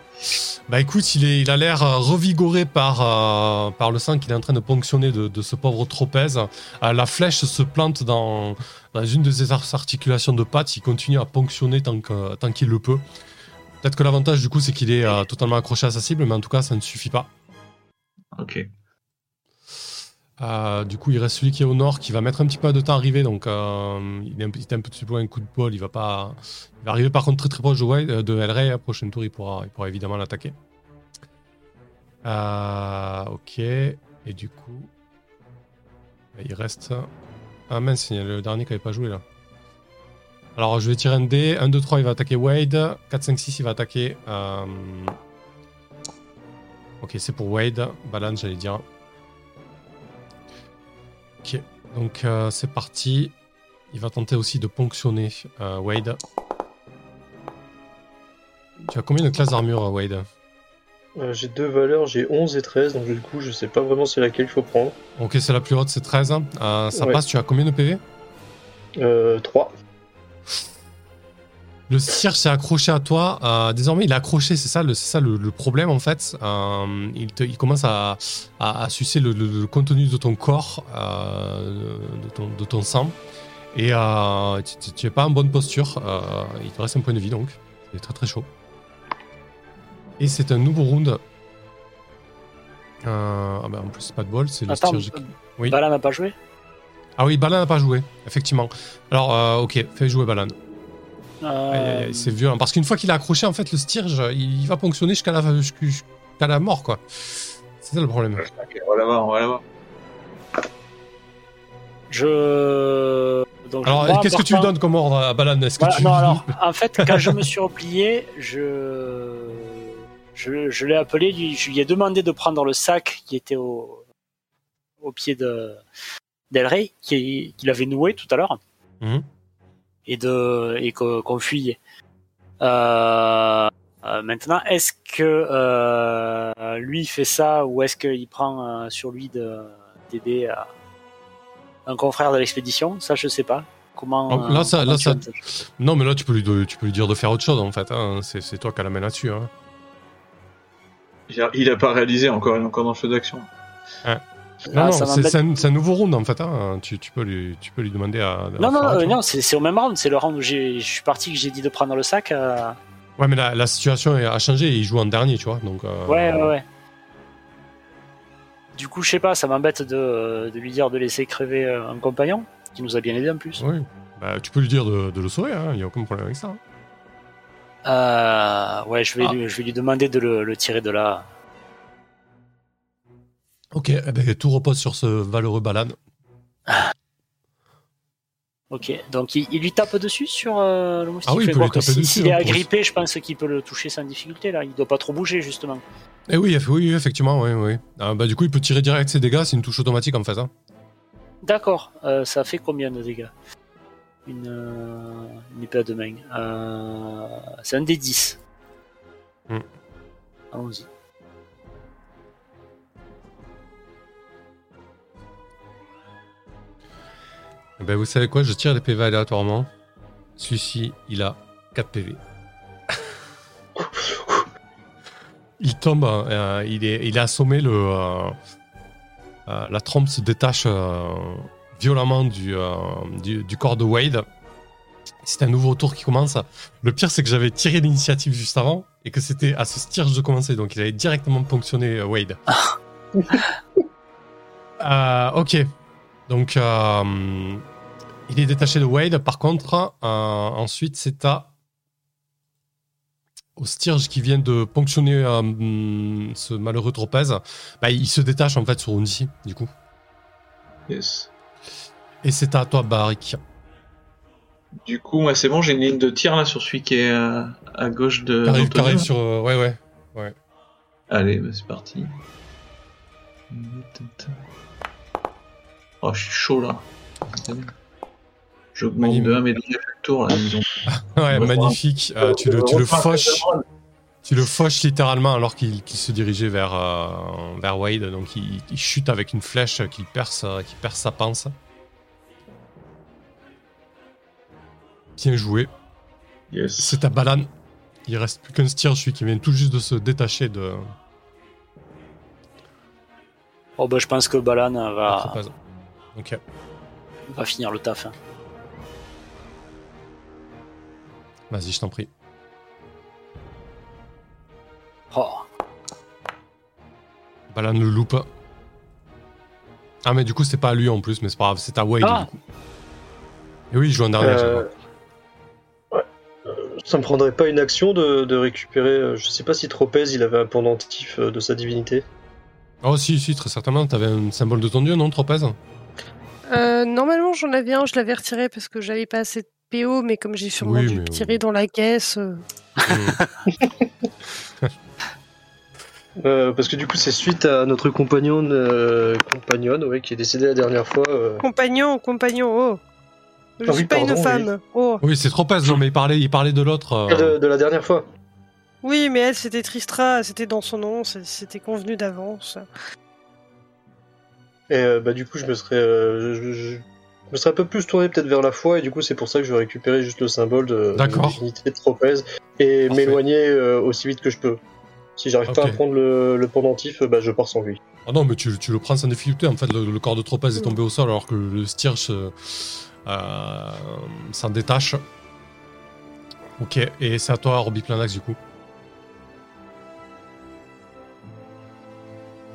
Bah écoute, il, est, il a l'air euh, revigoré par, euh, par le sang qu'il est en train de ponctionner de, de ce pauvre tropèze. Euh, la flèche se plante dans, dans une de ses ar- articulations de pattes. Il continue à ponctionner tant que- tant qu'il le peut. Peut-être que l'avantage du coup c'est qu'il est euh, totalement accroché à sa cible, mais en tout cas ça ne suffit pas.
Ok.
Euh, du coup, il reste celui qui est au nord, qui va mettre un petit peu de temps à arriver. Donc, euh, il est un petit, un petit un coup de bol. Il va pas. Il va arriver par contre très très proche de, Wild- euh, de Elray. À prochain tour, il pourra, il pourra évidemment l'attaquer. Ok. Et du coup, il reste. Ah mince, il y a le dernier qui n'avait pas joué là. Alors, je vais tirer un dé. 1, 2, 3, il va attaquer Wade. 4, 5, 6, il va attaquer. Ok, c'est pour Wade. Balan, j'allais dire. Ok, donc euh, c'est parti. Il va tenter aussi de ponctionner euh, Wade. Tu as combien de classes d'armure, euh, Wade?
Euh, j'ai deux valeurs, j'ai 11 et 13, donc du coup, je sais pas vraiment c'est laquelle il faut prendre.
Ok, c'est la plus haute, c'est 13. Euh, ça
Ouais.
passe, tu as combien de PV
Euh, 3.
Le cire s'est accroché à toi. euh, désormais, il est accroché, c'est ça, le, c'est ça le, le problème en fait. Euh, il, te- il commence à, à, à sucer le, contenu de ton corps, euh, de, ton, de ton sang. Et tu- tu- es pas en bonne posture. il te reste un point de vie donc. C'est très très chaud. Et c'est un nouveau round. Ah ben, en plus, c'est pas de bol, c'est le cire. Oui.
Balan n'a pas joué?
Ah oui, Balan n'a pas joué, effectivement. Alors, ok, fais jouer Balan.
Euh,
c'est violent. Parce qu'une fois qu'il a accroché, en fait, le stirge, il va ponctionner jusqu'à la, la mort, quoi. C'est ça le problème.
On va la voir, on va la voir.
Je. Donc,
Alors, qu'est-ce que tu lui donnes comme ordre à Balan Est-ce que
Voilà,
tu...
non, alors, en fait, quand je me suis replié, je, je, je l'ai appelé, lui, je lui ai demandé de prendre le sac qui était au, au pied de d'Elray, qui- qu'il avait noué tout à l'heure,
Mhm.
Et de et qu'on fuyait. Euh, euh, maintenant, est-ce que euh, lui fait ça ou est-ce qu'il prend euh, sur lui de d'aider euh, un confrère de l'expédition? Ça, je sais pas. Comment
Oh, là, ça-
comment
là, ça- Non, mais là, tu peux, lui, tu peux lui dire de faire autre chose, en fait. hein. C'est, c'est toi qui as la main là-dessus. hein.
Il a, pas réalisé encore, il est encore dans le feu d'action.
Non,
Ah,
non, c'est, un, nouveau round, en fait. hein. Tu, tu peux lui, tu peux lui demander à... à
Non, non, euh, non, c'est au même round. C'est le round où je suis parti que j'ai dit de prendre le sac. euh,
Ouais, mais la, la situation a changé et il joue en dernier, tu vois. Donc, euh,
Ouais, ouais, ouais. Du coup, je sais pas, ça m'embête de, de lui dire de laisser crever un compagnon qui nous a bien aidé en plus.
Oui. Bah, tu peux lui dire de, de le sauver, il n'y a aucun problème avec ça. hein.
Euh, ouais, je vais,
Ah.
lui, je vais lui demander de le, le tirer de là.
Ok, eh ben, tout repose sur ce valeureux Balan.
Ok, donc il, il lui tape dessus sur euh, le moustique.
Ah oui, il peut lui taper
si-
dessus,
S'il est
hein,
agrippé, je pense qu'il peut le toucher sans difficulté là. Il doit pas trop bouger justement.
Eh oui, eff- oui, effectivement, oui, oui. Ah, bah, du coup, il peut tirer direct ses dégâts, c'est une touche automatique en fait. hein.
D'accord, euh, ça fait combien de dégâts? Une, euh, une épée à deux mains. C'est un des 10.
Hmm.
Allons-y.
Ben, vous savez quoi, je tire les PV aléatoirement. Celui-ci, il a 4 PV. il tombe, euh, il, est, il est assommé, le, euh, euh, la trompe se détache euh, violemment du, euh, du, du corps de Wade. C'est un nouveau tour qui commence. Le pire, c'est que j'avais tiré l'initiative juste avant et que c'était à ce tirage de commencer, donc il avait directement ponctionné euh, Wade. Euh, ok. Donc, euh, il est détaché de Wade. Par contre, euh, ensuite, c'est à au Stirge qui vient de ponctionner euh, hum, ce malheureux tropèze. Bah, il se détache en fait sur Undi, du coup.
Yes.
Et c'est à toi, Barik.
Du coup, moi, c'est bon, j'ai une ligne de tir là sur celui qui est à gauche de.
Arrive sur. ouais, ouais.
Allez, bah, c'est parti. Oh, je suis chaud là. J'augmente
Magnifique.
de 1 mes dégâts chaque tour là, disons.
Ouais,
Ouais,
magnifique. Euh, tu, le, tu le fauches.
de
Tu le fauches littéralement alors qu'il qu'il se dirigeait vers, euh, vers Wade. Donc il, il chute avec une flèche qui perce, euh, qui perce sa panse. Bien joué.
Yes.
C'est à Balan. Il reste plus qu'un Stirge, celui qui vient tout juste de se détacher de
Oh bah je pense que Balan
la
va,
Ok.
va finir le taf. hein.
Vas-y, je t'en prie.
Oh.
Balan le loupe. Ah, mais du coup, c'est pas à lui en plus, mais c'est pas grave, c'est à Wade
Ah.
du coup. Et oui, il joue en dernier. à chaque
Euh,
fois.
ouais. Euh, ça me prendrait pas une action de, de récupérer. euh, Je sais pas si Tropez il avait un pendentif euh, de sa divinité.
Oh, si, si, très certainement. T'avais un symbole de ton dieu, non, Tropez?
Euh, normalement, j'en avais un, je l'avais retiré parce que j'avais pas assez de PO, mais comme j'ai sûrement
Oui,
dû
mais-
tirer dans la caisse. euh,
Euh, parce que du coup, c'est suite à notre compagnon, euh, compagnonne, ouais, qui est décédée la dernière fois. euh.
Compagnon, compagnon, oh Je
Ah
suis
oui,
pas
pardon,
une
oui.
femme, oh
Oui, c'est trop pèse, non, mais il parlait, il parlait de l'autre. euh,
De, de la dernière fois.
Oui, mais elle, c'était Tristra, c'était dans son nom, c'était convenu d'avance.
Et euh, bah, du coup, je me serais, euh, je, je- je me serais un peu plus tourné peut-être vers la foi, et du coup, c'est pour ça que je vais récupérer juste le symbole de, de divinité de Tropez et m'éloigner euh, aussi vite que je peux. Si j'arrive pas à prendre le, le pendentif, bah, je pars sans lui.
Ah non, mais tu, tu le prends sans difficulté. En fait, le, le corps de Tropez est tombé au sol alors que le Stirch euh, euh, s'en détache. Ok, et c'est à toi, Robbie Planax, du coup.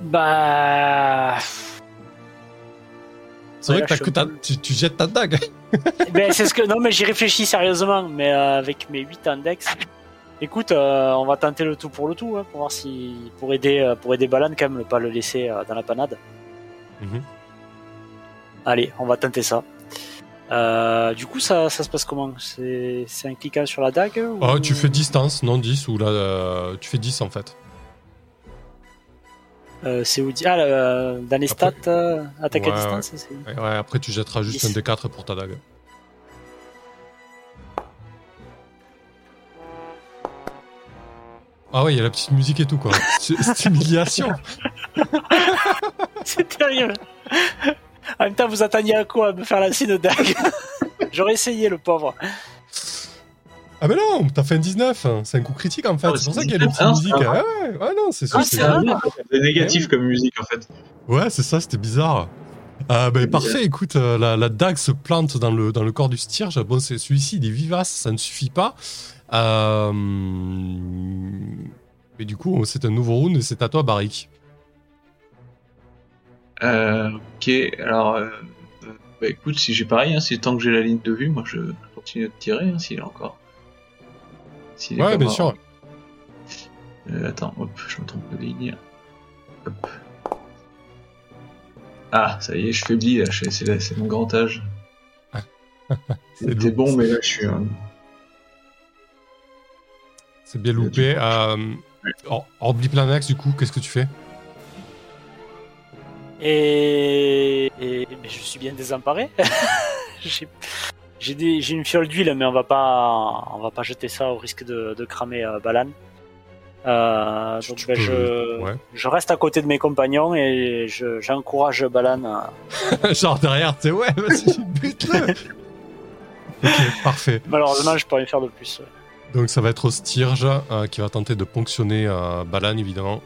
Bah.
C'est vrai que, tu, tu jettes ta dague.
ben, c'est ce que. Non, mais j'y réfléchis sérieusement, mais euh, avec mes 8 index. Écoute, euh, on va tenter le tout pour le tout, hein, pour voir si. Pour aider, euh, pour aider Balan, quand même, ne pas le laisser euh, dans la panade.
Mhm.
Allez, on va tenter ça. Euh, du coup, ça, ça se passe comment? C'est un cliquant sur la dague ou-
Ah, tu fais distance, non 10, ou là, euh, tu fais 10 en fait.
Euh, C'est où di- Ah, là, dans les
Après-
stats, euh, attaque
Ouais,
à distance
Ouais, ouais, après, tu jetteras juste
10.
un D4 pour ta dague. Ah ouais, il y a la petite musique et tout, quoi. C'est c'est humiliation.
C'est terrible. En même temps, vous attendiez à quoi à me faire la de dague J'aurais essayé, le pauvre.
Ah mais non, t'as fait un 19, hein. c'est un coup critique en fait,
Ah,
c'est pour
c'est
ça qu'il y a une petite
19,
musique.
hein.
Ah ouais, ouais, non, c'est
Ah,
c'est-
c'est
C'est négatif comme musique en fait.
Ouais, c'est ça, c'était bizarre. Ah ben parfait, écoute, euh, la, la dague se plante dans le, dans le corps du Stirge. Bon, c'est celui-ci, il est vivace, ça ne suffit pas. Euh... Et du coup, c'est un nouveau round et c'est à toi, Barik.
Euh, ok, alors euh, euh, bah écoute, si j'ai pareil, hein, si tant que j'ai la ligne de vue, moi je continue de tirer hein, s'il est encore.
Ouais, bien sûr.
Euh, attends, hop, je me trompe de ligne. Hop. Ah, ça y est, je faiblis là, je- c'est mon grand âge.
C'est
C'était bon, mais là je suis. euh,
C'est bien loupé. Euh... Or- Orbli Planax, du coup, qu'est-ce que tu fais?
Et, et- mais je suis bien désemparé. j'ai j'ai des- j'ai une fiole d'huile, mais on va pas on va pas jeter ça au risque de, de cramer euh, Balan. Euh, donc
Tu
ben,
peux-
je,
ouais.
je reste à côté de mes compagnons et je- j'encourage Balan. à-
Genre derrière, t'es ouais, vas-y, bute-le Ok, parfait.
Malheureusement, je peux rien faire de plus.
Donc ça va être Stirge euh, qui va tenter de ponctionner euh, Balan, évidemment.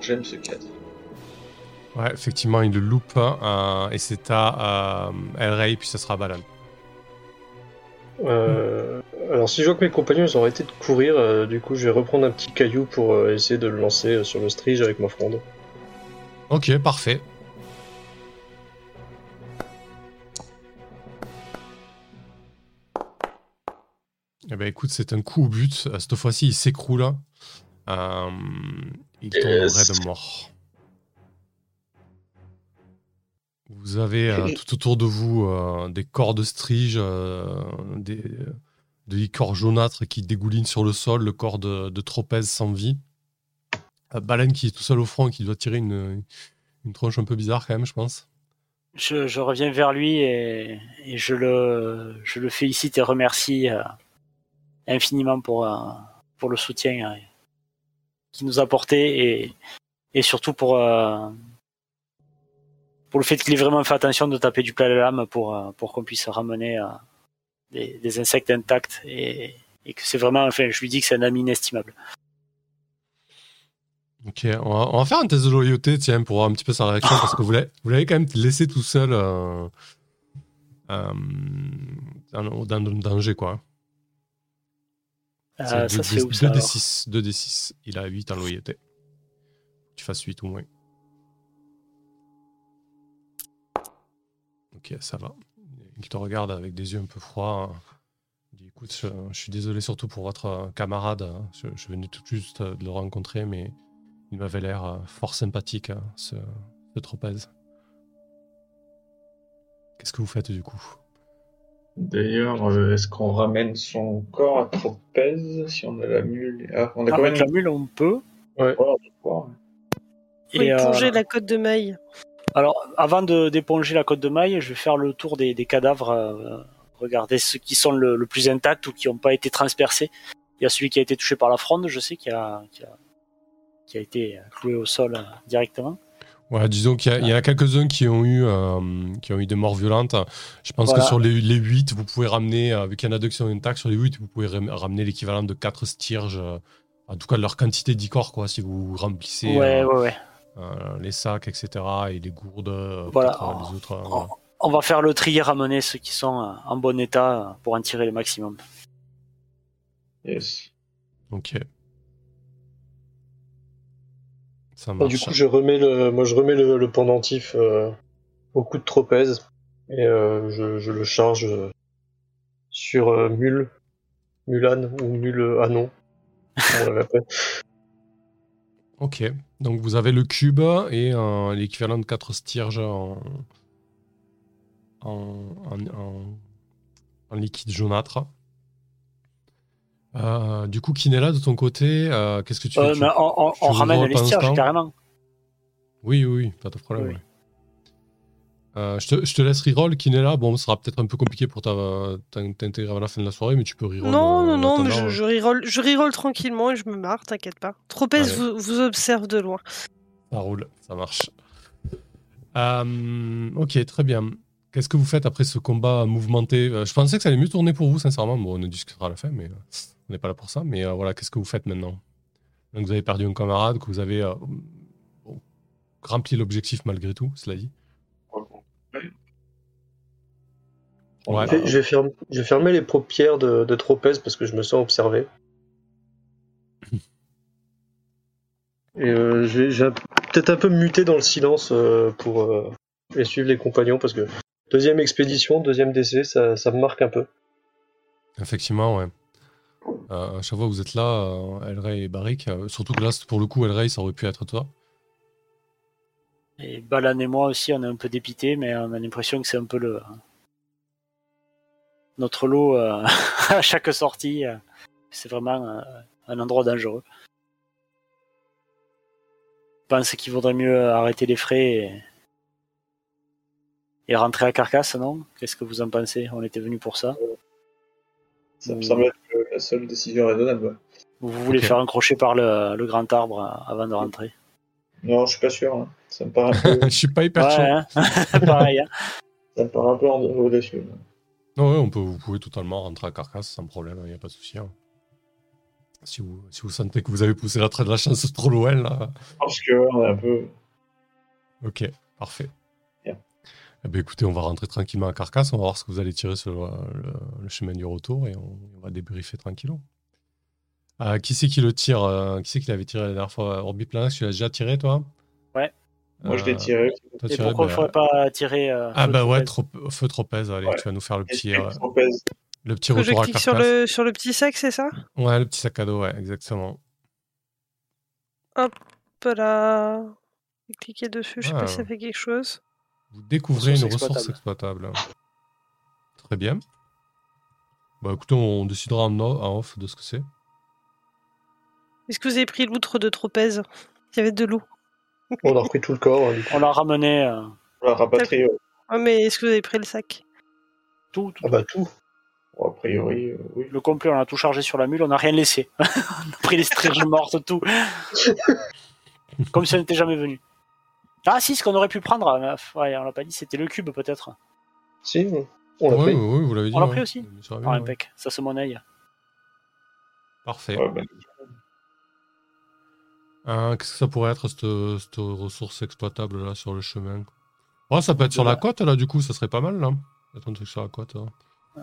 J'aime ce 4.
Ouais, effectivement, il le loupe. euh, et c'est à euh, Elray, puis ça sera Balan.
Euh, alors, si je vois que mes compagnons ils ont arrêté de courir, euh, du coup, je vais reprendre un petit caillou pour euh, essayer de le lancer euh, sur le strige avec ma fronde.
Ok, parfait. Eh ben écoute, c'est un coup au but. Euh, Cette fois-ci, il s'écroule. Euh, il tombe
Yes.
raide mort. Vous avez euh, tout autour de vous euh, des corps de strige, euh, des, des liqueurs jaunâtres qui dégoulinent sur le sol, le corps de, de Tropez sans vie. Euh, Baleine qui est tout seul au front et qui doit tirer une, une tronche un peu bizarre quand même, je pense.
Je, je reviens vers lui et, et je, le, je le félicite et remercie euh, infiniment pour, euh, pour le soutien euh, qu'il nous a apporté et, et surtout pour, euh, pour le fait qu'il ait vraiment fait attention de taper du plat de lame pour, euh, pour qu'on puisse ramener euh, des, des insectes intacts et, et que c'est vraiment, enfin, je lui dis que c'est un ami inestimable.
Ok, on va, on va faire un test de loyauté, tiens, pour voir un petit peu sa réaction, parce que vous l'avez vous l'avez quand même laissé tout seul euh, euh, dans, dans le danger, quoi.
Euh,
C'est
ça
deux-
se fait où
deux-
ça
deux des
alors?
6, 2 des 6. Il a 8 en loyauté. Tu fasses 8 ou moins. Ok, ça va. Il te regarde avec des yeux un peu froids. Il dit Écoute, je, je suis désolé surtout pour votre camarade. Je, je venais tout juste de le rencontrer, mais il m'avait l'air fort sympathique, hein, ce tropez. Qu'est-ce que vous faites du coup?
D'ailleurs, euh, est-ce qu'on ramène son corps à Tropez si on a la mule? Ah, on a quand
Avec
même
la mule, on peut.
Ouais, on voir.
Faut
Et, euh,
éponger la côte de maille.
Alors, avant de d'éponger la côte de maille, je vais faire le tour des, des cadavres, euh, regarder ceux qui sont le, le plus intacts ou qui n'ont pas été transpercés. Il y a celui qui a été touché par la fronde, je sais, qui a, qui a, qui a été cloué au sol euh, directement.
Ouais, disons qu'il y, a- a quelques-uns qui ont eu euh, qui ont eu des morts violentes. Je pense
Voilà.
que sur les, les 8, vous pouvez ramener, euh, vu qu'il y en a deux qui sont intacts, sur les 8, vous pouvez ram- ramener l'équivalent de 4 stierges, en tout cas de leur quantité d'icor, quoi, si vous remplissez
Ouais, ouais, ouais.
Euh, les sacs, etc., et les gourdes, euh,
Voilà.
euh, les autres. euh,
On,
voilà.
on va faire le tri et ramener ceux qui sont en bon état pour en tirer le maximum.
Yes.
Ok. Ça
Bon,
marche.
du coup, je remets le, moi, je remets le, le pendentif euh, au coup de tropèze et euh, je, je le charge euh, sur euh, Mule, Mulan ou Mule Anon.
Ok. Donc vous avez le cube et euh, l'équivalent de 4 stierges en, en, en, en- en liquide jaunâtre. Euh, du coup, Kinella, de ton côté, euh, qu'est-ce que tu fais Tu-
on, on-
tu
on ramène les stierges carrément.
Oui, oui, oui, pas de problème.
Oui.
ouais. Euh, je, te, je te laisse reroll, Kinella. Bon, ce sera peut-être un peu compliqué pour t'intégrer à la fin de la soirée, mais tu peux reroll.
Non,
euh,
non, non, mais je,
hein.
je reroll, je reroll tranquillement et je me marre, t'inquiète pas. Tropez vous, vous observe de loin.
Ça roule, ça marche. Euh, ok, très bien. Qu'est-ce que vous faites après ce combat mouvementé? Euh, Je pensais que ça allait mieux tourner pour vous, sincèrement. Bon, on en discutera à la fin, mais on n'est pas là pour ça. Mais voilà, qu'est-ce que vous faites maintenant? Donc, vous avez perdu un camarade, que vous avez rempli l'objectif malgré tout, cela dit. Ouais.
Je vais- je, vais fermer, je vais fermer les paupières de, de tropèze parce que je me sens observé. Et euh, je vais, je vais peut-être un peu muter dans le silence euh, pour euh, et suivre les compagnons parce que deuxième expédition, deuxième décès, ça, ça me marque un peu.
Effectivement, ouais. Euh, à chaque fois que vous êtes là, euh, Elray et Barrick, euh, surtout que là, pour le coup, Elray, ça aurait pu être toi.
Et Balan et moi aussi, on est un peu dépité, mais on a l'impression que c'est un peu le notre lot euh, à chaque sortie. euh, C'est vraiment euh, un endroit dangereux. Je pense qu'il vaudrait mieux arrêter les frais et, et rentrer à Carcasse, non? Qu'est-ce que vous en pensez? On était venu pour ça.
Ça me semble être la seule décision raisonnable.
vous voulez faire encrocher par le, le grand arbre avant de rentrer?
Non, je suis pas sûr. hein. Ça me paraît un peu,
Je suis pas hyper.
Ouais, hein pareil. hein.
ça me paraît un peu audacieux.
Non, ouais, on peut, vous pouvez totalement rentrer à Carcasse sans problème, il n'y a pas de souci. hein. Si, vous, si vous sentez que vous avez poussé la trait de la chance trop loin, là.
Parce que on est un peu.
Ok, parfait.
Bien.
Eh ben, écoutez, on va rentrer tranquillement à Carcasse, on va voir ce que vous allez tirer sur le, le- le chemin du retour et on, on va débriefer tranquillement. Euh, qui c'est qui le tire euh, Qui c'est qui l'avait tiré la dernière fois? Orbiplanax, tu l'as déjà tiré, toi?
Ouais.
Moi, je l'ai
Euh,
tiré.
toi,
Et
l'as-
pourquoi il ne faudrait pas tirer euh,
Ah bah ouais, trop, feu tropèze, allez,
Ouais.
tu vas nous faire le
Et
petit, euh, le petit
Que je
retour à
clique sur le, sur le petit sac, c'est ça?
Ouais, le petit sac à dos, ouais, exactement.
Hop là. Cliqué dessus, je sais
Ah.
pas si ça fait quelque chose.
Vous découvrez une
Ressource
exploitable. Très bien. Bah écoutez, on décidera en, off de ce que c'est.
Est-ce que vous avez pris l'outre de tropèze Il y avait de l'eau.
On a repris tout le corps. hein.
On l'a ramené euh,
On l'a rapatrié. ouais.
Ah, mais est-ce que vous avez pris le sac?
tout, tout.
Ah bah tout.
Bon, a priori, euh, oui.
Le complet, on a tout chargé sur la mule, on n'a rien laissé. on a pris les stringes mortes, tout. Comme si on n'était jamais venu. Ah si, ce qu'on aurait pu prendre, euh, ouais, on l'a pas dit, c'était le cube peut-être.
Si, on l'a pris.
oui, oui, vous l'avez dit.
On l'a
ouais.
pris aussi? Ah,
ouais.
impec, ça se monnaie.
Parfait.
Ouais, bah,
Euh, Qu'est-ce que ça pourrait être, cette, cette ressource exploitable là sur le chemin Ouais, ça peut être sur la côte là, du coup, ça serait pas mal là. Un truc sur la côte. hein.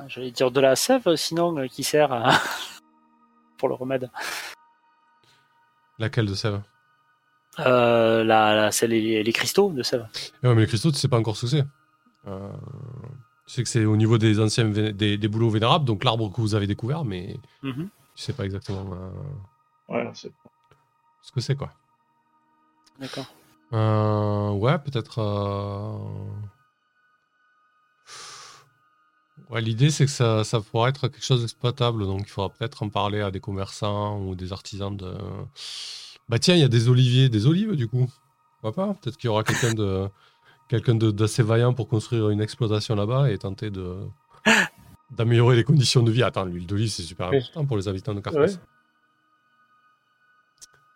J'allais dire de la sève, sinon, euh, qui sert à- pour le remède.
Laquelle de sève?
Euh, la, la, c'est les, les cristaux de sève.
Eh ouais, mais les cristaux, tu sais pas encore ce que c'est. Euh, tu sais que c'est au niveau des anciens vé- des, des bouleaux vénérables, donc l'arbre que vous avez découvert, mais
Mhm.
tu sais pas exactement euh,
ouais, c'est-
ce que c'est quoi.
D'accord.
Euh, ouais, peut-être. euh, Ouais, l'idée c'est que ça, ça pourra être quelque chose d'exploitable, donc il faudra peut-être en parler à des commerçants ou des artisans de. Bah tiens, il y a des oliviers, des olives du coup. Pourquoi pas? Peut-être qu'il y aura quelqu'un de quelqu'un d'assez vaillant pour construire une exploitation là-bas et tenter de d'améliorer les conditions de vie. Attends, l'huile d'olive c'est super
Oui.
important pour les habitants de Carcasse. Ouais,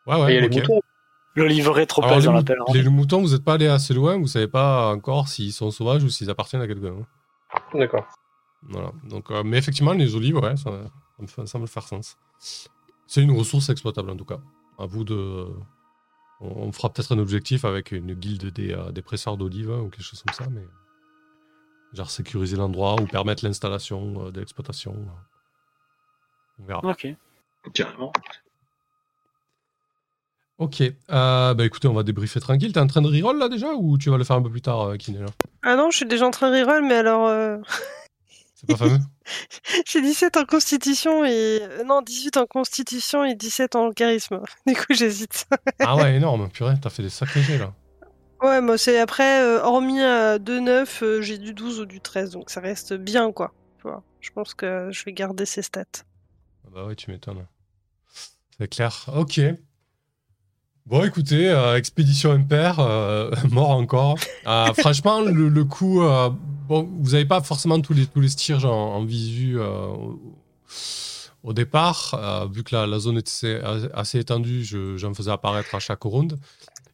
Et
ouais.
il y a les moutons.
L'oliverie trop
Alors,
pèse,
les,
on
mou-
l'appelle. hein.
les moutons, vous n'êtes pas allé assez loin, vous savez pas encore s'ils sont sauvages ou s'ils appartiennent à quelqu'un. hein.
D'accord.
Voilà. Donc, euh, mais effectivement, les olives, ouais, ça, ça me fait- ça me faire sens. C'est une ressource exploitable en tout cas. À vous de. On, on fera peut-être un objectif avec une guilde des, euh, des presseurs d'olives hein, ou quelque chose comme ça, mais. Genre sécuriser l'endroit ou permettre l'installation euh, de l'exploitation. On verra.
Ok.
Carrément.
Ok. Euh, bah écoutez, on va débriefer tranquille. T'es en train de reroll là déjà ou tu vas le faire un peu plus tard, euh, Kiné, là
Ah non, je suis déjà en train de reroll, mais alors. euh,
C'est pas fameux?
J'ai 17 en constitution et. Non, 18 en constitution et 17 en charisme. Du coup, j'hésite.
Ah ouais, énorme, purée, t'as fait des sacrés jets là.
Ouais, moi, c'est après, euh, hormis à 2-9, euh, j'ai du 12 ou du 13, donc ça reste bien, quoi. Tu vois. Je pense que je vais garder ces stats.
Ah Bah ouais, tu m'étonnes. C'est clair. Ok. Bon, écoutez, euh, expédition impair, euh, mort encore. Euh, franchement, le, le coup, euh, bon, vous n'avez pas forcément tous les tous les en, en visu euh, au, départ, euh, vu que la, la zone était assez, étendue, je- j'en faisais apparaître à chaque round.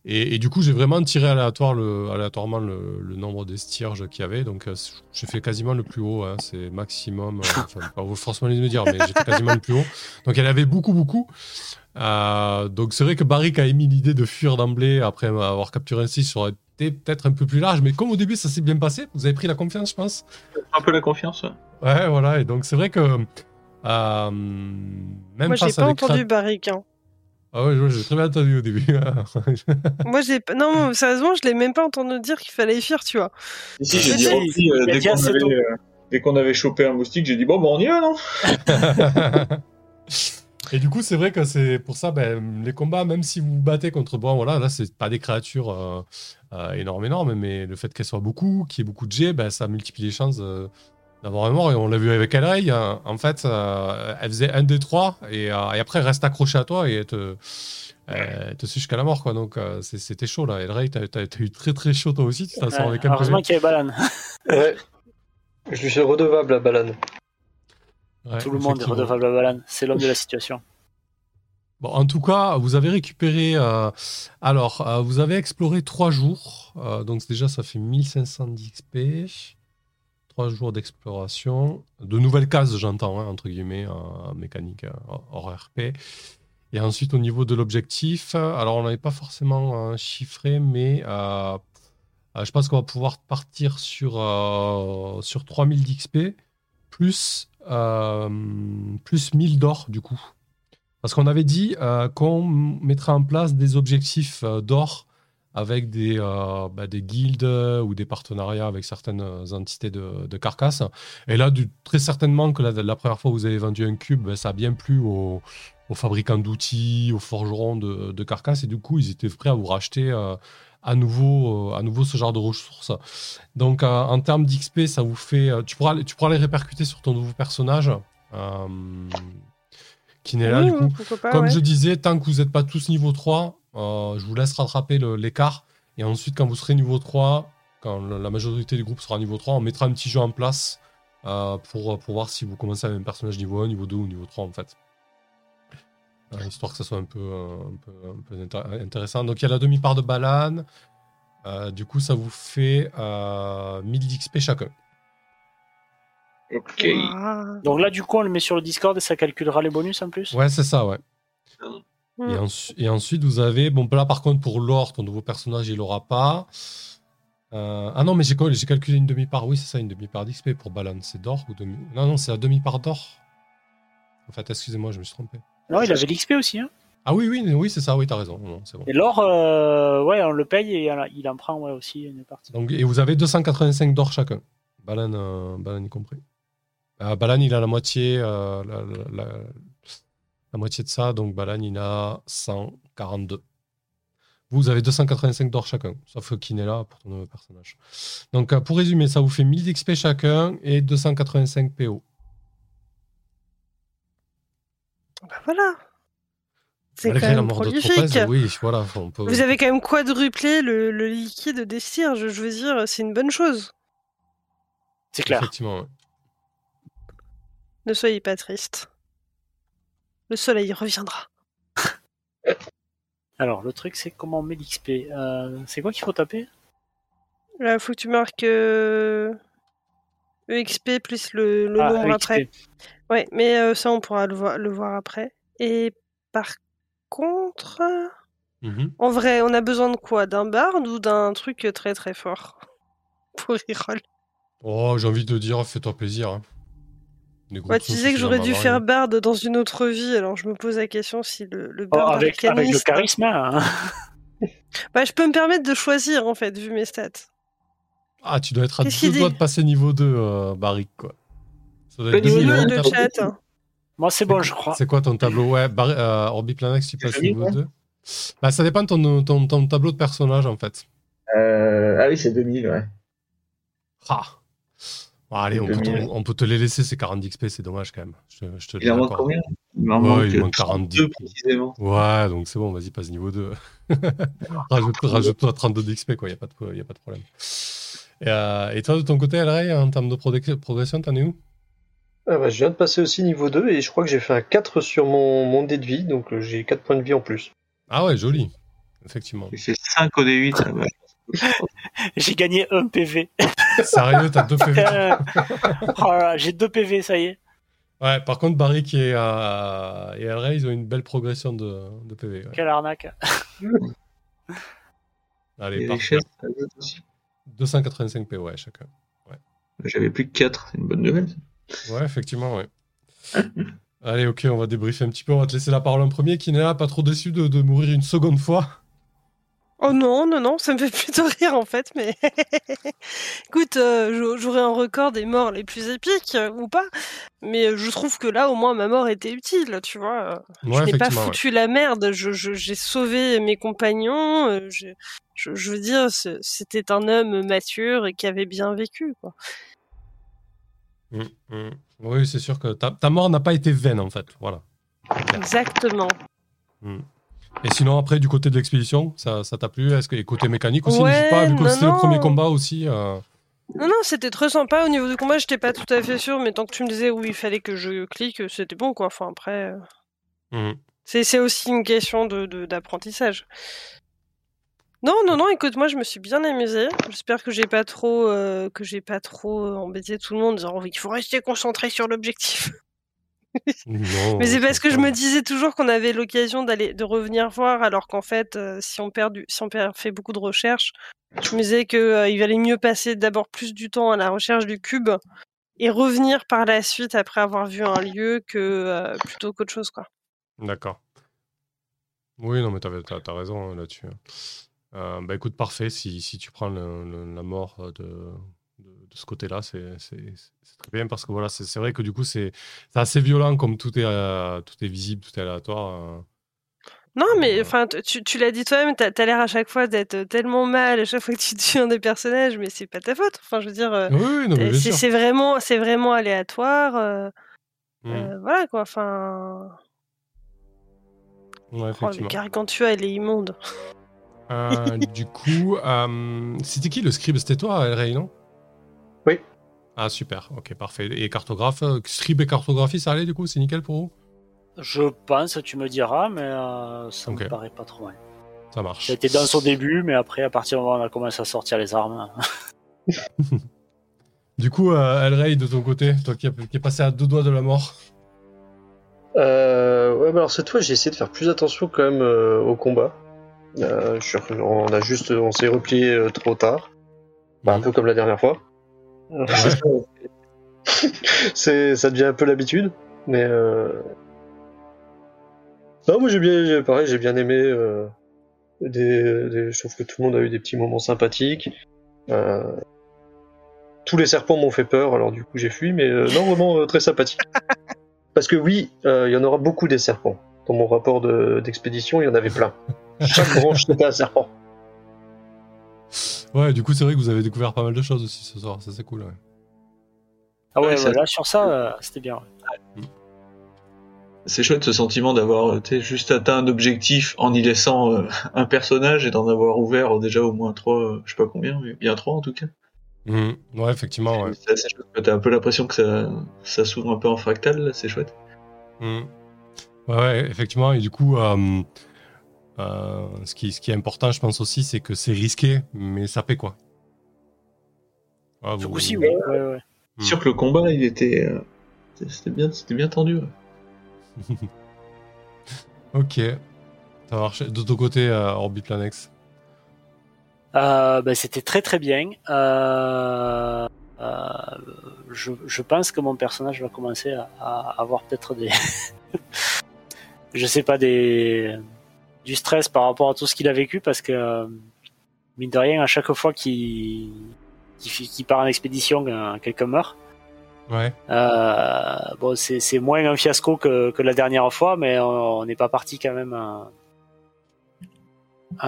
Et, et du coup, j'ai vraiment tiré aléatoire le, aléatoirement le, le nombre des stierges qu'il y avait. Donc, euh, j'ai fait quasiment le plus haut. hein, c'est maximum. euh, enfin, pas forcément les me dire, mais j'étais quasiment le plus haut. Donc, il y en avait beaucoup, beaucoup. Euh, donc, c'est vrai que Barrick a émis l'idée de fuir d'emblée après avoir capturé un 6. Ça aurait été peut-être un peu plus large. Mais comme au début, ça s'est bien passé, vous avez pris la confiance, je pense?
Un peu la confiance. ouais.
Ouais, voilà. Et donc, c'est vrai que. euh, même
Moi, j'ai pas entendu Barrick. hein.
Ah ouais, j'ai très bien entendu au début.
Moi, j'ai pas- Non, sérieusement, je l'ai même pas entendu dire qu'il fallait fuir, tu vois.
Ici,
Si,
j'ai dit,
si,
Rocky, euh, dès qu'on avait, euh, dès qu'on avait chopé un moustique, j'ai dit bon, bon, on y va, non?
Et du coup, c'est vrai que c'est pour ça, ben, les combats, même si vous vous battez contre, bon, voilà, là, c'est pas des créatures euh, euh, énormes, énormes, mais le fait qu'elles soient beaucoup, qu'il y ait beaucoup de jets, ben, ça multiplie les chances euh, d'avoir un mort. Et on l'a vu avec Elray, hein. en fait, euh, elle faisait un des trois, et, euh, et après, elle reste accrochée à toi et elle te, elle te suit jusqu'à la mort, quoi. Donc, euh, c'était chaud, là. Elray, t'as t'as- eu très, très chaud, toi aussi, tu t'en sors
Ouais,
avec un
heureusement qu'il y avait Balan.
Ouais. Je lui suis redevable à Balan.
Ouais,
Tout le monde est redevable à Balan. C'est l'homme de la situation.
Bon, en tout cas, vous avez récupéré. euh, alors, euh, vous avez exploré trois jours. euh, donc, déjà, ça fait 1500 d'XP. Trois jours d'exploration. De nouvelles cases, j'entends, hein, entre guillemets, en mécanique euh, hors RP. Et ensuite, au niveau de l'objectif, alors, on n'avait pas forcément euh, chiffré, mais euh, euh, je pense qu'on va pouvoir partir sur, sur 3000 d'XP, plus, plus 1000 d'or, du coup. Parce qu'on avait dit qu'on mettrait en place des objectifs d'or avec des, euh, bah, des guildes ou des partenariats avec certaines entités de, de carcasse. Et là, du- très certainement que la, la première fois que vous avez vendu un cube, bah, ça a bien plu aux, aux fabricants d'outils, aux forgerons de, de carcasse. Et du coup, ils étaient prêts à vous racheter euh, à, nouveau, euh, à nouveau ce genre de ressources. Donc, en termes d'XP, ça vous fait. tu, pourras, tu pourras les répercuter sur ton nouveau personnage. qui n'est là,
Oui,
du coup.
pas,
Comme
ouais.
je disais, tant que vous n'êtes pas tous niveau 3, euh, je vous laisse rattraper l'écart. Et ensuite, quand vous serez niveau 3, quand la majorité du groupe sera niveau 3, on mettra un petit jeu en place euh, pour, pour voir si vous commencez avec un personnage niveau 1, niveau 2 ou niveau 3 en fait. Euh, histoire que ça soit un peu, euh, un peu, un peu intér- intéressant. Donc il y a la demi-part de Balan. Euh, du coup, ça vous fait euh, 1000 d'XP chacun.
Ok.
Ah.
Donc là, du coup, on le met sur le Discord et ça calculera les bonus en plus?
Ouais, c'est ça, ouais.
Mm.
Et, ensu- et ensuite, vous avez. Bon, là, par contre, pour l'or, ton nouveau personnage, il l'aura pas. Euh, ah non, mais j'ai cal- j'ai calculé une demi-part. Oui, c'est ça, une demi-part d'XP pour Balan. C'est d'or ou demi. Non, non, c'est la demi-part d'or. En fait, excusez-moi, je me suis trompé.
Non, il avait l'XP aussi. Hein?
Ah oui, oui, oui, c'est ça, oui, t'as raison. Non, c'est bon.
Et l'or, euh, ouais, on le paye et il en prend ouais, aussi une partie.
Donc, et vous avez 285 d'or chacun. Balan, euh, Balan y compris. Euh, Balan, il a la moitié, euh, la, la- la- la moitié de ça, donc Balan, il a 142. Vous avez 285 d'or chacun, sauf qui n'est là pour ton nouveau personnage. Donc, euh, pour résumer, ça vous fait 1000 d'XP chacun et 285 PO.
Bah voilà. C'est quand même
mort de
prolifique.
Tropez, oui, voilà. On peut...
Vous avez quand même quadruplé le, le liquide des cires, je, je veux dire, c'est une bonne chose.
C'est clair.
Effectivement, ouais.
Ne soyez pas triste. Le soleil reviendra.
Alors, le truc, c'est comment on met l'XP. Euh, c'est quoi qu'il faut taper?
Là, faut que tu marques euh, EXP plus le, le
Ah,
nombre
EXP.
après. Ouais, mais euh, ça, on pourra le voir, le voir après. Et par contre,
Mhm.
en vrai, on a besoin de quoi? D'un barde ou d'un truc très très fort? Pour reroll
Oh, j'ai envie de dire, fais-toi plaisir. hein.
Ouais, tu disais que j'aurais dû faire barde dans une autre vie, alors je me pose la question si le, le
Oh,
barde
avec, avec le charisme, hein.
Bah, je peux me permettre de choisir en fait, vu mes stats.
Ah, tu dois être à deux doigts de passer niveau 2, euh, Barrick, quoi. Ça doit
Le
être
niveau
2000,
deux,
hein,
le
t'as-
chat.
Moi, c'est bon, je crois.
C'est quoi ton tableau? Ouais, Bar euh, Orbiplanax, tu passes niveau
ouais.
2. Bah, ça dépend de ton, ton, ton tableau de personnage, en fait.
Euh, ah oui, c'est 2000, ouais.
Ah. Bon, allez, on peut, te,
2000.
on peut te les laisser, ces 40 d'XP, c'est dommage quand même. Je, te- je te le
Il en manque combien? Il m'en
Ouais,
manque,
il
euh,
manque 42
32 précisément.
Ouais, donc c'est bon, vas-y, passe niveau 2. rajoute, rajoute-toi 32 d'XP, quoi, il n'y a, pas de- y a pas de problème. Et, euh, et toi, de ton côté, Elray, en termes de progression, t'en es où?
Ah bah, je viens de passer aussi niveau 2 et je crois que j'ai fait un 4 sur mon, mon dé de vie, donc euh, j'ai 4 points de vie en plus.
Ah ouais, joli. Effectivement.
J'ai fait 5 au D8.
J'ai gagné un PV.
Sérieux, t'as deux PV
Euh, oh j'ai deux PV, ça y est.
Ouais, par contre, Barrick et, euh, et Elray, ils ont une belle progression de, de PV. ouais.
Quelle arnaque.
Allez,
chaises, aussi.
285 PV, ouais, chacun.
J'avais plus que 4, c'est une bonne nouvelle.
Ouais, effectivement, ouais. Allez, ok, on va débriefer un petit peu. On va te laisser la parole en premier. Kinéa, pas trop déçu de, de mourir une seconde fois.
Oh non, non, non, ça me fait plutôt rire en fait, mais écoute, euh, j'au- j'aurais un record des morts les plus épiques euh, ou pas, mais euh, je trouve que là au moins ma mort était utile, tu vois.
Ouais,
je n'ai pas
ouais.
foutu la merde, je- je- j'ai sauvé mes compagnons, euh, je, veux dire, c'était un homme mature et qui avait bien vécu. Quoi.
Mm, mm. Oui, c'est sûr que ta, ta mort n'a pas été vaine, en fait. Voilà.
Exactement.
Et sinon, après, du côté de l'expédition, ça t'a plu? Est-ce que et côté mécanique aussi,
Ouais,
pas, vu que c'était le premier combat aussi. euh,
Non, non, c'était très sympa au niveau du combat, j'étais pas tout à fait sûr, mais tant que tu me disais où il fallait que je clique, c'était bon quoi. Enfin après. euh,
mm.
C'est aussi une question de de- d'apprentissage. Non, non, non. Écoute, moi, je me suis bien amusée. J'espère que j'ai pas trop euh, que j'ai pas trop embêté tout le monde en disant oui, il faut rester concentré sur l'objectif.
Non,
Mais c'est parce que je me
dis.
disais toujours qu'on avait l'occasion d'aller de revenir voir, alors qu'en fait, euh, si on perd du, si on perd, fait beaucoup de recherches, je me disais que euh, il valait mieux passer d'abord plus du temps à la recherche du cube et revenir par la suite après avoir vu un lieu que euh, plutôt qu'autre chose quoi.
D'accord. Oui, non, mais t'as as raison hein, là-dessus. Euh, bah écoute, parfait. Si, si tu prends le- le- la mort de, de, ce côté-là, c'est très bien parce que voilà, c'est vrai que du coup, c'est assez violent comme tout est, euh, tout est visible, tout est aléatoire. euh.
Non, mais
Euh.
enfin, tu, tu l'as dit toi-même, t'as as, l'air à chaque fois d'être tellement mal à chaque fois que tu tues un des personnages, mais c'est pas ta faute. Enfin, je veux dire,
Oui, oui,
c'est vraiment, c'est vraiment aléatoire. euh,
Mm.
euh, voilà quoi. Enfin,
Ouais,
oh, le gargantua, elle est immonde.
Euh, du coup, c'était qui le scribe? C'était toi, Elray, non?
Oui.
Ah, super. Ok, parfait. Et cartographe, euh, scribe et cartographie, ça allait du coup C'est nickel pour vous?
Je pense, tu me diras, mais euh, ça
Ok.
me paraît pas trop mal.
Ça marche.
Été dans son début, mais après, à partir du moment où on a commencé à sortir les armes,
Du coup, euh, Elray, de ton côté, toi qui, qui est passé à deux doigts de la mort.
Euh, ouais, bah alors cette fois j'ai essayé de faire plus attention quand même euh, au combat. Euh, je on a juste, on s'est replié euh, trop tard, Bah, un
Mhm.
peu comme la dernière fois. C'est, ça devient un peu l'habitude, mais euh... non, moi j'ai bien, pareil, j'ai bien aimé. euh, des, des- je trouve que tout le monde a eu des petits moments sympathiques. Euh, Tous les serpents m'ont fait peur, alors du coup j'ai fui, mais non, vraiment très sympathique. Parce que oui, il y en aura beaucoup des serpents. Dans mon rapport de- d'expédition, il y en avait plein. Chaque branche, c'était un serpent.
Ouais, du coup, c'est vrai que vous avez découvert pas mal de choses aussi ce soir. Ça, c'est cool. Ouais.
Ah ouais,
Ouais, ça-
voilà, sur ça, euh, c'était bien.
C'est chouette ce sentiment d'avoir euh, juste atteint un objectif en y laissant euh, un personnage et d'en avoir ouvert déjà au moins trois, euh, je sais pas combien, mais bien trois en tout cas.
Mhm. Ouais, effectivement. Ouais.
C'est assez chouette. T'as un peu l'impression que ça, ça s'ouvre un peu en fractal, là, c'est chouette.
Ouais, ouais, effectivement. Et du coup, euh, ce, qui, ce qui est important, je pense aussi, c'est que c'est risqué, mais ça paie quoi? Ah, vous-
coup-ci, oui. Ouais, ouais.
Hmm.
Sûr que le combat, il était, euh, c'était bien, c'était bien tendu. ouais.
Ok. Ça marche. De ton côté, euh, Orbiplanex.
Euh, ben, c'était très très bien. Euh, euh, je, je pense que mon personnage va commencer à, à avoir peut-être des, je sais pas des, du stress par rapport à tout ce qu'il a vécu parce que euh, mine de rien, à chaque fois qu'il qu'il part en expédition, euh, quelqu'un meurt.
Ouais.
Euh, bon, c'est c'est moins un fiasco que, que la dernière fois, mais on n'est pas parti quand même euh, euh,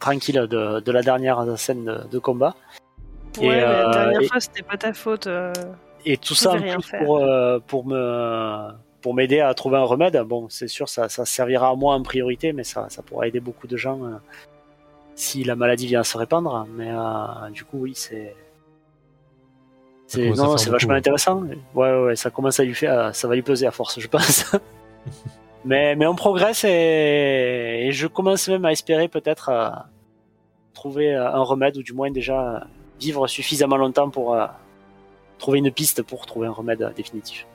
tranquille de, de la dernière scène de, de combat.
Ouais,
Et,
mais la dernière fois, c'était pas ta faute. euh.
Et tout ça en plus pour euh, pour me pour m'aider à trouver un remède. Bon, c'est sûr, ça, ça servira à moi en priorité, mais ça, ça pourra aider beaucoup de gens euh, si la maladie vient à se répandre. Mais euh, du coup, oui, c'est non, c'est vachement
ouais.
intéressant. Ouais, ouais, ouais, ça commence à lui faire, ça va lui peser à force, je pense. mais mais on progresse et, et je commence même à espérer peut-être euh, trouver euh, un remède ou du moins déjà euh, vivre suffisamment longtemps pour euh, trouver une piste pour trouver un remède euh, définitif.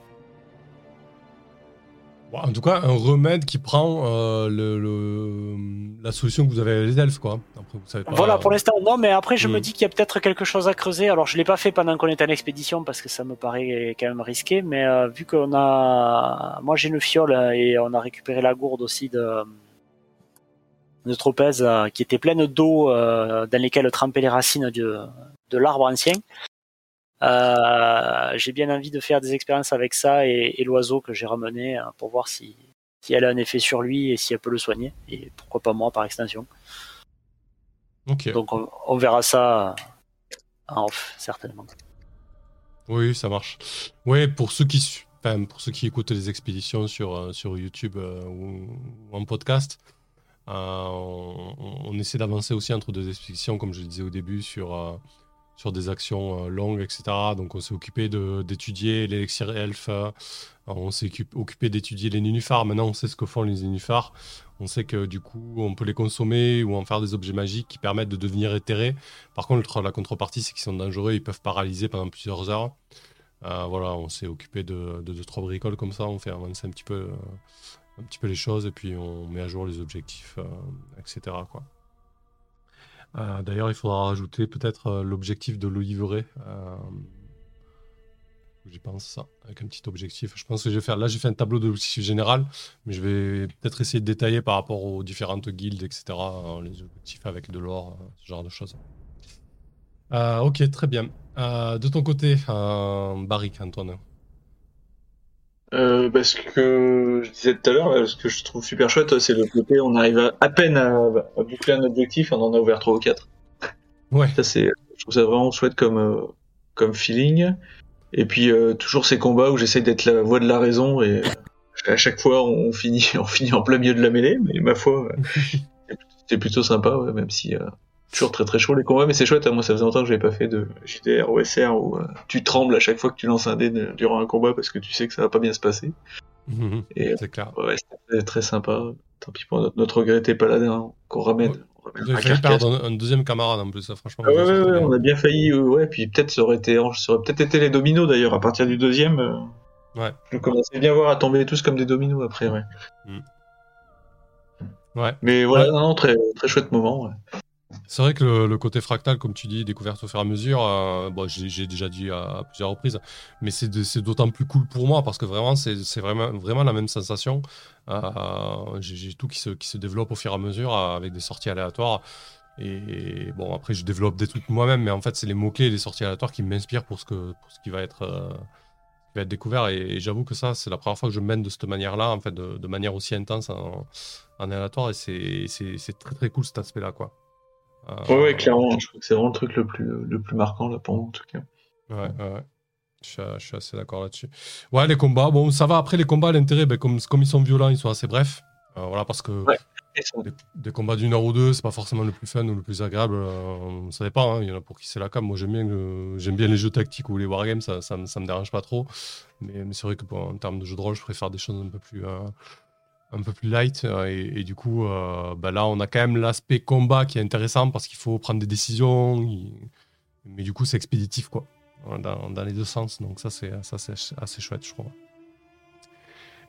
En tout cas, un remède qui prend euh, le, le- la solution que vous avez avec les elfes, quoi. Après, vous savez pas.
Voilà pour l'instant. Non, mais après je
Hmm.
me dis qu'il y a peut-être quelque chose à creuser. Alors je l'ai pas fait pendant qu'on était en expédition parce que ça me paraît quand même risqué. Mais euh, vu qu'on a, moi j'ai une fiole euh, et on a récupéré la gourde aussi de de Tropez euh, qui était pleine d'eau dans lesquelles trempaient les racines de, de l'arbre ancien. Euh, j'ai bien envie de faire des expériences avec ça et, et l'oiseau que j'ai ramené euh, pour voir si, si elle a un effet sur lui et si elle peut le soigner. Et pourquoi pas moi par extension. Donc on, on verra ça en off, certainement.
Oui, ça marche. Ouais, pour ceux qui, enfin, pour ceux qui écoutent les expéditions sur, euh, sur YouTube euh, ou, ou en podcast, euh, on, on- on essaie d'avancer aussi entre deux expéditions, comme je le disais au début, sur, euh, sur des actions euh, longues, etc. Donc on s'est occupé d'étudier l'élixir elfe, euh, on s'est occup- occupé d'étudier les nénuphars. Maintenant, on sait ce que font les nénuphars. On sait que du coup, on peut les consommer ou en faire des objets magiques qui permettent de devenir éthérés. Par contre, la contrepartie, c'est qu'ils sont dangereux, ils peuvent paralyser pendant plusieurs heures. Euh, voilà, on s'est occupé de, trois bricoles comme ça, on fait avancer un petit peu, un petit peu les choses et puis on met à jour les objectifs, etc. Euh, D'ailleurs, il faudra rajouter peut-être euh, l'objectif de l'oliveray. Euh, J'y pense ça, avec un petit objectif. Je pense que je vais faire. Là, j'ai fait un tableau de l'objectif général, mais je vais peut-être essayer de détailler par rapport aux différentes guildes, etc. les objectifs avec de l'or, ce genre de choses. Ok, très bien. De ton côté, Barrick, Antoine.
Euh, parce que je disais tout à l'heure, là, ce que je trouve super chouette, c'est le côté on arrive à, à peine à, à boucler un objectif, on en a ouvert trois ou quatre.
Ouais.
Ça c'est, je trouve ça vraiment chouette comme euh, comme feeling. Et puis euh, toujours ces combats où j'essaye d'être la voix de la raison et euh, à chaque fois on finit on finit en plein milieu de la mêlée, mais ma foi, euh, c'était plutôt sympa, ouais, même si euh, toujours très très chaud les combats, mais c'est chouette. hein, moi ça faisait longtemps que j'avais pas fait de JDR ou SR où euh, tu trembles à chaque fois que tu lances un dé de- durant un combat parce que tu sais que ça va pas bien se passer. Et
C'est clair.
Ouais, c'était très, sympa. Tant pis pour notre, notre regretté paladin qu'on ramène. On
avez
un
failli
carcasse.
perdre un, un deuxième camarade en plus, ça, franchement.
Ah ouais, on a bien failli. euh, ouais, puis peut-être ça aurait été, ça aurait peut-être été les dominos d'ailleurs à partir du deuxième. euh,
Ouais.
Je commençais bien à voir à tomber tous comme des dominos après, ouais.
Ouais.
Mais voilà,
Ouais.
non, très, très chouette moment. ouais.
C'est vrai que le, côté fractal, comme tu dis, découverte au fur et à mesure, euh, bon, j'ai déjà dit à, plusieurs reprises, mais c'est d'autant plus cool pour moi parce que vraiment, c'est vraiment, la même sensation. Euh, j'ai tout qui se, développe au fur et à mesure euh, avec des sorties aléatoires. Et bon, après, je développe des trucs moi-même, mais en fait, c'est les mots-clés et les sorties aléatoires qui m'inspirent pour, ce pour ce qui va être, découvert. Et, j'avoue que ça, c'est la première fois que je mène de cette manière-là, en fait, de, manière aussi intense en, en aléatoire. Et c'est très très cool cet aspect-là, quoi. Euh,
Ouais, ouais, clairement, je crois que c'est vraiment le truc le plus, le plus marquant là pour moi en tout cas.
Ouais, ouais, ouais. Je suis, assez d'accord là-dessus. Ouais, les combats, bon, ça va. Après, les combats, l'intérêt, ben, comme, comme ils sont violents, ils sont assez brefs. Euh, voilà, parce que
Ouais. Ça-
des, des combats d'une heure ou deux, c'est pas forcément le plus fun ou le plus agréable. euh, ne savait pas, hein, il y en a pour qui c'est la cam. Moi, j'aime bien, j'aime bien les jeux tactiques ou les wargames, ça, ça, me- ça me dérange pas trop. Mais, mais c'est vrai que bon, en termes de jeu de rôle, je préfère des choses un peu plus, euh, un peu plus light. euh, et, du coup, euh, bah là, on a quand même l'aspect combat qui est intéressant parce qu'il faut prendre des décisions. Mais du coup, c'est expéditif, quoi. Dans, les deux sens. Donc, ça, c'est assez chouette, je trouve.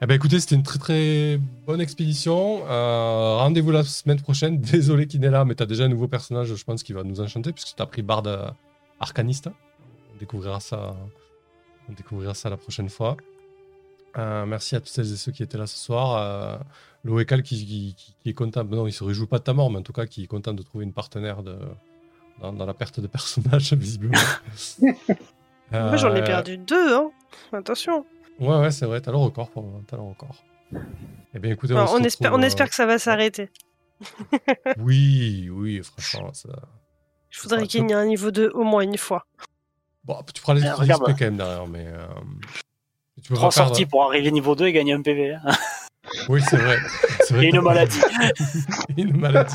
Eh ben écoutez, c'était une très très bonne expédition. Euh, Rendez-vous la semaine prochaine. Désolé qu'il n'est là, mais tu as déjà un nouveau personnage, je pense, qui va nous enchanter, puisque tu as pris Bard Arcaniste. On découvrira ça, on découvrira ça la prochaine fois. Euh, merci à toutes celles et ceux qui étaient là ce soir. Euh, qui, qui- qui- qui est content, non, il se réjouit pas de ta mort, mais en tout cas qui est content de trouver une partenaire de, dans, dans la perte de personnage, visiblement.
Moi, j'en ai
Euh,
perdu deux, hein. Attention.
Ouais, ouais, c'est vrai, t'as le record pour le moment, t'as le record. Eh bien, écoutez,
Alors,
se
on, espère, on
retrouve,
espère que ça va s'arrêter.
euh, Oui, oui, franchement, ça...
Je voudrais qu'il y ait un niveau 2 au moins une fois.
Bon, tu feras les
Eh,
autres. XP quand même derrière, mais... euh, Tu peux
Trois
pas perdre-
sorties pour arriver niveau 2 et gagner un PV. hein.
Oui, c'est vrai. C'est vrai
Et une maladie.
une maladie.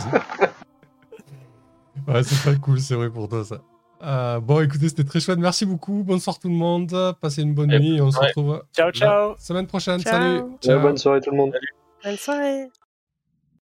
ouais, c'est pas cool, c'est vrai pour toi, ça. Euh, bon, écoutez, c'était très chouette. Merci beaucoup. Bonsoir tout le monde. Passez une bonne
Et-
nuit et on se retrouve
Ciao,
la
ciao.
semaine prochaine.
Ciao.
Salut.
Ouais, bonne soirée tout le monde.
Bonne soirée.